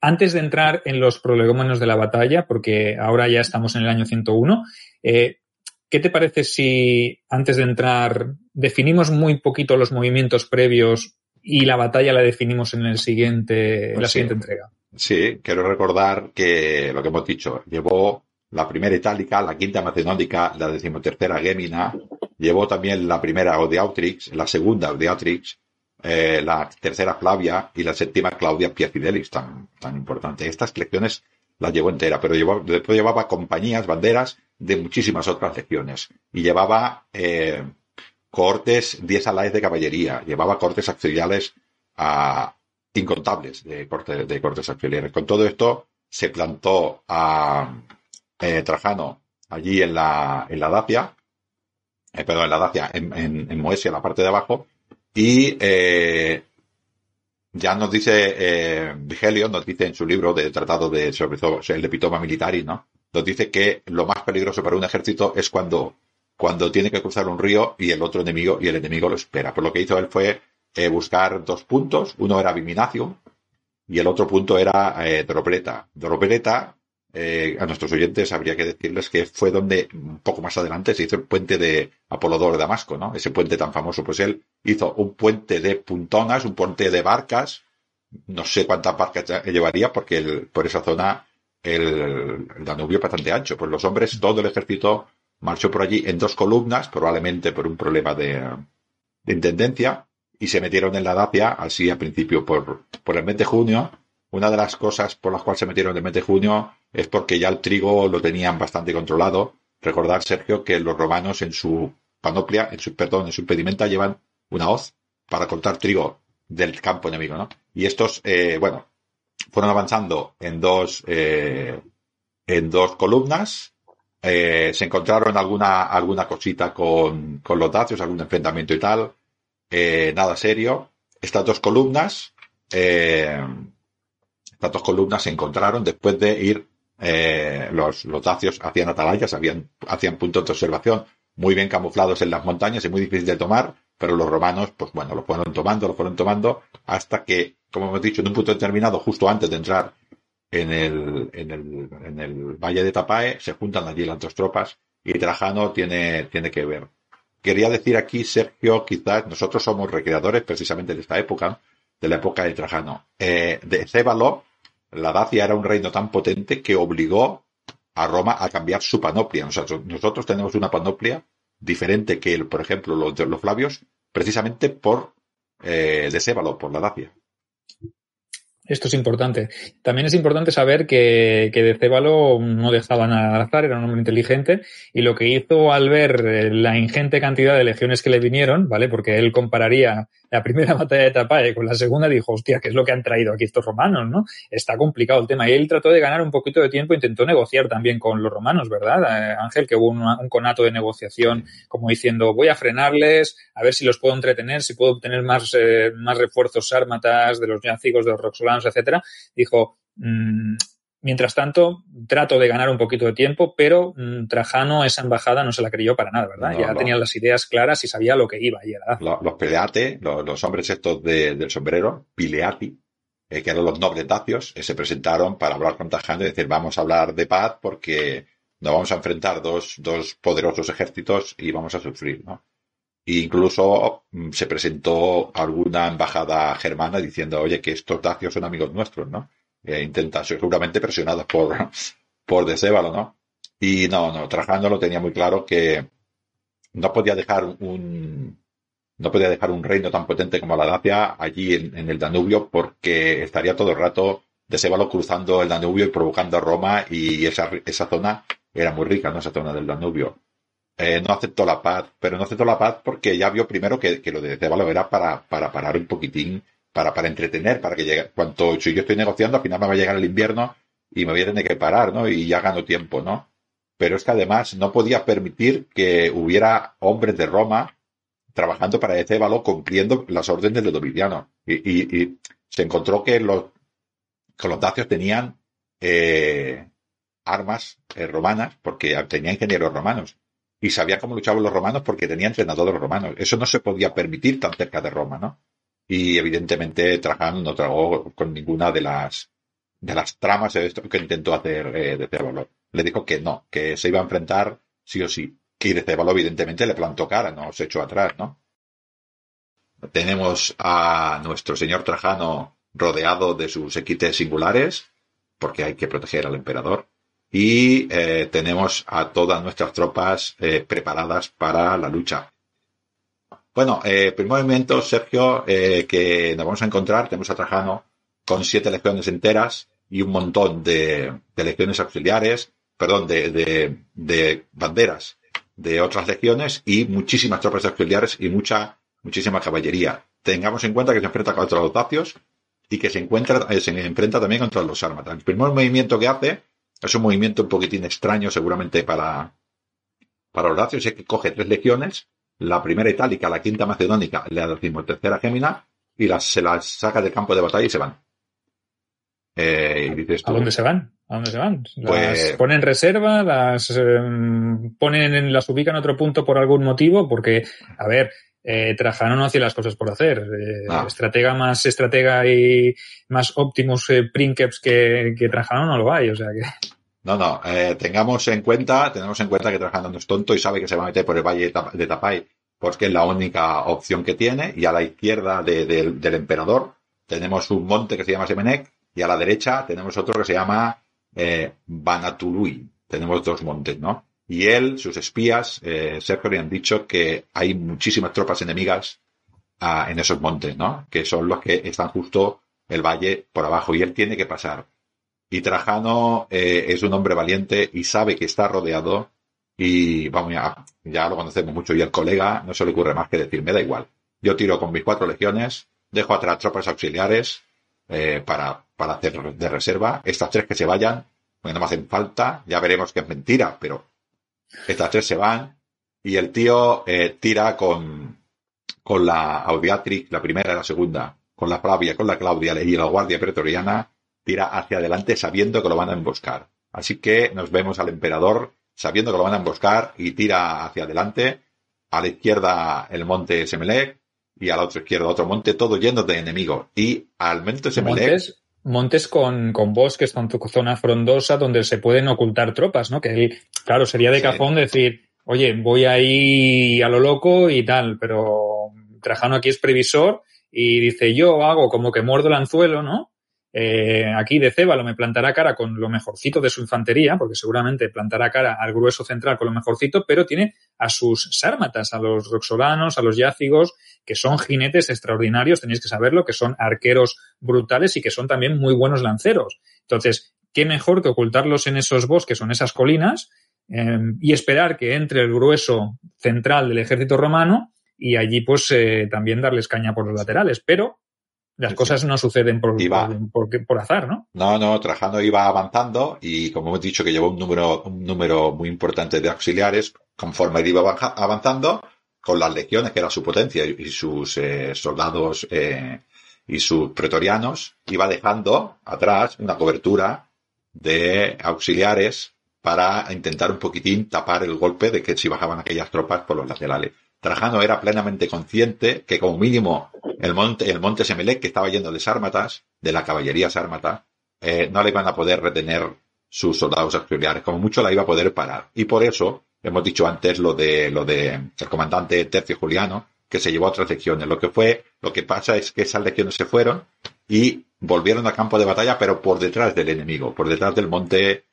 S3: antes de entrar en los prolegómenos de la batalla, porque ahora ya estamos en el año 101, eh, ¿qué te parece si antes de entrar definimos muy poquito los movimientos previos y la batalla la definimos en el siguiente, pues la sí. siguiente entrega?
S1: Sí, quiero recordar que lo que hemos dicho, llevó la primera itálica, la quinta macedónica, la decimotercera Gémina, llevó también la primera Autrix, la segunda Autrix, eh, la tercera Flavia y la séptima Claudia Pia Fidelis, tan, tan importante. Estas lecciones las llevó entera, pero llevó, después llevaba compañías, banderas de muchísimas otras lecciones. Y llevaba eh, cortes, 10 alaes de caballería, llevaba cortes auxiliares a incontables de, corte, de cortes auxiliares. Con todo esto se plantó a eh, Trajano allí en la, en la Dacia, eh, perdón, en la Dacia, en, en, Moesia, la parte de abajo, y eh, ya nos dice eh, Vigelio, nos dice en su libro de tratado de sobre todo el Epitoma Militari, ¿no? Nos dice que lo más peligroso para un ejército es cuando, cuando tiene que cruzar un río y el otro enemigo, y el enemigo lo espera. Por lo que hizo él fue eh, buscar dos puntos. Uno era Viminacium y el otro punto era eh, Dropleta. Dropleta eh, a nuestros oyentes habría que decirles que fue donde un poco más adelante se hizo el puente de Apolodoro de Damasco, ¿no? Ese puente tan famoso. Pues él hizo un puente de puntonas, un puente de barcas. No sé cuántas barcas llevaría porque el, por esa zona el, Danubio es bastante ancho. Pues los hombres, todo el ejército marchó por allí en dos columnas, probablemente por un problema de, de intendencia, y se metieron en la Dacia, así a principio por, por el mes de junio, una de las cosas por las cuales se metieron en el mes de junio es porque ya el trigo lo tenían bastante controlado. Recordar, Sergio, que los romanos en su panoplia, en su, perdón, en su impedimenta llevan una hoz para cortar trigo del campo enemigo, ¿no? Y estos, eh, bueno, fueron avanzando en dos, eh, en dos columnas. Eh, se encontraron alguna, alguna cosita con, con los dacios, algún enfrentamiento y tal. Nada serio. Estas dos columnas, estas dos columnas se encontraron después de ir eh, los, los dacios hacían atalayas, hacían puntos de observación muy bien camuflados en las montañas y muy difícil de tomar, pero los romanos, pues bueno, lo fueron tomando, lo fueron tomando, hasta que, como hemos dicho, en un punto determinado, justo antes de entrar en el, valle de Tapae, se juntan allí las dos tropas y Trajano tiene, tiene que ver. Quería decir aquí, Sergio, quizás nosotros somos recreadores precisamente de esta época, de la época de Trajano. Eh, de Cébalo, la Dacia era un reino tan potente que obligó a Roma a cambiar su panoplia. Nosotros, nosotros tenemos una panoplia diferente que, por ejemplo, los los Flavios, precisamente por eh, de Cébalo, por la Dacia.
S3: Esto es importante. También es importante saber que, que de Cébalo no dejaba nada al azar, era un hombre inteligente y lo que hizo al ver eh, la ingente cantidad de legiones que le vinieron, ¿vale? Porque él compararía la primera *laughs* batalla de Tapae con la segunda, dijo, hostia, ¿qué es lo que han traído aquí estos romanos, no? Está complicado el tema. Y él trató de ganar un poquito de tiempo, intentó negociar también con los romanos, ¿verdad? Eh, Ángel, que hubo un conato de negociación como diciendo, voy a frenarles, a ver si los puedo entretener, si puedo obtener más, eh, más refuerzos sármatas de los yacigos, de los roxolanos, etcétera. Dijo, mmm, Mientras tanto, trato de ganar un poquito de tiempo, pero mmm, Trajano esa embajada no se la creyó para nada, ¿verdad?
S1: No,
S3: ya
S1: no.
S3: tenía las ideas claras y sabía lo que iba y era.
S1: Los, los peleate, los, los hombres estos de- del sombrero, pileati, eh, que eran los nobles dacios, eh, se presentaron para hablar con Trajano y decir, vamos a hablar de paz porque nos vamos a enfrentar dos, dos poderosos ejércitos y vamos a sufrir, ¿no? E incluso mm, se presentó alguna embajada germana diciendo, oye, que estos dacios son amigos nuestros, ¿no? Eh, intenta, seguramente presionados por, por ¿no? Y no, no, Trajano lo tenía muy claro que no podía dejar un, no podía dejar un reino tan potente como la Dacia allí en, el Danubio porque estaría todo el rato Decébalo cruzando el Danubio y provocando a Roma y esa, esa zona era muy rica, ¿no? Esa zona del Danubio. Eh, no aceptó la paz, pero no aceptó la paz porque ya vio primero que, que lo de Decébalo era para, para parar un poquitín, para, para entretener, para que llegue, cuanto si yo estoy negociando, al final me va a llegar el invierno y me voy a tener que parar, ¿no? Y ya gano tiempo, ¿no? Pero es que además no podía permitir que hubiera hombres de Roma trabajando para Decébalo cumpliendo las órdenes de Domitiano. Y, y, y se encontró que los, que los dacios tenían eh, armas eh, romanas porque tenía ingenieros romanos y sabía cómo luchaban los romanos porque tenía entrenadores romanos. Eso no se podía permitir tan cerca de Roma, ¿no? Y evidentemente Trajano no tragó con ninguna de las de las tramas de esto que intentó hacer eh, de Cébalo. Le dijo que no, que se iba a enfrentar sí o sí. Y de Cébalo evidentemente le plantó cara, no se echó atrás, ¿no? Tenemos a nuestro señor Trajano rodeado de sus equites singulares, porque hay que proteger al emperador. Y eh, tenemos a todas nuestras tropas eh, preparadas para la lucha. Bueno, eh, primer momento, Sergio, eh, que nos vamos a encontrar, tenemos a Trajano con siete legiones enteras y un montón de, legiones auxiliares, perdón, de, de, de banderas de otras legiones y muchísimas tropas auxiliares y mucha, muchísima caballería. Tengamos en cuenta que se enfrenta contra los dacios y que se encuentra, eh, se enfrenta también contra los sármatas. El primer movimiento que hace es un movimiento un poquitín extraño seguramente para, para los dacios, es que coge tres legiones, la primera itálica, la quinta macedónica, la decimotercera gémina, y las, se las saca del campo de batalla y se van. Eh, y dices tú,
S3: ¿A dónde se van? ¿A dónde se van? ¿Las
S1: Pues-
S3: ponen en reserva? ¿Las eh, ponen en, las ubican en otro punto por algún motivo? Porque, a ver, eh, Trajano no hacía las cosas por hacer. Eh,
S1: Ah.
S3: Estratega más estratega y más Optimus eh, Princeps que, que Trajano no lo hay. O sea que.
S1: No, no, eh, tengamos en cuenta, tenemos en cuenta que Trajano no es tonto y sabe que se va a meter por el valle de Tap- de Tapay porque es la única opción que tiene y a la izquierda de- de- del emperador tenemos un monte que se llama Semenec y a la derecha tenemos otro que se llama eh, Banatului. Tenemos dos montes, ¿no? Y él, sus espías, eh, Sergio le han dicho que hay muchísimas tropas enemigas ah, en esos montes, ¿no? Que son los que están justo el valle por abajo y él tiene que pasar. Y Trajano eh, es un hombre valiente y sabe que está rodeado y vamos ya, ya lo conocemos mucho y el colega no se le ocurre más que decir, me da igual. Yo tiro con mis cuatro legiones, dejo atrás tropas auxiliares eh, para, para hacer de reserva. Estas tres que se vayan, porque no me hacen falta, ya veremos que es mentira, pero estas tres se van y el tío eh, tira con, con la Audiatrix, la primera y la segunda, con la Flavia, con la Claudia y la Guardia Pretoriana, tira hacia adelante sabiendo que lo van a emboscar. Así que nos vemos al emperador sabiendo que lo van a emboscar y tira hacia adelante. A la izquierda el monte Semelec y a la otra izquierda otro monte, todo lleno de enemigos. Y al monte Semelec,
S3: Montes, montes con, con bosques, con zona frondosa donde se pueden ocultar tropas, ¿no? Que él, claro, sería de
S1: Sí.
S3: cajón decir, oye, voy ahí a lo loco y tal, pero Trajano aquí es previsor y dice, yo hago como que muerdo el anzuelo, ¿no? Eh, aquí de Cébalo me plantará cara con lo mejorcito de su infantería, porque seguramente plantará cara al grueso central con lo mejorcito, pero tiene a sus sármatas, a los roxolanos, a los yácigos, que son jinetes extraordinarios, tenéis que saberlo, que son arqueros brutales y que son también muy buenos lanceros. Entonces, qué mejor que ocultarlos en esos bosques o en esas colinas eh, y esperar que entre el grueso central del ejército romano y allí pues eh, también darles caña por los laterales. Pero las cosas no suceden por, por, por, azar, ¿no?
S1: No, no, Trajano iba avanzando y como hemos dicho que llevó un número, un número muy importante de auxiliares, conforme iba avanzando, con las legiones, que era su potencia, y sus eh, soldados eh, y sus pretorianos, iba dejando atrás una cobertura de auxiliares para intentar un poquitín tapar el golpe de que si bajaban aquellas tropas por los laterales. Trajano era plenamente consciente que como mínimo el monte, el monte Semelec, que estaba yendo de sármatas, de la caballería sármata, eh, no le iban a poder retener sus soldados auxiliares, como mucho la iba a poder parar. Y por eso, hemos dicho antes lo de, lo de el comandante Tercio Juliano, que se llevó a otras legiones. Lo que fue, lo que pasa es que esas legiones se fueron y volvieron al campo de batalla, pero por detrás del enemigo, por detrás del monte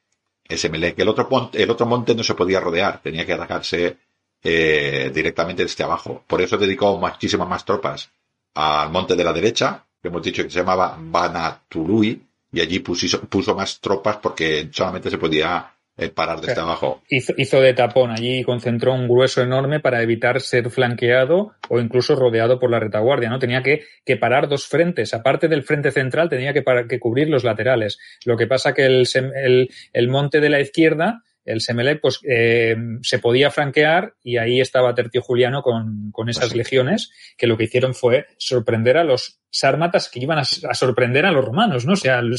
S1: Semelec. El otro, el otro monte no se podía rodear, tenía que atacarse eh, directamente desde abajo. Por eso dedicó muchísimas más tropas al monte de la derecha, que hemos dicho que se llamaba Banatului, y allí puso, puso más tropas porque solamente se podía eh, parar desde abajo.
S3: Hizo, hizo, de tapón allí y concentró un grueso enorme para evitar ser flanqueado o incluso rodeado por la retaguardia, ¿no? Tenía que, que parar dos frentes. Aparte del frente central, tenía que, que cubrir los laterales. Lo que pasa que el, el, el monte de la izquierda el Semelec pues eh, se podía franquear y ahí estaba Tertio Juliano con, con esas pues legiones que lo que hicieron fue sorprender a los sármatas que iban a, sorprender a los romanos, ¿no? O sea, el,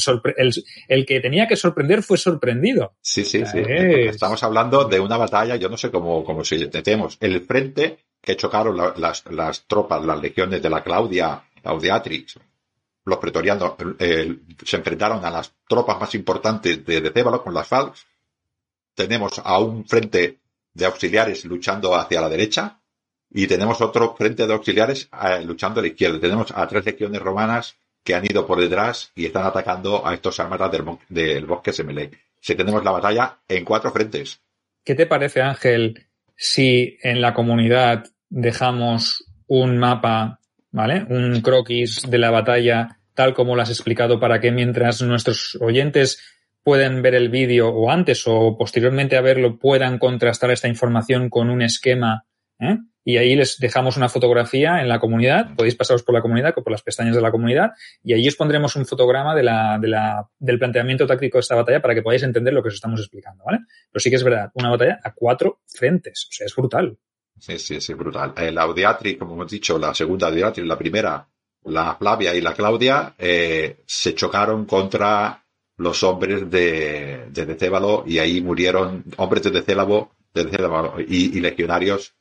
S3: el, que tenía que sorprender fue sorprendido.
S1: Sí, sí, sí. Estamos hablando de una batalla, yo no sé cómo, cómo si tenemos el frente que chocaron las, las tropas, las legiones de la Claudia, Claudiatrix, los pretorianos eh, se enfrentaron a las tropas más importantes de, de Cébalo con las Falks tenemos a un frente de auxiliares luchando hacia la derecha y tenemos otro frente de auxiliares eh, luchando a la izquierda. Tenemos a tres legiones romanas que han ido por detrás y están atacando a estos armadas del, del bosque Semelec. Si tenemos la batalla en cuatro frentes.
S3: ¿Qué te parece, Ángel, si en la comunidad dejamos un mapa, ¿vale? Un croquis de la batalla tal como lo has explicado para que mientras nuestros oyentes pueden ver el vídeo o antes o posteriormente a verlo puedan contrastar esta información con un esquema ¿eh? y ahí les dejamos una fotografía en la comunidad, podéis pasaros por la comunidad o por las pestañas de la comunidad y allí os pondremos un fotograma del planteamiento táctico de esta batalla para que podáis entender lo que os estamos explicando, ¿vale? Pero sí que es verdad, una batalla a cuatro frentes, o sea, es brutal.
S1: Sí, sí, sí, brutal. Eh, la Audiatri, como hemos dicho, la segunda Audiatri, la primera, la Flavia y la Claudia, eh, se chocaron contra los hombres de, de Decébalo y ahí murieron hombres de Decébalo, de Decébalo y, y, legionarios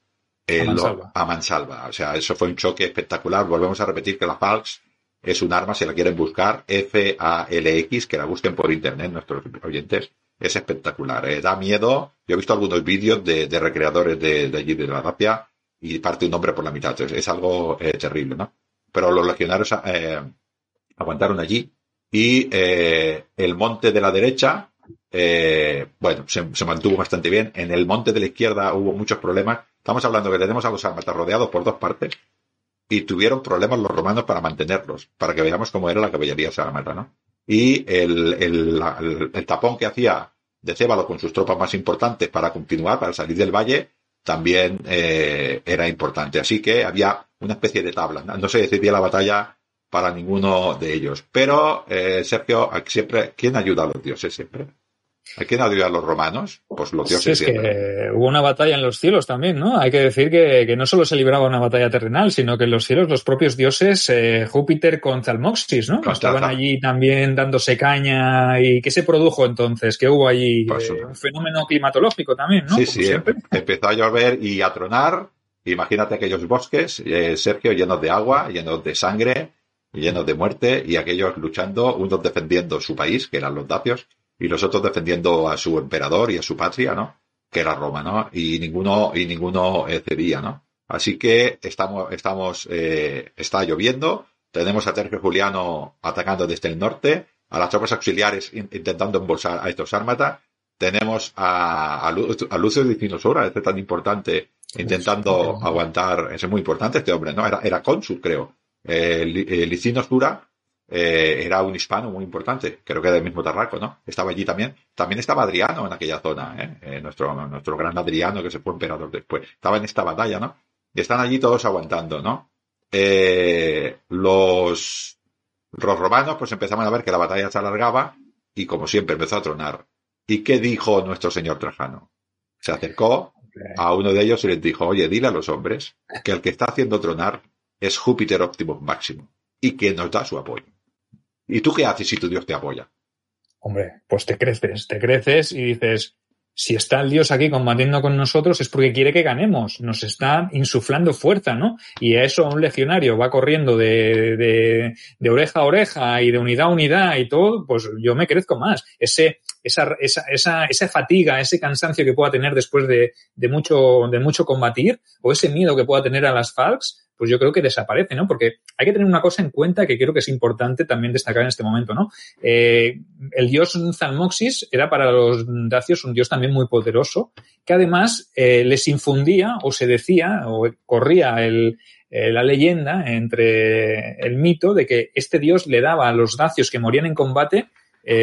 S3: eh, a,
S1: mansalva. O sea, eso fue un choque espectacular. Volvemos a repetir que la Falx es un arma, si la quieren buscar, F-A-L-X, que la busquen por internet nuestros oyentes. Es espectacular, eh. da miedo. Yo he visto algunos vídeos de, de recreadores de, de, allí de la Rapia y parte un hombre por la mitad. Es, es algo eh, terrible, ¿no? Pero los legionarios eh, aguantaron allí y eh, el monte de la derecha, eh, bueno, se, mantuvo bastante bien. En el monte de la izquierda hubo muchos problemas. Estamos hablando que tenemos a los armatas rodeados por dos partes y tuvieron problemas los romanos para mantenerlos, para que veamos cómo era la caballería sarmata, ¿no? Y el, tapón que hacía de Cébalo con sus tropas más importantes para continuar, para salir del valle, también eh, era importante. Así que había una especie de tabla. No se decidía la batalla para ninguno de ellos. Pero, eh, Sergio, siempre, ¿quién ayuda a los dioses siempre? ¿A quién ayuda a los romanos? Pues los dioses
S3: es que hubo una batalla en los cielos también, ¿no? Hay que decir que, que, no solo se libraba una batalla terrenal, sino que en los cielos los propios dioses, eh, Júpiter con Zalmoxis, ¿no? Estaban allí también dándose caña. ¿Y qué se produjo entonces? ¿Qué hubo allí? Pues, eh, un fenómeno climatológico también, ¿no?
S1: Sí, sí. Empezó a llover y a tronar. Imagínate aquellos bosques, eh, Sergio, llenos de agua, llenos de sangre, llenos de muerte y aquellos luchando, unos defendiendo su país, que eran los dacios, y los otros defendiendo a su emperador y a su patria, ¿no? Que era Roma, ¿no? Y ninguno, y ninguno eh, cedía, ¿no? Así que estamos, estamos, eh, está lloviendo tenemos a Tercio Juliano atacando desde el norte, a las tropas auxiliares intentando embolsar a estos ármatas, tenemos a, a, Lucio Dicinosura, este tan importante, intentando aguantar, es muy importante este hombre, ¿no? Era, era cónsul, creo. Eh, Licinos Dura eh, era un hispano muy importante, creo que del mismo Tarraco, ¿no? Estaba allí también. También estaba Adriano en aquella zona, ¿eh? eh nuestro, nuestro gran Adriano que se fue emperador después. Estaba en esta batalla, ¿no? Y están allí todos aguantando, ¿no? Eh, los, los romanos pues empezaban a ver que la batalla se alargaba y como siempre empezó a tronar. ¿Y qué dijo nuestro señor Trajano? Se acercó a uno de ellos y les dijo, oye, dile a los hombres que el que está haciendo tronar es Júpiter Optimum Máximo y que nos da su apoyo. ¿Y tú qué haces si tu Dios te apoya?
S3: Hombre, pues te creces, te creces y dices, si está el Dios aquí combatiendo con nosotros es porque quiere que ganemos, nos está insuflando fuerza, ¿no? Y a eso un legionario va corriendo de, de, oreja a oreja y de unidad a unidad y todo, pues yo me crezco más. Ese, esa, esa, esa, esa fatiga, ese cansancio que pueda tener después de, de, mucho, de mucho combatir, o ese miedo que pueda tener a las Falks, pues yo creo que desaparece, ¿no? Porque hay que tener una cosa en cuenta que creo que es importante también destacar en este momento, ¿no? Eh, el dios Zalmoxis era para los dacios un dios también muy poderoso, que además eh, les infundía o se decía o corría eh, la leyenda entre el mito de que este dios le daba a los dacios que morían en combate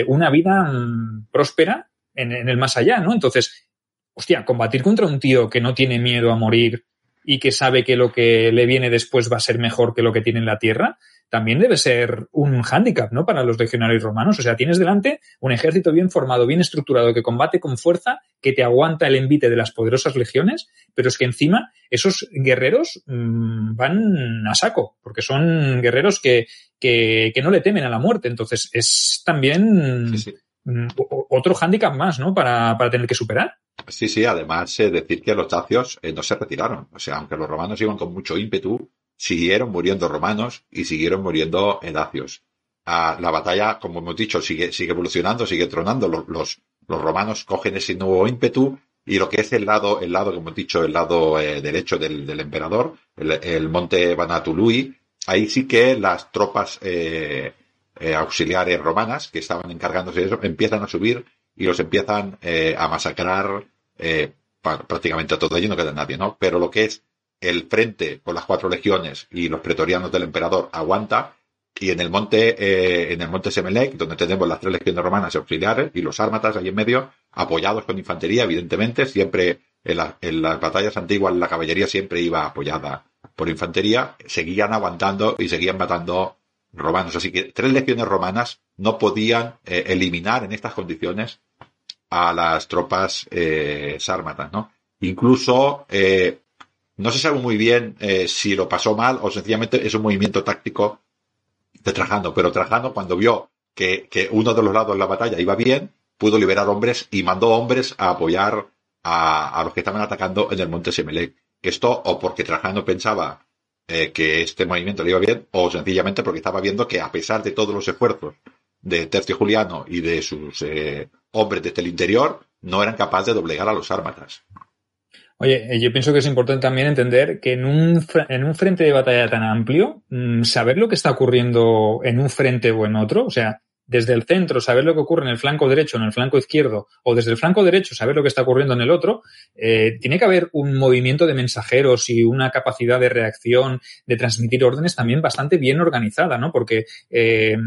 S3: una vida mm, próspera en, en el más allá, ¿no? Entonces, hostia, combatir contra un tío que no tiene miedo a morir y que sabe que lo que le viene después va a ser mejor que lo que tiene en la tierra, también debe ser un hándicap, ¿no? Para los legionarios romanos. O sea, tienes delante un ejército bien formado, bien estructurado, que combate con fuerza, que te aguanta el envite de las poderosas legiones, pero es que encima esos guerreros mmm, van a saco, porque son guerreros que, que, que, no le temen a la muerte. Entonces, es también. Mm, otro hándicap más, ¿no? Para, para tener que superar.
S1: Sí, sí, además eh, decir que los dacios eh, no se retiraron. O sea, aunque los romanos iban con mucho ímpetu, siguieron muriendo romanos y siguieron muriendo dacios. Ah, la batalla, como hemos dicho, sigue, sigue evolucionando, sigue tronando. Los, los, los, romanos cogen ese nuevo ímpetu y lo que es el lado, el lado, como hemos dicho, el lado eh, derecho del, del emperador, el, el, monte Banatului, ahí sí que las tropas eh, eh, auxiliares romanas que estaban encargándose de eso empiezan a subir y los empiezan eh, a masacrar eh, prácticamente a todo allí no queda nadie, ¿no? Pero lo que es el frente con las cuatro legiones y los pretorianos del emperador aguanta y en el monte en el monte Semelec donde tenemos las tres legiones romanas auxiliares y los ármatas ahí en medio apoyados con infantería evidentemente siempre en, en las batallas antiguas la caballería siempre iba apoyada por infantería seguían aguantando y seguían matando romanos así que tres legiones romanas no podían eh, eliminar en estas condiciones a las tropas eh, sármatas, ¿no? Incluso eh, no se sabe muy bien si lo pasó mal o sencillamente es un movimiento táctico de Trajano, pero Trajano cuando vio que, que uno de los lados de la batalla iba bien, pudo liberar hombres y mandó hombres a apoyar a, a los que estaban atacando en el monte Semelec. Esto o porque Trajano pensaba eh, que este movimiento le iba bien o sencillamente porque estaba viendo que a pesar de todos los esfuerzos de Tercio Juliano y de sus eh, hombres desde el interior no eran capaces de doblegar a los ármatas.
S3: Oye, yo pienso que es importante también entender que en un, en un frente de batalla tan amplio, mmm, saber lo que está ocurriendo en un frente o en otro, o sea, desde el centro saber lo que ocurre en el flanco derecho, en el flanco izquierdo, o desde el flanco derecho saber lo que está ocurriendo en el otro, eh, tiene que haber un movimiento de mensajeros y una capacidad de reacción, de transmitir órdenes también bastante bien organizada, ¿no? Porque eh,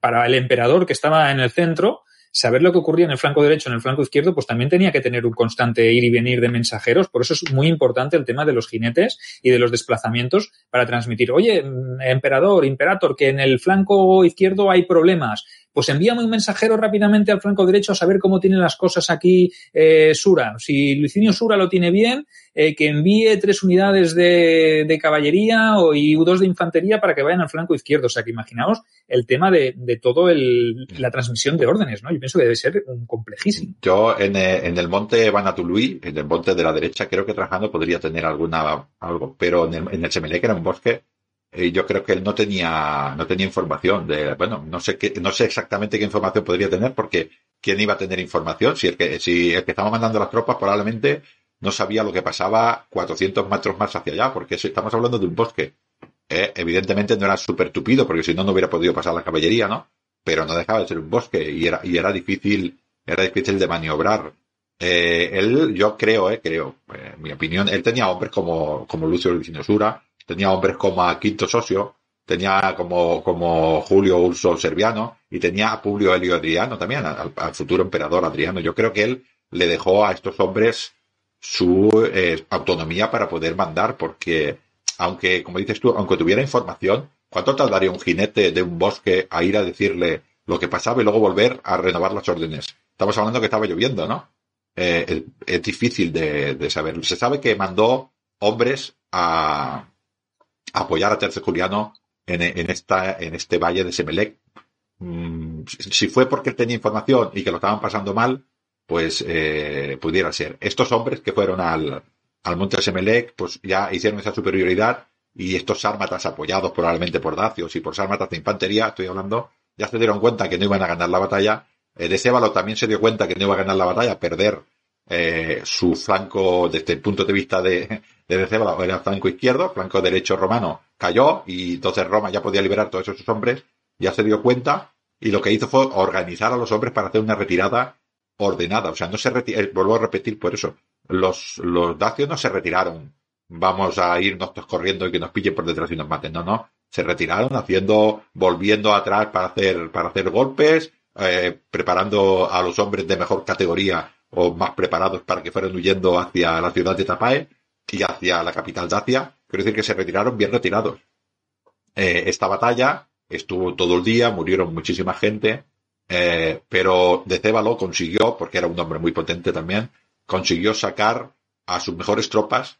S3: para el emperador que estaba en el centro, saber lo que ocurría en el flanco derecho, en el flanco izquierdo, pues también tenía que tener un constante ir y venir de mensajeros. Por eso es muy importante el tema de los jinetes y de los desplazamientos para transmitir, oye, emperador, imperator, que en el flanco izquierdo hay problemas pues envíame un mensajero rápidamente al flanco derecho a saber cómo tienen las cosas aquí eh, Sura. Si Licinio Sura lo tiene bien, eh, que envíe tres unidades de, caballería o, y dos de infantería para que vayan al flanco izquierdo. O sea, que imaginaos el tema de, de todo la transmisión de órdenes, ¿no? Yo pienso que debe ser un complejísimo.
S1: Yo en, en el monte Banatului, en el monte de la derecha, creo que trabajando podría tener alguna algo, pero en el, en el era un bosque y yo creo que él no tenía, no tenía información de, bueno, no sé qué, no sé exactamente qué información podría tener porque quién iba a tener información. Si el que, si el que estaba mandando las tropas probablemente no sabía lo que pasaba 400 metros más hacia allá, porque estamos hablando de un bosque. eh, evidentemente no era súper tupido, porque si no, no hubiera podido pasar la caballería, ¿no? Pero no dejaba de ser un bosque y era, y era difícil, era difícil de maniobrar. Eh, él, yo creo, eh, creo, eh, mi opinión, él tenía hombres como, como Lucio Licinosura, tenía hombres como a Quinto Socio, tenía como, como Julio Urso Serviano y tenía a Publio Helio Adriano también, al, futuro emperador Adriano. Yo creo que él le dejó a estos hombres su eh, autonomía para poder mandar, porque aunque, como dices tú, aunque tuviera información, ¿cuánto tardaría un jinete de un bosque a ir a decirle lo que pasaba y luego volver a renovar las órdenes? Estamos hablando que estaba lloviendo, ¿no? Eh, es, difícil de, de, saber. Se sabe que mandó hombres a apoyar a Tercio Juliano en, en, esta, en este valle de Semelec. Mm, si fue porque tenía información y que lo estaban pasando mal, pues eh, pudiera ser. Estos hombres que fueron al, al monte Semelec, pues ya hicieron esa superioridad y estos sármatas apoyados probablemente por dacios y por sármatas de infantería, estoy hablando, ya se dieron cuenta que no iban a ganar la batalla. Eh, de Cébalo también se dio cuenta que no iba a ganar la batalla, perder eh, su flanco desde el punto de vista de, de Decébalo era flanco izquierdo, flanco derecho romano cayó y entonces Roma ya podía liberar todos esos hombres, ya se dio cuenta y lo que hizo fue organizar a los hombres para hacer una retirada ordenada. O sea, no se retira, eh, vuelvo a repetir por eso, los, los dacios no se retiraron. Vamos a irnos todos corriendo y que nos pillen por detrás y nos maten. No, no. Se retiraron haciendo, volviendo atrás para hacer, para hacer golpes, eh, preparando a los hombres de mejor categoría o más preparados para que fueran huyendo hacia la ciudad de Tapae y hacia la capital Dacia. Quiero decir que se retiraron bien retirados. Eh, esta batalla estuvo todo el día, murieron muchísima gente, eh, pero Decébalo consiguió, porque era un hombre muy potente también, consiguió sacar a sus mejores tropas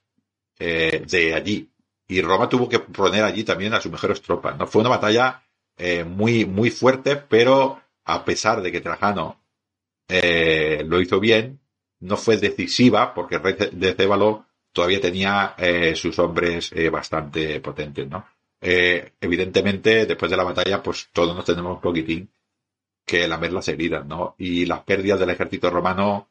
S1: eh, de allí. Y Roma tuvo que poner allí también a sus mejores tropas. ¿no? Fue una batalla eh, muy, muy fuerte, pero a pesar de que Trajano lo hizo bien, no fue decisiva, porque el rey de Cébalo todavía tenía eh, sus hombres eh, bastante potentes, ¿no? Eh, evidentemente, después de la batalla, pues todos nos tenemos un poquitín que lamer las heridas, ¿no? Y las pérdidas del ejército romano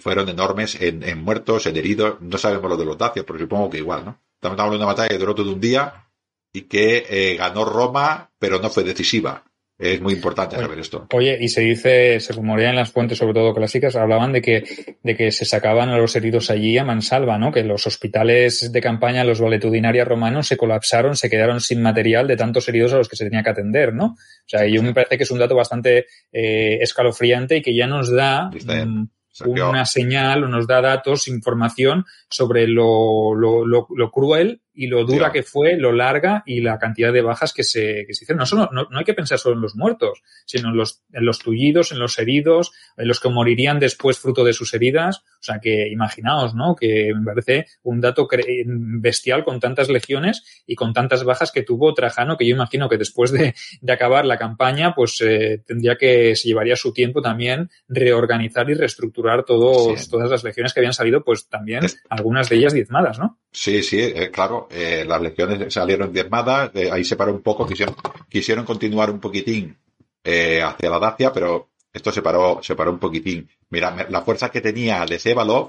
S1: fueron enormes en, en, muertos, en heridos. No sabemos lo de los dacios, pero supongo que igual, ¿no? Estamos hablando de una batalla que duró todo un día y que ganó Roma, pero no fue decisiva. Es muy importante
S3: oye,
S1: saber esto.
S3: Oye, y se dice, se rumorea en las fuentes, sobre todo clásicas, hablaban de que, de que se sacaban a los heridos allí a mansalva, ¿no? Que los hospitales de campaña, los valetudinarios romanos se colapsaron, se quedaron sin material de tantos heridos a los que se tenía que atender, ¿no? O sea, yo me parece que es un dato bastante eh, escalofriante y que ya nos da mm, una señal o nos da datos, información sobre lo, lo, lo, lo cruel y lo dura sí. que fue, lo larga y la cantidad de bajas que se, que se hicieron. No, solo, no, no hay que pensar solo en los muertos, sino en los, en los tullidos, en los heridos, en los que morirían después fruto de sus heridas. O sea que imaginaos, ¿no? Que me parece un dato bestial con tantas legiones y con tantas bajas que tuvo Trajano, que yo imagino que después de, de acabar la campaña, pues eh, tendría que, se llevaría su tiempo también reorganizar y reestructurar todos, sí. todas las legiones que habían salido, pues también algunas de ellas diezmadas, ¿no?
S1: Sí, sí, eh, claro eh, las legiones salieron diezmadas, eh, ahí se paró un poco, quisieron, continuar un poquitín eh, hacia la Dacia, pero esto se paró, se paró un poquitín. Mira, la fuerza que tenía de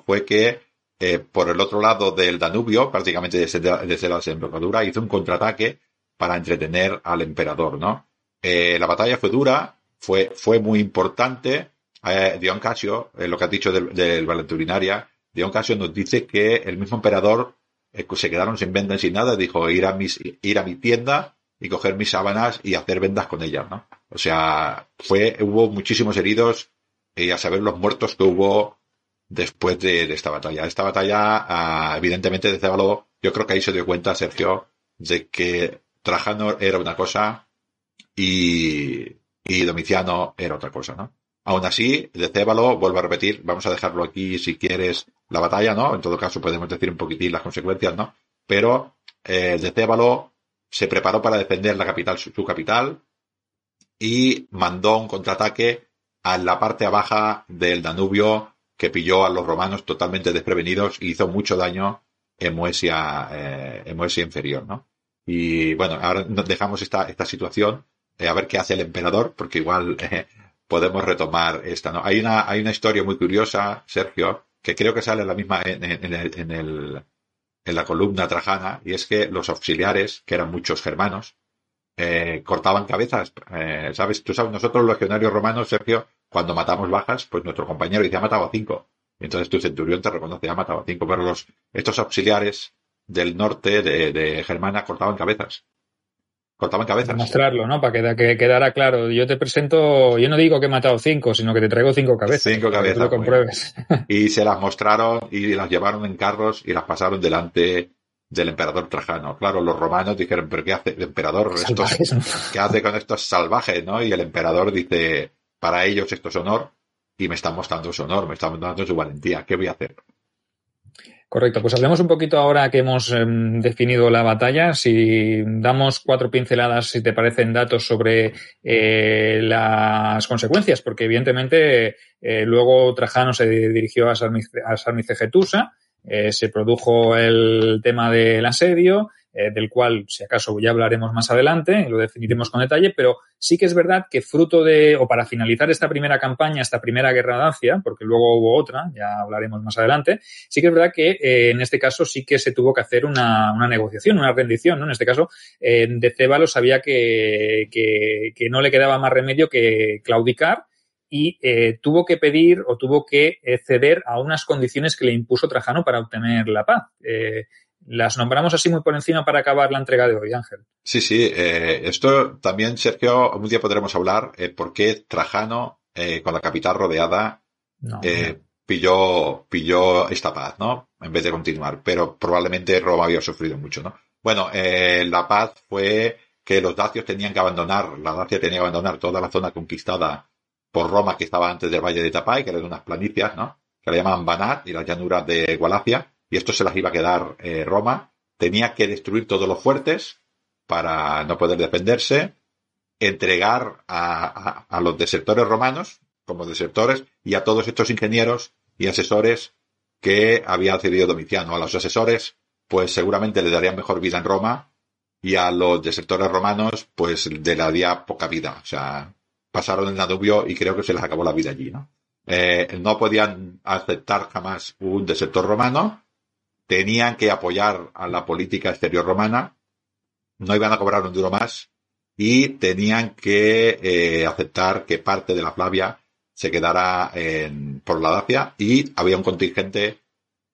S1: fue que por el otro lado del Danubio, prácticamente desde, desde la desembocadura, hizo un contraataque para entretener al emperador, ¿no? La batalla fue dura, fue, fue muy importante. Dion Casio, lo que has dicho del, del Valenturinaria, Dion Casio nos dice que el mismo emperador se quedaron sin vendas sin nada, dijo ir a mis, ir a mi tienda y coger mis sábanas y hacer vendas con ellas, ¿no? O sea, fue, hubo muchísimos heridos y a saber los muertos que hubo después de, esta batalla. Esta batalla, uh, evidentemente, de Cébalo, yo creo que ahí se dio cuenta, Sergio, de que Trajano era una cosa y, y Domiciano era otra cosa, ¿no? Aún así, de Cébalo, vuelvo a repetir, vamos a dejarlo aquí si quieres la batalla, ¿no? En todo caso, podemos decir un poquitín las consecuencias, ¿no? Pero eh, de Cébalo se preparó para defender la capital, su, su, capital, y mandó un contraataque a la parte baja del Danubio que pilló a los romanos totalmente desprevenidos y hizo mucho daño en Moesia, eh, en inferior, ¿no? Y bueno, ahora dejamos esta, esta situación, eh, a ver qué hace el emperador, porque igual *laughs* eh, podemos retomar esta, ¿no? Hay una, hay una historia muy curiosa, Sergio, que creo que sale la misma en, en, el, en, el, en la columna trajana, y es que los auxiliares, que eran muchos germanos, eh, cortaban cabezas. Eh, ¿Sabes? Tú sabes, nosotros los legionarios romanos, Sergio, cuando matamos bajas, pues nuestro compañero dice, ha matado a cinco. Entonces tu centurión te reconoce, ha matado a cinco. Pero los, estos auxiliares del norte de, de Germana cortaban cabezas. Cortaban cabezas.
S3: Mostrarlo, ¿no? Para que, que quedara claro. Yo te presento, yo no digo que he matado cinco, sino que te traigo cinco cabezas.
S1: Cinco cabezas.
S3: Lo compruebes. *laughs*
S1: Y se las mostraron y las llevaron en carros y las pasaron delante del emperador Trajano. Claro, los romanos dijeron, pero ¿qué hace el emperador? Estos,
S3: Salvajes, ¿no? *laughs*
S1: ¿Qué hace con estos salvajes, no? Y el emperador dice, para ellos esto es honor y me están mostrando su honor, me están mostrando su valentía. ¿Qué voy a hacer?
S3: Correcto, pues hablemos un poquito ahora que hemos eh, definido la batalla. Si damos cuatro pinceladas, si te parecen datos sobre eh, las consecuencias, porque evidentemente eh, luego Trajano se dirigió a Sarmicegetusa, eh, se produjo el tema del asedio, eh, del cual, si acaso, ya hablaremos más adelante, lo definiremos con detalle, pero sí que es verdad que fruto de, o para finalizar esta primera campaña, esta primera guerra dacia, porque luego hubo otra, ya hablaremos más adelante, sí que es verdad que eh, en este caso sí que se tuvo que hacer una, una negociación, una rendición, ¿no? En este caso, eh, de Cébalo sabía que, que, que no le quedaba más remedio que claudicar y eh, tuvo que pedir o tuvo que ceder a unas condiciones que le impuso Trajano para obtener la paz. Las nombramos así muy por encima para acabar la entrega de hoy, Ángel.
S1: Sí, sí. Eh, esto también, Sergio, un día podremos hablar eh, por qué Trajano, eh, con la capital rodeada,
S3: No,
S1: eh, pilló, pilló esta paz, ¿no? En vez de continuar. Pero probablemente Roma había sufrido mucho, ¿no? Bueno, la paz fue que los dacios tenían que abandonar, la Dacia tenía que abandonar toda la zona conquistada por Roma que estaba antes del Valle de Tapay, que eran unas planicias, ¿no? Que le llamaban Banat y las llanuras de Gualacia, y esto se las iba a quedar eh, Roma. Tenía que destruir todos los fuertes para no poder defenderse, entregar a, a, los desertores romanos como desertores y a todos estos ingenieros y asesores que había cedido Domiciano. A los asesores, pues seguramente le darían mejor vida en Roma y a los desertores romanos, pues le daría poca vida. O sea, pasaron el Danubio y creo que se les acabó la vida allí, ¿no? Eh, no podían aceptar jamás un desertor romano, tenían que apoyar a la política exterior romana, no iban a cobrar un duro más y tenían que eh, aceptar que parte de la Flavia se quedara en, por la Dacia y había un contingente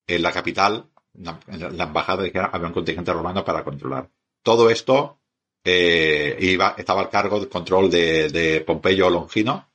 S1: en la capital, en la embajada, había un contingente romano para controlar. Todo esto eh, iba, estaba al cargo del control de, de Pompeyo Longino,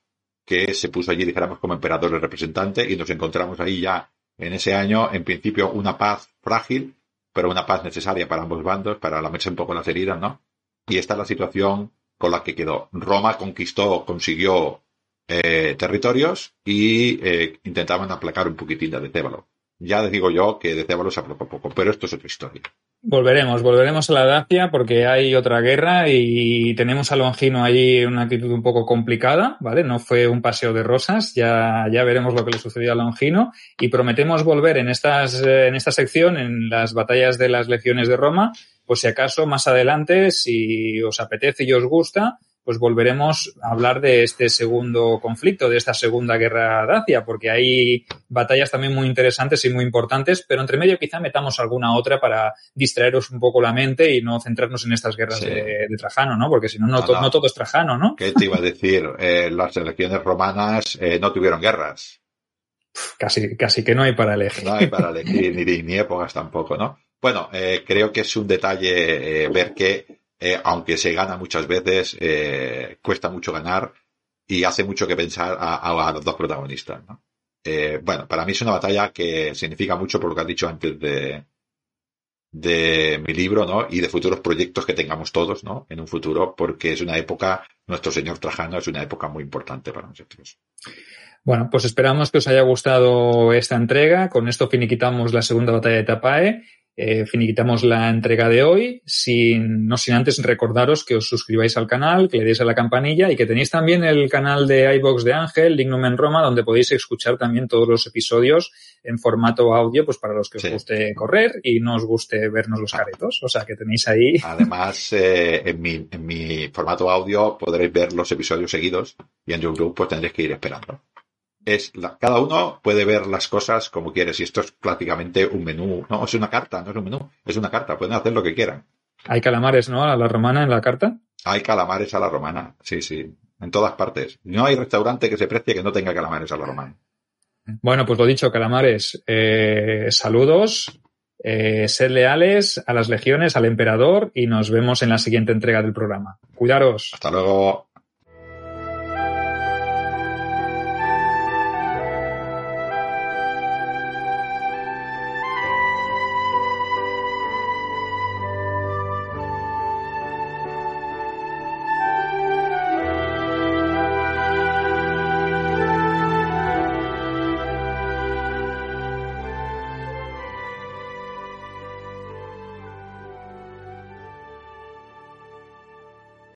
S1: que se puso allí, dijéramos, como emperador y representante, y nos encontramos ahí ya en ese año, en principio, una paz frágil, pero una paz necesaria para ambos bandos, para lamerse un poco las heridas, ¿no? Y esta es la situación con la que quedó. Roma conquistó, consiguió eh, territorios y eh, intentaban aplacar un poquitín de Decébalo. Ya les digo yo que Decébalo se aplacó poco, pero esto es otra historia.
S3: Volveremos, volveremos a la Dacia porque hay otra guerra y tenemos a Longino ahí en una actitud un poco complicada, ¿vale? No fue un paseo de rosas, ya, ya veremos lo que le sucedió a Longino y prometemos volver en estas, en esta sección, en las batallas de las legiones de Roma, pues si acaso más adelante, si os apetece y os gusta, pues volveremos a hablar de este segundo conflicto, de esta segunda guerra dacia, porque hay batallas también muy interesantes y muy importantes, pero entre medio quizá metamos alguna otra para distraeros un poco la mente y no centrarnos en estas guerras
S1: Sí.
S3: de, de Trajano, ¿no? Porque si no, no,
S1: No,
S3: to-
S1: no.
S3: no todo es Trajano, ¿no?
S1: ¿Qué te iba a decir? Eh, las elecciones romanas eh, no tuvieron guerras.
S3: Casi, casi que no hay para elegir.
S1: No hay para *laughs* elegir ni, ni épocas tampoco, ¿no? Bueno, eh, creo que es un detalle ver que, eh, aunque se gana muchas veces, eh, cuesta mucho ganar y hace mucho que pensar a, los dos protagonistas. Eh, bueno, para mí es una batalla que significa mucho por lo que has dicho antes de, de mi libro, ¿no? Y de futuros proyectos que tengamos todos, ¿no? En un futuro, porque es una época, nuestro señor Trajano es una época muy importante para nosotros.
S3: Bueno, pues esperamos que os haya gustado esta entrega. Con esto finiquitamos la segunda batalla de Tapae. Eh, finiquitamos la entrega de hoy, sin, no sin antes recordaros que os suscribáis al canal, que le deis a la campanilla y que tenéis también el canal de iBox de Ángel, Dignum en Roma, donde podéis escuchar también todos los episodios en formato audio, pues para los que os guste correr y no os guste vernos los caretos. O sea que tenéis ahí. *laughs*
S1: Además, eh, en, mi, en mi formato audio podréis ver los episodios seguidos y en YouTube pues tendréis que ir esperando. Es la, cada uno puede ver las cosas como quiere. Si esto es prácticamente un menú, no, es una carta, no es un menú, es una carta, pueden hacer lo que quieran.
S3: Hay calamares, ¿no? A la romana en la carta.
S1: Hay calamares a la romana, sí, sí, en todas partes. No hay restaurante que se precie que no tenga calamares a la romana.
S3: Bueno, pues lo dicho, calamares, eh, saludos, eh, sed leales a las legiones, al emperador y nos vemos en la siguiente entrega del programa. Cuidaros.
S1: Hasta luego.